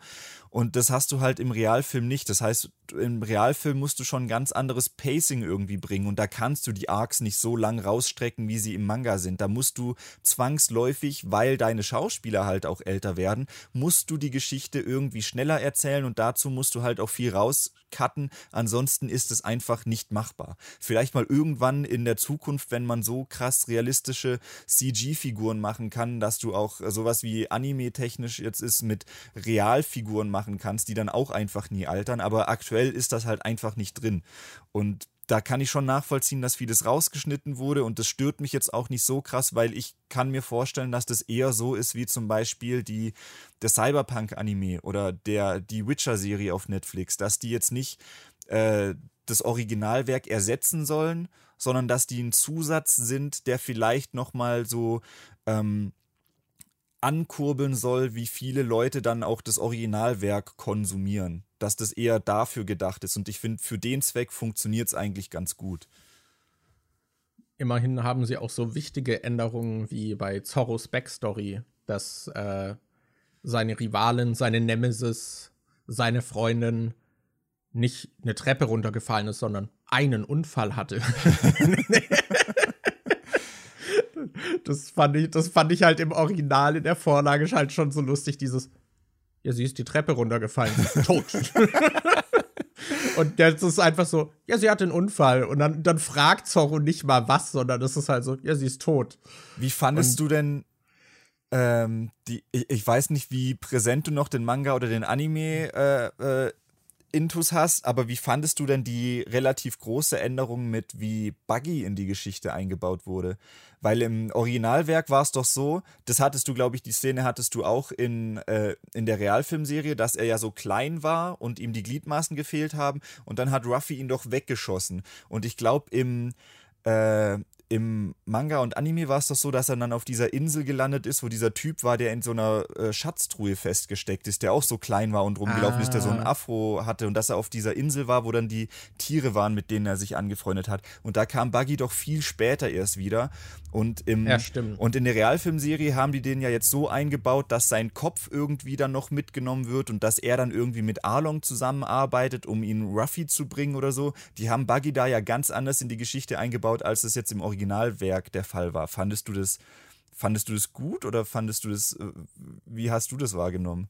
Und das hast du halt im Realfilm nicht. Das heißt, im Realfilm musst du schon ein ganz anderes Pacing irgendwie bringen. Und da kannst du die Arcs nicht so lang rausstrecken, wie sie im Manga sind. Da musst du zwangsläufig, weil deine Schauspieler halt auch älter werden, musst du die Geschichte irgendwie schneller erzählen. Und dazu musst du halt auch viel rauscutten. Ansonsten ist es einfach nicht machbar. Vielleicht mal irgendwann in der Zukunft, wenn man so krass realistische CG-Figuren machen kann, dass du auch sowas wie anime-technisch jetzt ist mit Realfiguren machen kannst, die dann auch einfach nie altern. Aber aktuell ist das halt einfach nicht drin. Und da kann ich schon nachvollziehen, dass vieles rausgeschnitten wurde und das stört mich jetzt auch nicht so krass, weil ich kann mir vorstellen, dass das eher so ist wie zum Beispiel die, der Cyberpunk-Anime oder der, die Witcher-Serie auf Netflix, dass die jetzt nicht äh, das Originalwerk ersetzen sollen, sondern dass die ein Zusatz sind, der vielleicht nochmal so ähm, ankurbeln soll, wie viele Leute dann auch das Originalwerk konsumieren. Dass das eher dafür gedacht ist. Und ich finde, für den Zweck funktioniert es eigentlich ganz gut. Immerhin haben sie auch so wichtige Änderungen wie bei Zorros Backstory, dass äh, seine Rivalin, seine Nemesis, seine Freundin nicht eine Treppe runtergefallen ist, sondern einen Unfall hatte. das, fand ich, das fand ich halt im Original in der Vorlage halt schon so lustig, dieses Ja, sie ist die Treppe runtergefallen, tot. Und jetzt ist es einfach so, ja, sie hatte einen Unfall. Und dann, dann fragt Zorro nicht mal was, sondern es ist halt so, ja, sie ist tot. Wie fandest du denn ähm, die, ich, ich weiß nicht, wie präsent du noch den Manga oder den Anime äh, äh, Intus hast, aber wie fandest du denn die relativ große Änderung mit, wie Buggy in die Geschichte eingebaut wurde? Weil im Originalwerk war es doch so, das hattest du, glaube ich, die Szene hattest du auch in, äh, in der Realfilmserie, dass er ja so klein war und ihm die Gliedmaßen gefehlt haben und dann hat Ruffy ihn doch weggeschossen. Und ich glaube, im, äh, im Manga und Anime war es doch so, dass er dann auf dieser Insel gelandet ist, wo dieser Typ war, der in so einer äh, Schatztruhe festgesteckt ist, der auch so klein war und rumgelaufen ah. ist, der so ein ah. Afro hatte und dass er auf dieser Insel war, wo dann die Tiere waren, mit denen er sich angefreundet hat. Und da kam Buggy doch viel später erst wieder. Und, im, ja, stimmt. und in der Realfilmserie haben die den ja jetzt so eingebaut, dass sein Kopf irgendwie dann noch mitgenommen wird und dass er dann irgendwie mit Arlong zusammenarbeitet, um ihn Ruffy zu bringen oder so. Die haben Buggy da ja ganz anders in die Geschichte eingebaut, als es jetzt im Originalwerk der Fall war. Fandest du das, fandest du das gut oder fandest du das, äh, wie hast du das wahrgenommen?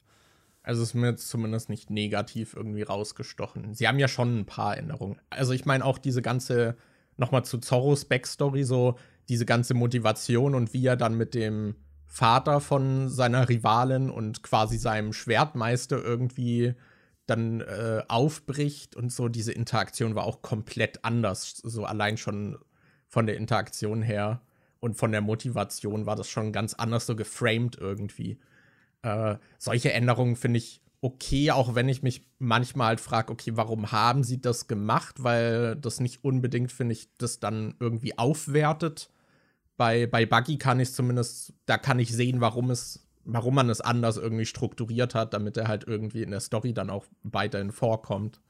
Also ist mir jetzt zumindest nicht negativ irgendwie rausgestochen. Sie haben ja schon ein paar Änderungen. Also ich meine auch diese ganze, nochmal zu Zorros Backstory, so diese ganze Motivation und wie er dann mit dem Vater von seiner Rivalin und quasi seinem Schwertmeister irgendwie dann äh, aufbricht und so, diese Interaktion war auch komplett anders. So allein schon von der Interaktion her und von der Motivation war das schon ganz anders so geframed irgendwie. Äh, solche Änderungen finde ich okay, auch wenn ich mich manchmal halt frage, okay, warum haben sie das gemacht? Weil das nicht unbedingt, finde ich, das dann irgendwie aufwertet. Bei, bei Buggy kann ich zumindest, da kann ich sehen, warum es, warum man es anders irgendwie strukturiert hat, damit er halt irgendwie in der Story dann auch weiterhin vorkommt.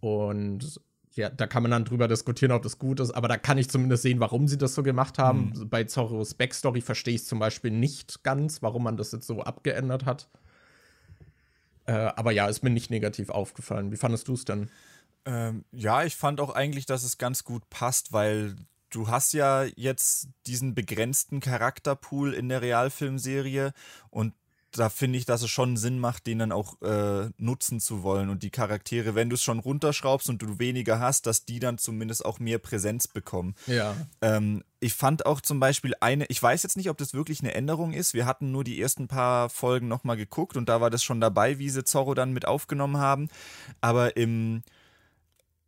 Und ja, da kann man dann drüber diskutieren, ob das gut ist, aber da kann ich zumindest sehen, warum sie das so gemacht haben. Mhm. Bei Zorros Backstory verstehe ich zum Beispiel nicht ganz, warum man das jetzt so abgeändert hat. Äh, aber ja, ist mir nicht negativ aufgefallen. Wie fandest du es denn? Ähm, ja, ich fand auch eigentlich, dass es ganz gut passt, weil du hast ja jetzt diesen begrenzten Charakterpool in der Realfilmserie und da finde ich, dass es schon Sinn macht, den dann auch äh, nutzen zu wollen und die Charaktere, wenn du es schon runterschraubst und du weniger hast, dass die dann zumindest auch mehr Präsenz bekommen. Ja. Ähm, ich fand auch zum Beispiel eine, ich weiß jetzt nicht, ob das wirklich eine Änderung ist. Wir hatten nur die ersten paar Folgen nochmal geguckt und da war das schon dabei, wie sie Zorro dann mit aufgenommen haben. Aber im,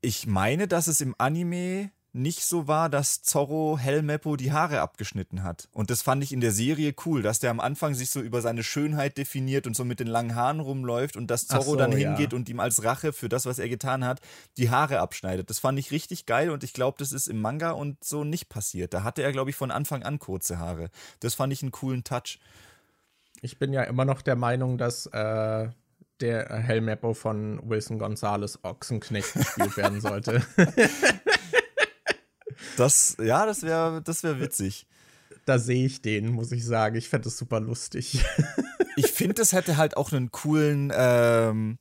ich meine, dass es im Anime nicht so war, dass Zorro Helmeppo die Haare abgeschnitten hat. Und das fand ich in der Serie cool, dass der am Anfang sich so über seine Schönheit definiert und so mit den langen Haaren rumläuft und dass Zorro so, dann hingeht ja. und ihm als Rache für das, was er getan hat, die Haare abschneidet. Das fand ich richtig geil und ich glaube, das ist im Manga und so nicht passiert. Da hatte er, glaube ich, von Anfang an kurze Haare. Das fand ich einen coolen Touch. Ich bin ja immer noch der Meinung, dass äh, der Helmeppo von Wilson Gonzales Ochsenknecht gespielt werden sollte. Das, ja, das wäre das wär witzig. Da sehe ich den, muss ich sagen. Ich fände es super lustig. ich finde, es hätte halt auch einen coolen ähm,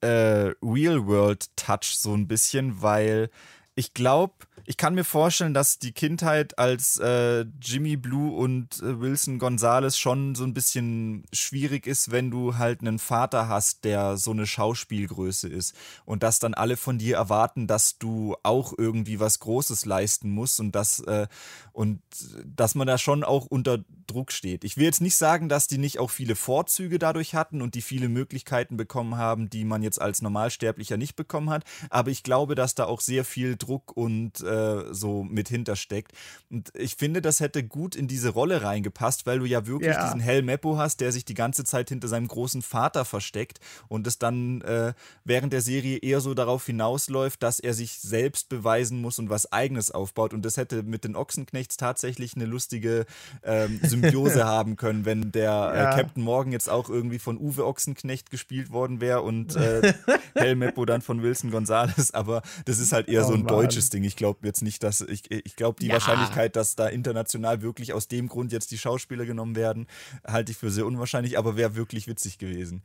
äh, Real-World-Touch so ein bisschen, weil ich glaube, ich kann mir vorstellen, dass die Kindheit als äh, Jimmy Blue und äh, Wilson Gonzalez schon so ein bisschen schwierig ist, wenn du halt einen Vater hast, der so eine Schauspielgröße ist und dass dann alle von dir erwarten, dass du auch irgendwie was Großes leisten musst und dass äh, und dass man da schon auch unter Druck steht. Ich will jetzt nicht sagen, dass die nicht auch viele Vorzüge dadurch hatten und die viele Möglichkeiten bekommen haben, die man jetzt als Normalsterblicher nicht bekommen hat, aber ich glaube, dass da auch sehr viel Druck und äh, so mit hintersteckt. Und ich finde, das hätte gut in diese Rolle reingepasst, weil du ja wirklich ja. diesen Hell Meppo hast, der sich die ganze Zeit hinter seinem großen Vater versteckt und es dann äh, während der Serie eher so darauf hinausläuft, dass er sich selbst beweisen muss und was Eigenes aufbaut. Und das hätte mit den Ochsenknechts tatsächlich eine lustige ähm, Symbiose haben können, wenn der äh, ja. äh, Captain Morgan jetzt auch irgendwie von Uwe Ochsenknecht gespielt worden wäre und äh, Hell Meppo dann von Wilson Gonzalez. Aber das ist halt eher oh, so ein Mann. deutsches Ding. Ich glaube jetzt nicht, dass ich, ich glaube, die ja. Wahrscheinlichkeit, dass da international wirklich aus dem Grund jetzt die Schauspieler genommen werden, halte ich für sehr unwahrscheinlich, aber wäre wirklich witzig gewesen.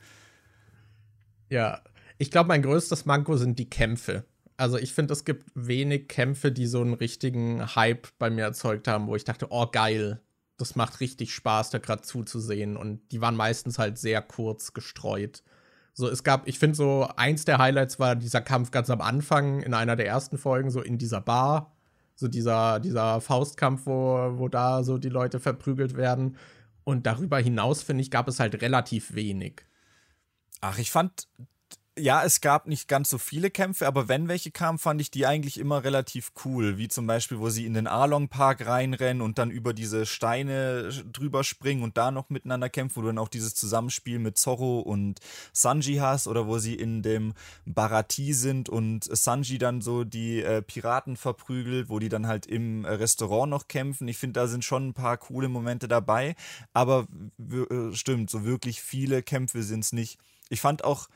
Ja, ich glaube, mein größtes Manko sind die Kämpfe. Also ich finde, es gibt wenig Kämpfe, die so einen richtigen Hype bei mir erzeugt haben, wo ich dachte, oh geil, das macht richtig Spaß, da gerade zuzusehen. Und die waren meistens halt sehr kurz gestreut. So, es gab, ich finde so, eins der Highlights war dieser Kampf ganz am Anfang in einer der ersten Folgen, so in dieser Bar. So dieser, dieser Faustkampf, wo, wo da so die Leute verprügelt werden. Und darüber hinaus, finde ich, gab es halt relativ wenig. Ach, ich fand ja, es gab nicht ganz so viele Kämpfe, aber wenn welche kamen, fand ich die eigentlich immer relativ cool. Wie zum Beispiel, wo sie in den Arlong Park reinrennen und dann über diese Steine drüber springen und da noch miteinander kämpfen, wo du dann auch dieses Zusammenspiel mit Zorro und Sanji hast oder wo sie in dem Barati sind und Sanji dann so die äh, Piraten verprügelt, wo die dann halt im Restaurant noch kämpfen. Ich finde, da sind schon ein paar coole Momente dabei, aber äh, stimmt, so wirklich viele Kämpfe sind es nicht. Ich fand auch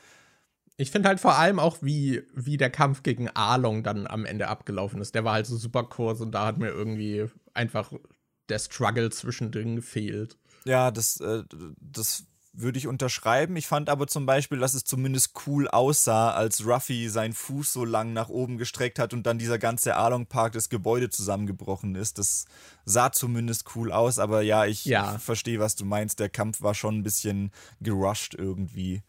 ich finde halt vor allem auch, wie, wie der Kampf gegen Arlong dann am Ende abgelaufen ist. Der war halt so super kurz und da hat mir irgendwie einfach der Struggle zwischendrin gefehlt. Ja, das, äh, das würde ich unterschreiben. Ich fand aber zum Beispiel, dass es zumindest cool aussah, als Ruffy seinen Fuß so lang nach oben gestreckt hat und dann dieser ganze Arlong Park, das Gebäude zusammengebrochen ist. Das sah zumindest cool aus, aber ja, ich ja. verstehe, was du meinst. Der Kampf war schon ein bisschen gerusht irgendwie.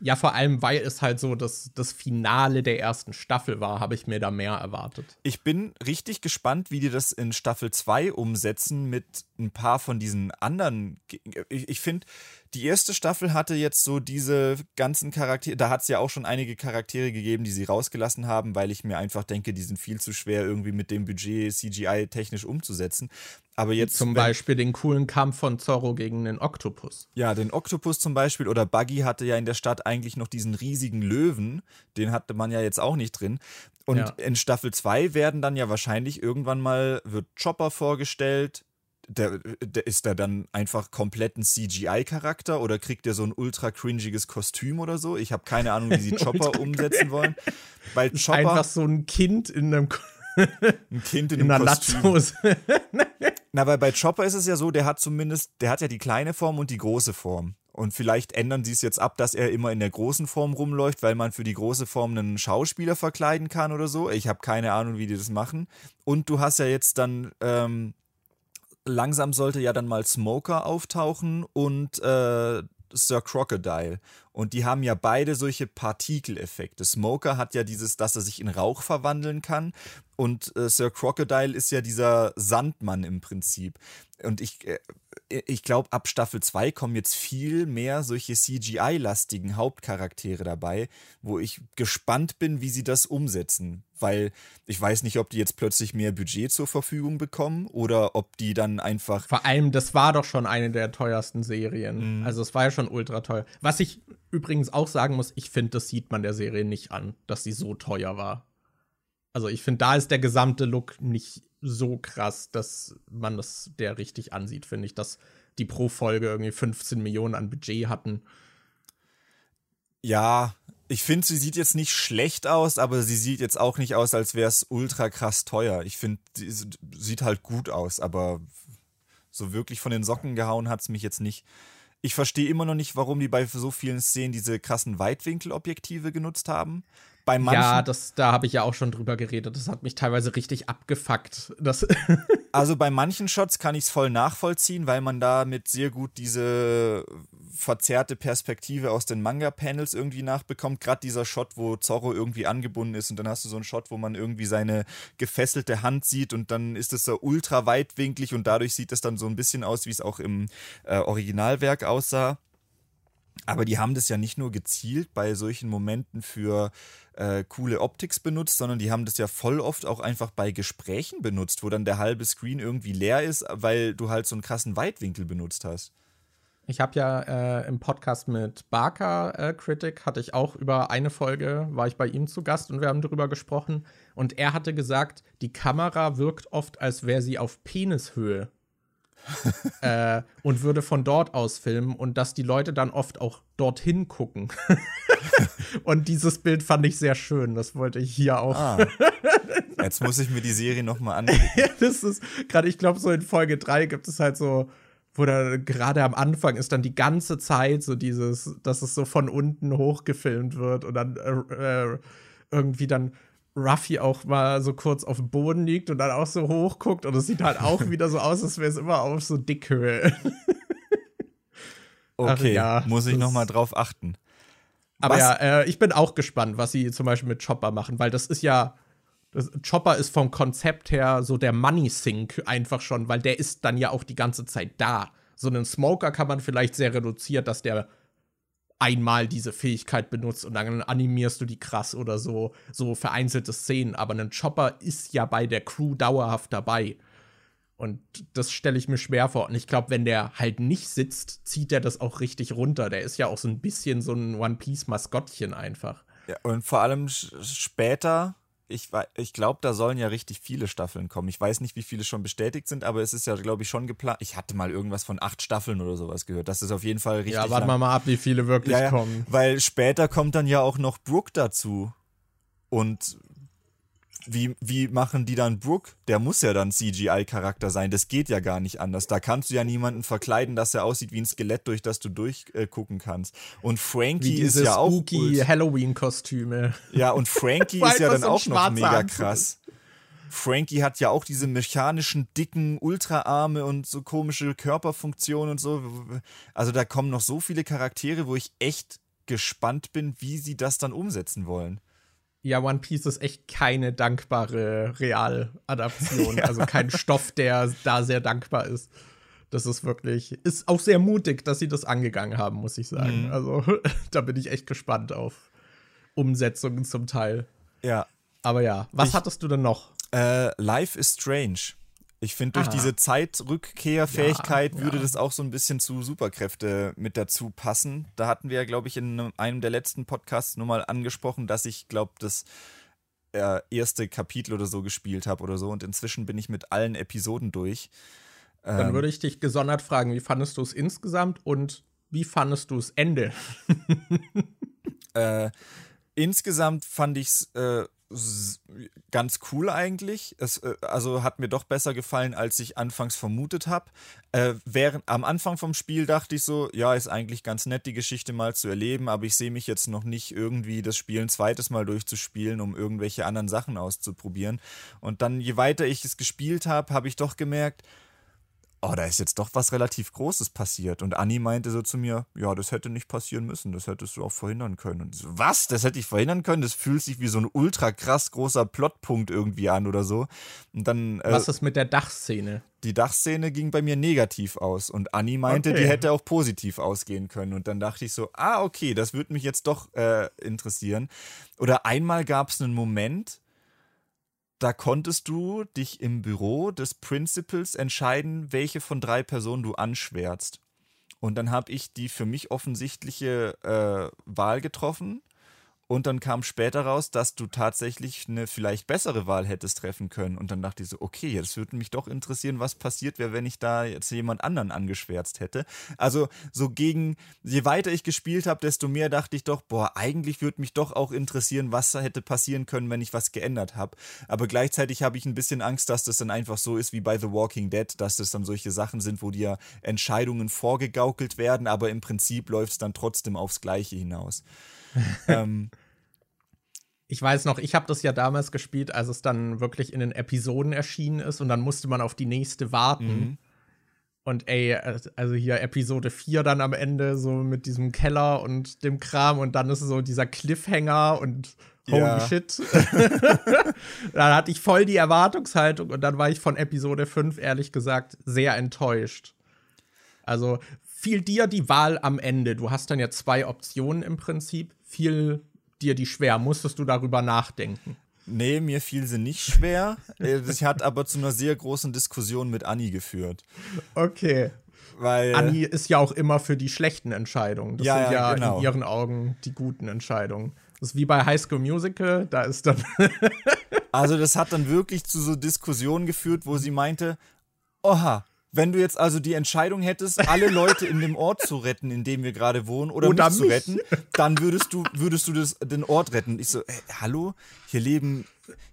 Ja, vor allem, weil es halt so das, das Finale der ersten Staffel war, habe ich mir da mehr erwartet. Ich bin richtig gespannt, wie die das in Staffel 2 umsetzen mit ein paar von diesen anderen. Ich, ich finde, die erste Staffel hatte jetzt so diese ganzen Charaktere, da hat es ja auch schon einige Charaktere gegeben, die sie rausgelassen haben, weil ich mir einfach denke, die sind viel zu schwer irgendwie mit dem Budget CGI technisch umzusetzen. Aber jetzt. Zum Beispiel den coolen Kampf von Zorro gegen den Oktopus. Ja, den Oktopus zum Beispiel. Oder Buggy hatte ja in der Stadt eigentlich noch diesen riesigen Löwen. Den hatte man ja jetzt auch nicht drin. Und ja. in Staffel 2 werden dann ja wahrscheinlich irgendwann mal, wird Chopper vorgestellt, der, der, ist da dann einfach komplett ein CGI-Charakter oder kriegt der so ein ultra cringiges Kostüm oder so? Ich habe keine Ahnung, wie sie Chopper umsetzen wollen. Weil Chopper einfach so ein Kind in einem ein Kind in, in einem Kostüm. Na, weil bei Chopper ist es ja so, der hat zumindest, der hat ja die kleine Form und die große Form. Und vielleicht ändern sie es jetzt ab, dass er immer in der großen Form rumläuft, weil man für die große Form einen Schauspieler verkleiden kann oder so. Ich habe keine Ahnung, wie die das machen. Und du hast ja jetzt dann ähm, langsam sollte ja dann mal Smoker auftauchen und äh, Sir Crocodile. Und die haben ja beide solche Partikeleffekte. Smoker hat ja dieses, dass er sich in Rauch verwandeln kann. Und äh, Sir Crocodile ist ja dieser Sandmann im Prinzip. Und ich, äh, ich glaube, ab Staffel 2 kommen jetzt viel mehr solche CGI-lastigen Hauptcharaktere dabei, wo ich gespannt bin, wie sie das umsetzen. Weil ich weiß nicht, ob die jetzt plötzlich mehr Budget zur Verfügung bekommen oder ob die dann einfach. Vor allem, das war doch schon eine der teuersten Serien. Mhm. Also es war ja schon ultra teuer. Was ich übrigens auch sagen muss, ich finde, das sieht man der Serie nicht an, dass sie so teuer war. Also ich finde, da ist der gesamte Look nicht so krass, dass man das der richtig ansieht, finde ich, dass die pro Folge irgendwie 15 Millionen an Budget hatten. Ja, ich finde, sie sieht jetzt nicht schlecht aus, aber sie sieht jetzt auch nicht aus, als wäre es ultra krass teuer. Ich finde, sie sieht halt gut aus, aber so wirklich von den Socken gehauen hat es mich jetzt nicht. Ich verstehe immer noch nicht, warum die bei so vielen Szenen diese krassen Weitwinkelobjektive genutzt haben. Bei manchen, ja, das, da habe ich ja auch schon drüber geredet. Das hat mich teilweise richtig abgefuckt. Das also bei manchen Shots kann ich es voll nachvollziehen, weil man damit sehr gut diese verzerrte Perspektive aus den Manga-Panels irgendwie nachbekommt. Gerade dieser Shot, wo Zorro irgendwie angebunden ist und dann hast du so einen Shot, wo man irgendwie seine gefesselte Hand sieht und dann ist es so ultra weitwinklig und dadurch sieht es dann so ein bisschen aus, wie es auch im äh, Originalwerk aussah. Aber die haben das ja nicht nur gezielt bei solchen Momenten für äh, coole Optics benutzt, sondern die haben das ja voll oft auch einfach bei Gesprächen benutzt, wo dann der halbe Screen irgendwie leer ist, weil du halt so einen krassen Weitwinkel benutzt hast. Ich habe ja äh, im Podcast mit Barker äh, Critic, hatte ich auch über eine Folge, war ich bei ihm zu Gast und wir haben darüber gesprochen. Und er hatte gesagt, die Kamera wirkt oft, als wäre sie auf Penishöhe äh, und würde von dort aus filmen und dass die Leute dann oft auch dorthin gucken. und dieses Bild fand ich sehr schön. Das wollte ich hier auch. Ah. Jetzt muss ich mir die Serie nochmal ansehen. das ist gerade, ich glaube, so in Folge 3 gibt es halt so, wo da gerade am Anfang ist dann die ganze Zeit so dieses, dass es so von unten hochgefilmt wird und dann äh, äh irgendwie dann Ruffy auch mal so kurz auf dem Boden liegt und dann auch so hochguckt. Und es sieht halt auch wieder so aus, als wäre es immer auf so Dickhöhe. okay, ja, muss ich noch mal drauf achten. Aber was? ja, äh, ich bin auch gespannt, was sie zum Beispiel mit Chopper machen, weil das ist ja das, Chopper ist vom Konzept her so der Money Sink einfach schon, weil der ist dann ja auch die ganze Zeit da. So einen Smoker kann man vielleicht sehr reduziert, dass der einmal diese Fähigkeit benutzt und dann animierst du die krass oder so, so vereinzelte Szenen. Aber ein Chopper ist ja bei der Crew dauerhaft dabei. Und das stelle ich mir schwer vor. Und ich glaube, wenn der halt nicht sitzt, zieht er das auch richtig runter. Der ist ja auch so ein bisschen so ein One Piece-Maskottchen einfach. Ja, und vor allem später, ich, ich glaube, da sollen ja richtig viele Staffeln kommen. Ich weiß nicht, wie viele schon bestätigt sind, aber es ist ja, glaube ich, schon geplant. Ich hatte mal irgendwas von acht Staffeln oder sowas gehört. Das ist auf jeden Fall richtig. Ja, warten wir mal ab, wie viele wirklich ja, ja, kommen. Weil später kommt dann ja auch noch Brooke dazu. Und wie, wie machen die dann Brooke? Der muss ja dann CGI-Charakter sein. Das geht ja gar nicht anders. Da kannst du ja niemanden verkleiden, dass er aussieht wie ein Skelett, durch das du durchgucken äh, kannst. Und Frankie ist ja auch. Spooky Halloween-Kostüme. Ja, und Frankie ist ja dann so auch noch mega krass. Frankie hat ja auch diese mechanischen, dicken Ultraarme und so komische Körperfunktionen und so. Also da kommen noch so viele Charaktere, wo ich echt gespannt bin, wie sie das dann umsetzen wollen ja, One Piece ist echt keine dankbare Realadaption. ja. Also kein Stoff, der da sehr dankbar ist. Das ist wirklich, ist auch sehr mutig, dass sie das angegangen haben, muss ich sagen. Mhm. Also da bin ich echt gespannt auf Umsetzungen zum Teil. Ja. Aber ja, was ich, hattest du denn noch? Äh, Life is Strange. Ich finde, durch Aha. diese Zeitrückkehrfähigkeit ja, würde ja. das auch so ein bisschen zu Superkräfte mit dazu passen. Da hatten wir ja, glaube ich, in einem der letzten Podcasts nur mal angesprochen, dass ich glaube, das äh, erste Kapitel oder so gespielt habe oder so. Und inzwischen bin ich mit allen Episoden durch. Dann ähm, würde ich dich gesondert fragen, wie fandest du es insgesamt und wie fandest du es Ende? äh, insgesamt fand ich es äh, ganz cool eigentlich. Es äh, also hat mir doch besser gefallen, als ich anfangs vermutet habe. Äh, während am Anfang vom Spiel dachte ich so, ja, ist eigentlich ganz nett, die Geschichte mal zu erleben, aber ich sehe mich jetzt noch nicht irgendwie das Spiel ein zweites Mal durchzuspielen, um irgendwelche anderen Sachen auszuprobieren. Und dann, je weiter ich es gespielt habe, habe ich doch gemerkt, oh, da ist jetzt doch was relativ Großes passiert. Und Anni meinte so zu mir, ja, das hätte nicht passieren müssen, das hättest du auch verhindern können. Und so, was? Das hätte ich verhindern können? Das fühlt sich wie so ein ultra krass großer Plotpunkt irgendwie an oder so. Und dann. Äh, was ist mit der Dachszene? Die Dachszene ging bei mir negativ aus und Anni meinte, okay. die hätte auch positiv ausgehen können. Und dann dachte ich so, ah, okay, das würde mich jetzt doch äh, interessieren. Oder einmal gab es einen Moment, da konntest du dich im Büro des Principals entscheiden, welche von drei Personen du anschwärzt. Und dann habe ich die für mich offensichtliche äh, Wahl getroffen und dann kam später raus, dass du tatsächlich eine vielleicht bessere Wahl hättest treffen können. Und dann dachte ich so, okay, jetzt würde mich doch interessieren, was passiert wäre, wenn ich da jetzt jemand anderen angeschwärzt hätte. Also so gegen, je weiter ich gespielt habe, desto mehr dachte ich doch, boah, eigentlich würde mich doch auch interessieren, was hätte passieren können, wenn ich was geändert habe. Aber gleichzeitig habe ich ein bisschen Angst, dass das dann einfach so ist wie bei The Walking Dead, dass das dann solche Sachen sind, wo dir Entscheidungen vorgegaukelt werden, aber im Prinzip läuft es dann trotzdem aufs Gleiche hinaus. ähm, ich weiß noch, ich habe das ja damals gespielt, als es dann wirklich in den Episoden erschienen ist und dann musste man auf die nächste warten. Mhm. Und ey, also hier Episode 4 dann am Ende, so mit diesem Keller und dem Kram und dann ist so dieser Cliffhanger und holy ja. shit. dann hatte ich voll die Erwartungshaltung und dann war ich von Episode 5 ehrlich gesagt sehr enttäuscht. Also fiel dir die Wahl am Ende. Du hast dann ja zwei Optionen im Prinzip. Fiel dir die schwer? Musstest du darüber nachdenken? Nee, mir fiel sie nicht schwer. Das hat aber zu einer sehr großen Diskussion mit Anni geführt. Okay. Weil Anni ist ja auch immer für die schlechten Entscheidungen. Das ja, sind ja genau. in ihren Augen die guten Entscheidungen. Das ist wie bei High School Musical, da ist dann. also, das hat dann wirklich zu so Diskussionen geführt, wo sie meinte: Oha, wenn du jetzt also die Entscheidung hättest, alle Leute in dem Ort zu retten, in dem wir gerade wohnen, oder, oder mich, mich, zu retten, dann würdest du, würdest du das, den Ort retten. Ich so, äh, hallo, hier leben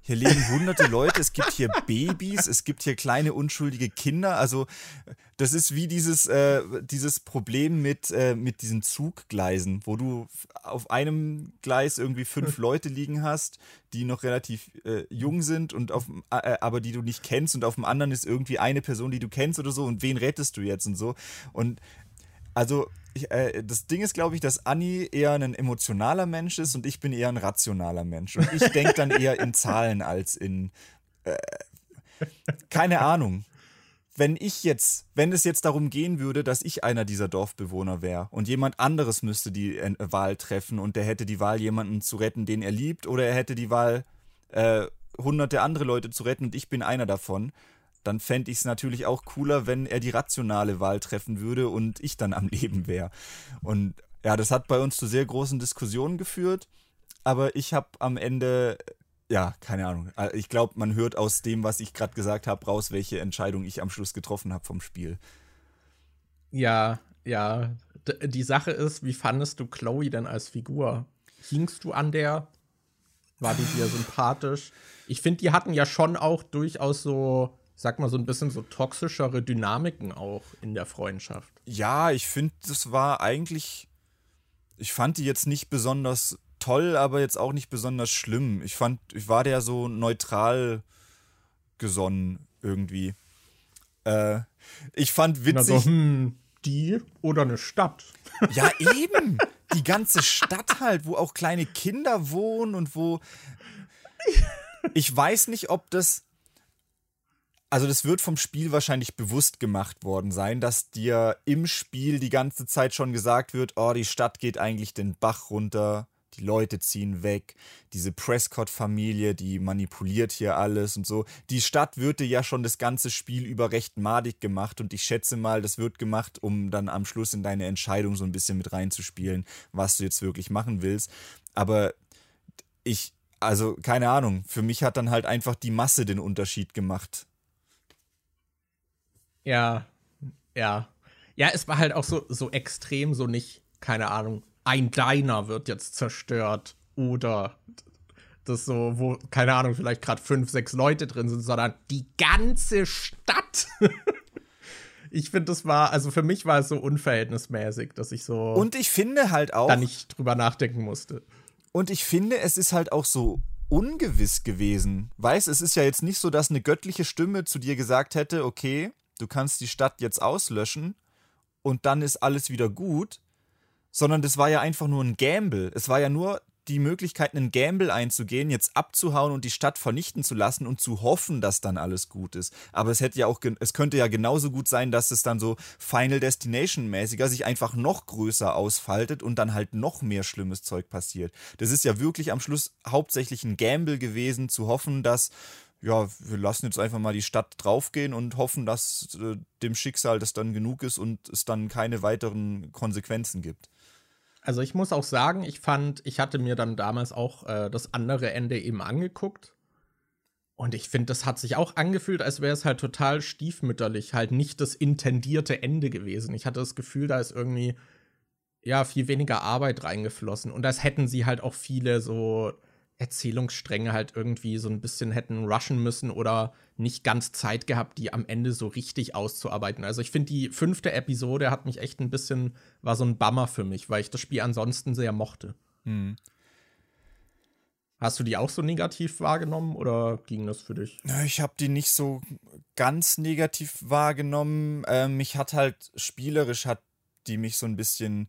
hier leben hunderte Leute, es gibt hier Babys, es gibt hier kleine unschuldige Kinder. Also das ist wie dieses, äh, dieses Problem mit, äh, mit diesen Zuggleisen, wo du auf einem Gleis irgendwie fünf Leute liegen hast, die noch relativ äh, jung sind und auf, äh, aber die du nicht kennst und auf dem anderen ist irgendwie eine Person, die du kennst oder so und wen rettest du jetzt und so. Und also ich, äh, das Ding ist, glaube ich, dass Anni eher ein emotionaler Mensch ist und ich bin eher ein rationaler Mensch. Und ich denke dann eher in Zahlen als in. Äh, keine Ahnung. wenn ich jetzt, wenn es jetzt darum gehen würde, dass ich einer dieser Dorfbewohner wäre und jemand anderes müsste die äh, Wahl treffen und der hätte die Wahl, jemanden zu retten, den er liebt, oder er hätte die Wahl, äh, hunderte andere Leute zu retten und ich bin einer davon, dann fände ich es natürlich auch cooler, wenn er die rationale Wahl treffen würde und ich dann am Leben wäre. Und ja, das hat bei uns zu sehr großen Diskussionen geführt, aber ich habe am Ende ja, keine Ahnung. Äh, ich glaube, man hört aus dem, was ich gerade gesagt habe, raus, welche Entscheidung ich am Schluss getroffen habe vom Spiel. Ja, ja. D die Sache ist, wie fandest du Chloe denn als Figur? Hingst du an der? War die dir sympathisch? Ich finde, die hatten ja schon auch durchaus so, sag mal, so ein bisschen so toxischere Dynamiken auch in der Freundschaft. Ja, ich finde, das war eigentlich. Ich fand die jetzt nicht besonders toll, aber jetzt auch nicht besonders schlimm. Ich fand, ich war der so neutral gesonnen irgendwie. Äh, ich fand witzig. Also, hm, die oder eine Stadt. Ja, eben. Die ganze Stadt halt, wo auch kleine Kinder wohnen und wo. Ich weiß nicht, ob das. Also, das wird vom Spiel wahrscheinlich bewusst gemacht worden sein, dass dir im Spiel die ganze Zeit schon gesagt wird: Oh, die Stadt geht eigentlich den Bach runter die Leute ziehen weg, diese Prescott-Familie, die manipuliert hier alles und so. Die Stadt würde ja schon das ganze Spiel über recht madig gemacht und ich schätze mal, das wird gemacht, um dann am Schluss in deine Entscheidung so ein bisschen mit reinzuspielen, was du jetzt wirklich machen willst. Aber ich, also keine Ahnung, für mich hat dann halt einfach die Masse den Unterschied gemacht. Ja, ja. Ja, es war halt auch so, so extrem, so nicht, keine Ahnung, ein Diner wird jetzt zerstört oder das so, wo, keine Ahnung, vielleicht gerade fünf, sechs Leute drin sind, sondern die ganze Stadt. ich finde, das war, also für mich war es so unverhältnismäßig, dass ich so. Und ich finde halt auch. Da nicht drüber nachdenken musste. Und ich finde, es ist halt auch so ungewiss gewesen. Weißt, es ist ja jetzt nicht so, dass eine göttliche Stimme zu dir gesagt hätte, okay, du kannst die Stadt jetzt auslöschen und dann ist alles wieder gut, sondern das war ja einfach nur ein Gamble. Es war ja nur die Möglichkeit, einen Gamble einzugehen, jetzt abzuhauen und die Stadt vernichten zu lassen und zu hoffen, dass dann alles gut ist. Aber es hätte ja auch, es könnte ja genauso gut sein, dass es dann so Final Destination mäßiger sich einfach noch größer ausfaltet und dann halt noch mehr schlimmes Zeug passiert. Das ist ja wirklich am Schluss hauptsächlich ein Gamble gewesen, zu hoffen, dass ja, wir lassen jetzt einfach mal die Stadt draufgehen und hoffen, dass äh, dem Schicksal das dann genug ist und es dann keine weiteren Konsequenzen gibt. Also ich muss auch sagen, ich fand, ich hatte mir dann damals auch äh, das andere Ende eben angeguckt. Und ich finde, das hat sich auch angefühlt, als wäre es halt total stiefmütterlich, halt nicht das intendierte Ende gewesen. Ich hatte das Gefühl, da ist irgendwie ja viel weniger Arbeit reingeflossen. Und das hätten sie halt auch viele so Erzählungsstränge halt irgendwie so ein bisschen hätten rushen müssen oder nicht ganz Zeit gehabt, die am Ende so richtig auszuarbeiten. Also ich finde, die fünfte Episode hat mich echt ein bisschen, war so ein Bummer für mich, weil ich das Spiel ansonsten sehr mochte. Hm. Hast du die auch so negativ wahrgenommen oder ging das für dich? Ich habe die nicht so ganz negativ wahrgenommen. Ähm, mich hat halt spielerisch hat die mich so ein bisschen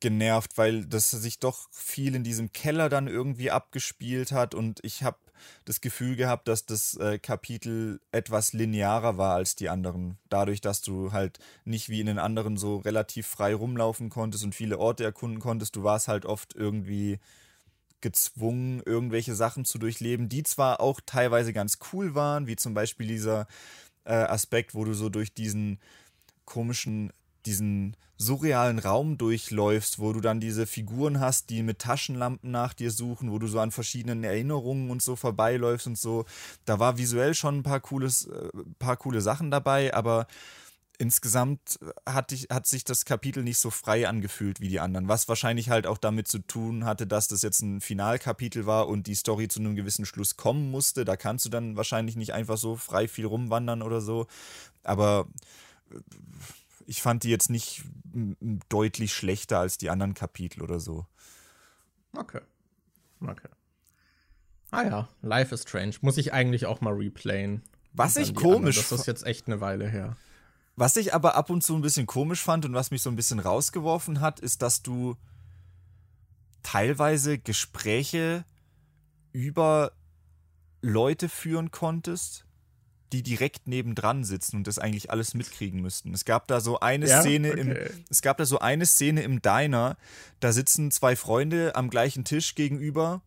genervt, weil das sich doch viel in diesem Keller dann irgendwie abgespielt hat und ich habe das Gefühl gehabt, dass das äh, Kapitel etwas linearer war als die anderen. Dadurch, dass du halt nicht wie in den anderen so relativ frei rumlaufen konntest und viele Orte erkunden konntest, du warst halt oft irgendwie gezwungen, irgendwelche Sachen zu durchleben, die zwar auch teilweise ganz cool waren, wie zum Beispiel dieser äh, Aspekt, wo du so durch diesen komischen diesen surrealen Raum durchläufst, wo du dann diese Figuren hast, die mit Taschenlampen nach dir suchen, wo du so an verschiedenen Erinnerungen und so vorbeiläufst und so. Da war visuell schon ein paar, cooles, äh, paar coole Sachen dabei, aber insgesamt hat, ich, hat sich das Kapitel nicht so frei angefühlt wie die anderen, was wahrscheinlich halt auch damit zu tun hatte, dass das jetzt ein Finalkapitel war und die Story zu einem gewissen Schluss kommen musste. Da kannst du dann wahrscheinlich nicht einfach so frei viel rumwandern oder so. Aber äh, ich fand die jetzt nicht deutlich schlechter als die anderen Kapitel oder so. Okay. Okay. Ah ja, Life is Strange. Muss ich eigentlich auch mal replayen. Was ich komisch fand. Das ist jetzt echt eine Weile her. Was ich aber ab und zu ein bisschen komisch fand und was mich so ein bisschen rausgeworfen hat, ist, dass du teilweise Gespräche über Leute führen konntest, die direkt nebendran sitzen und das eigentlich alles mitkriegen müssten. Es gab da so eine Ja? Szene Okay. im, es gab da so eine Szene im Diner, da sitzen zwei Freunde am gleichen Tisch gegenüber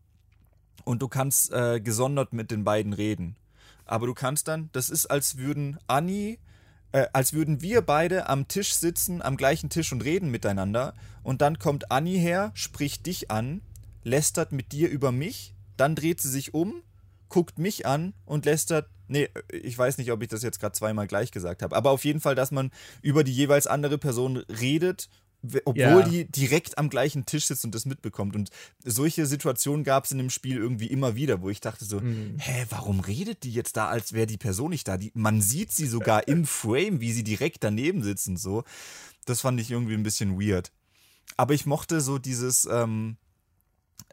und du kannst äh, gesondert mit den beiden reden. Aber du kannst dann, das ist, als würden Anni, äh, als würden wir beide am Tisch sitzen, am gleichen Tisch und reden miteinander. Und dann kommt Anni her, spricht dich an, lästert mit dir über mich, dann dreht sie sich um, guckt mich an und lästert. Nee, ich weiß nicht, ob ich das jetzt gerade zweimal gleich gesagt habe. Aber auf jeden Fall, dass man über die jeweils andere Person redet, obwohl Ja. die direkt am gleichen Tisch sitzt und das mitbekommt. Und solche Situationen gab es in dem Spiel irgendwie immer wieder, wo ich dachte so, hä, warum redet die jetzt da, als wäre die Person nicht da? Die, man sieht sie sogar im Frame, wie sie direkt daneben sitzt und so. Das fand ich irgendwie ein bisschen weird. Aber ich mochte so dieses, ähm,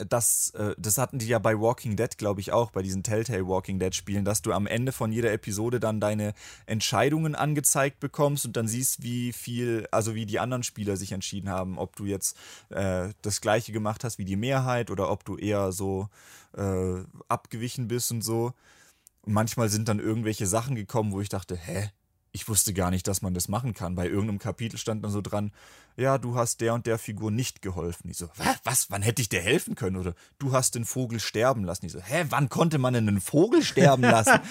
das, äh, das hatten die ja bei Walking Dead, glaube ich, auch, bei diesen Telltale Walking Dead Spielen, dass du am Ende von jeder Episode dann deine Entscheidungen angezeigt bekommst und dann siehst, wie viel, also wie die anderen Spieler sich entschieden haben, ob du jetzt äh, das gleiche gemacht hast wie die Mehrheit oder ob du eher so äh, abgewichen bist und so. Und manchmal sind dann irgendwelche Sachen gekommen, wo ich dachte, hä? Ich wusste gar nicht, dass man das machen kann. Bei irgendeinem Kapitel stand dann so dran, ja, du hast der und der Figur nicht geholfen. Ich so, "Wa- was, wann hätte ich dir helfen können? Oder du hast den Vogel sterben lassen. Ich so, hä, wann konnte man denn einen Vogel sterben lassen?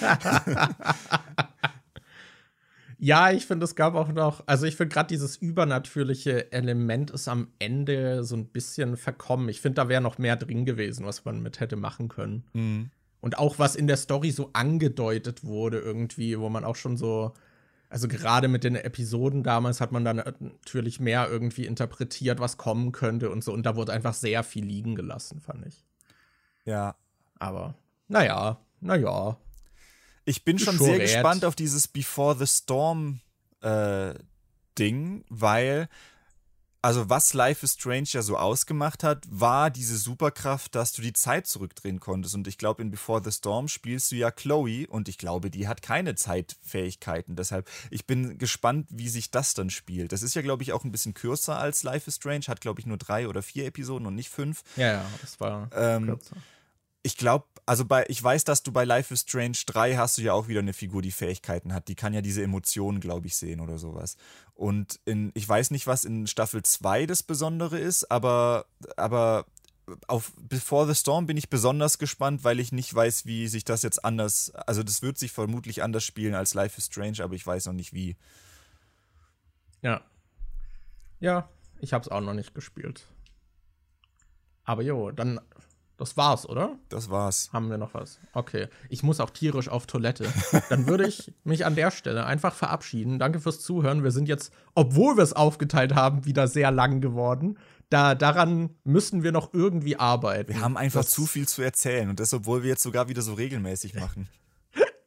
Ja, ich finde, es gab auch noch, also ich finde gerade dieses übernatürliche Element ist am Ende so ein bisschen verkommen. Ich finde, da wäre noch mehr drin gewesen, was man mit hätte machen können. Mhm. Und auch was in der Story so angedeutet wurde irgendwie, wo man auch schon so, also gerade mit den Episoden damals hat man dann natürlich mehr irgendwie interpretiert, was kommen könnte und so. Und da wurde einfach sehr viel liegen gelassen, fand ich. ja, Aber, naja, naja. Ich bin schon Schon sehr gespannt auf dieses Before the Storm äh, Ding, weil also was Life is Strange ja so ausgemacht hat, war diese Superkraft, dass du die Zeit zurückdrehen konntest. Und ich glaube, in Before the Storm spielst du ja Chloe und ich glaube, die hat keine Zeitfähigkeiten. Deshalb, ich bin gespannt, wie sich das dann spielt. Das ist ja, glaube ich, auch ein bisschen kürzer als Life is Strange, hat, glaube ich, nur drei oder vier Episoden und nicht fünf. Ja, ja, das war Ähm, kürzer. Ich glaube, also bei, ich weiß, dass du bei Life is Strange 3 hast du ja auch wieder eine Figur, die Fähigkeiten hat. Die kann ja diese Emotionen, glaube ich, sehen oder sowas. Und in, ich weiß nicht, was in Staffel 2 das Besondere ist, aber, aber auf Before the Storm bin ich besonders gespannt, weil ich nicht weiß, wie sich das jetzt anders, also das wird sich vermutlich anders spielen als Life is Strange, aber ich weiß noch nicht wie. Ja. Ja, ich hab's auch noch nicht gespielt. Aber jo, dann, das war's, oder? Das war's. Haben wir noch was? Okay. Ich muss auch tierisch auf Toilette. Dann würde ich mich an der Stelle einfach verabschieden. Danke fürs Zuhören. Wir sind jetzt, obwohl wir es aufgeteilt haben, wieder sehr lang geworden. Da, daran müssen wir noch irgendwie arbeiten. Wir haben einfach das, zu viel zu erzählen und das, obwohl wir jetzt sogar wieder so regelmäßig machen.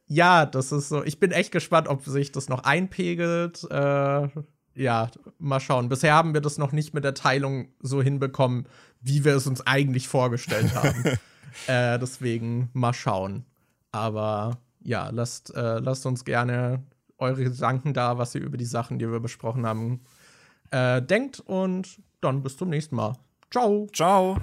Ja, das ist so. Ich bin echt gespannt, ob sich das noch einpegelt. Äh, ja, mal schauen. Bisher haben wir das noch nicht mit der Teilung so hinbekommen, wie wir es uns eigentlich vorgestellt haben. äh, deswegen mal schauen. Aber ja, lasst, äh, lasst uns gerne eure Gedanken da, was ihr über die Sachen, die wir besprochen haben, äh, denkt. Und dann bis zum nächsten Mal. Ciao. Ciao!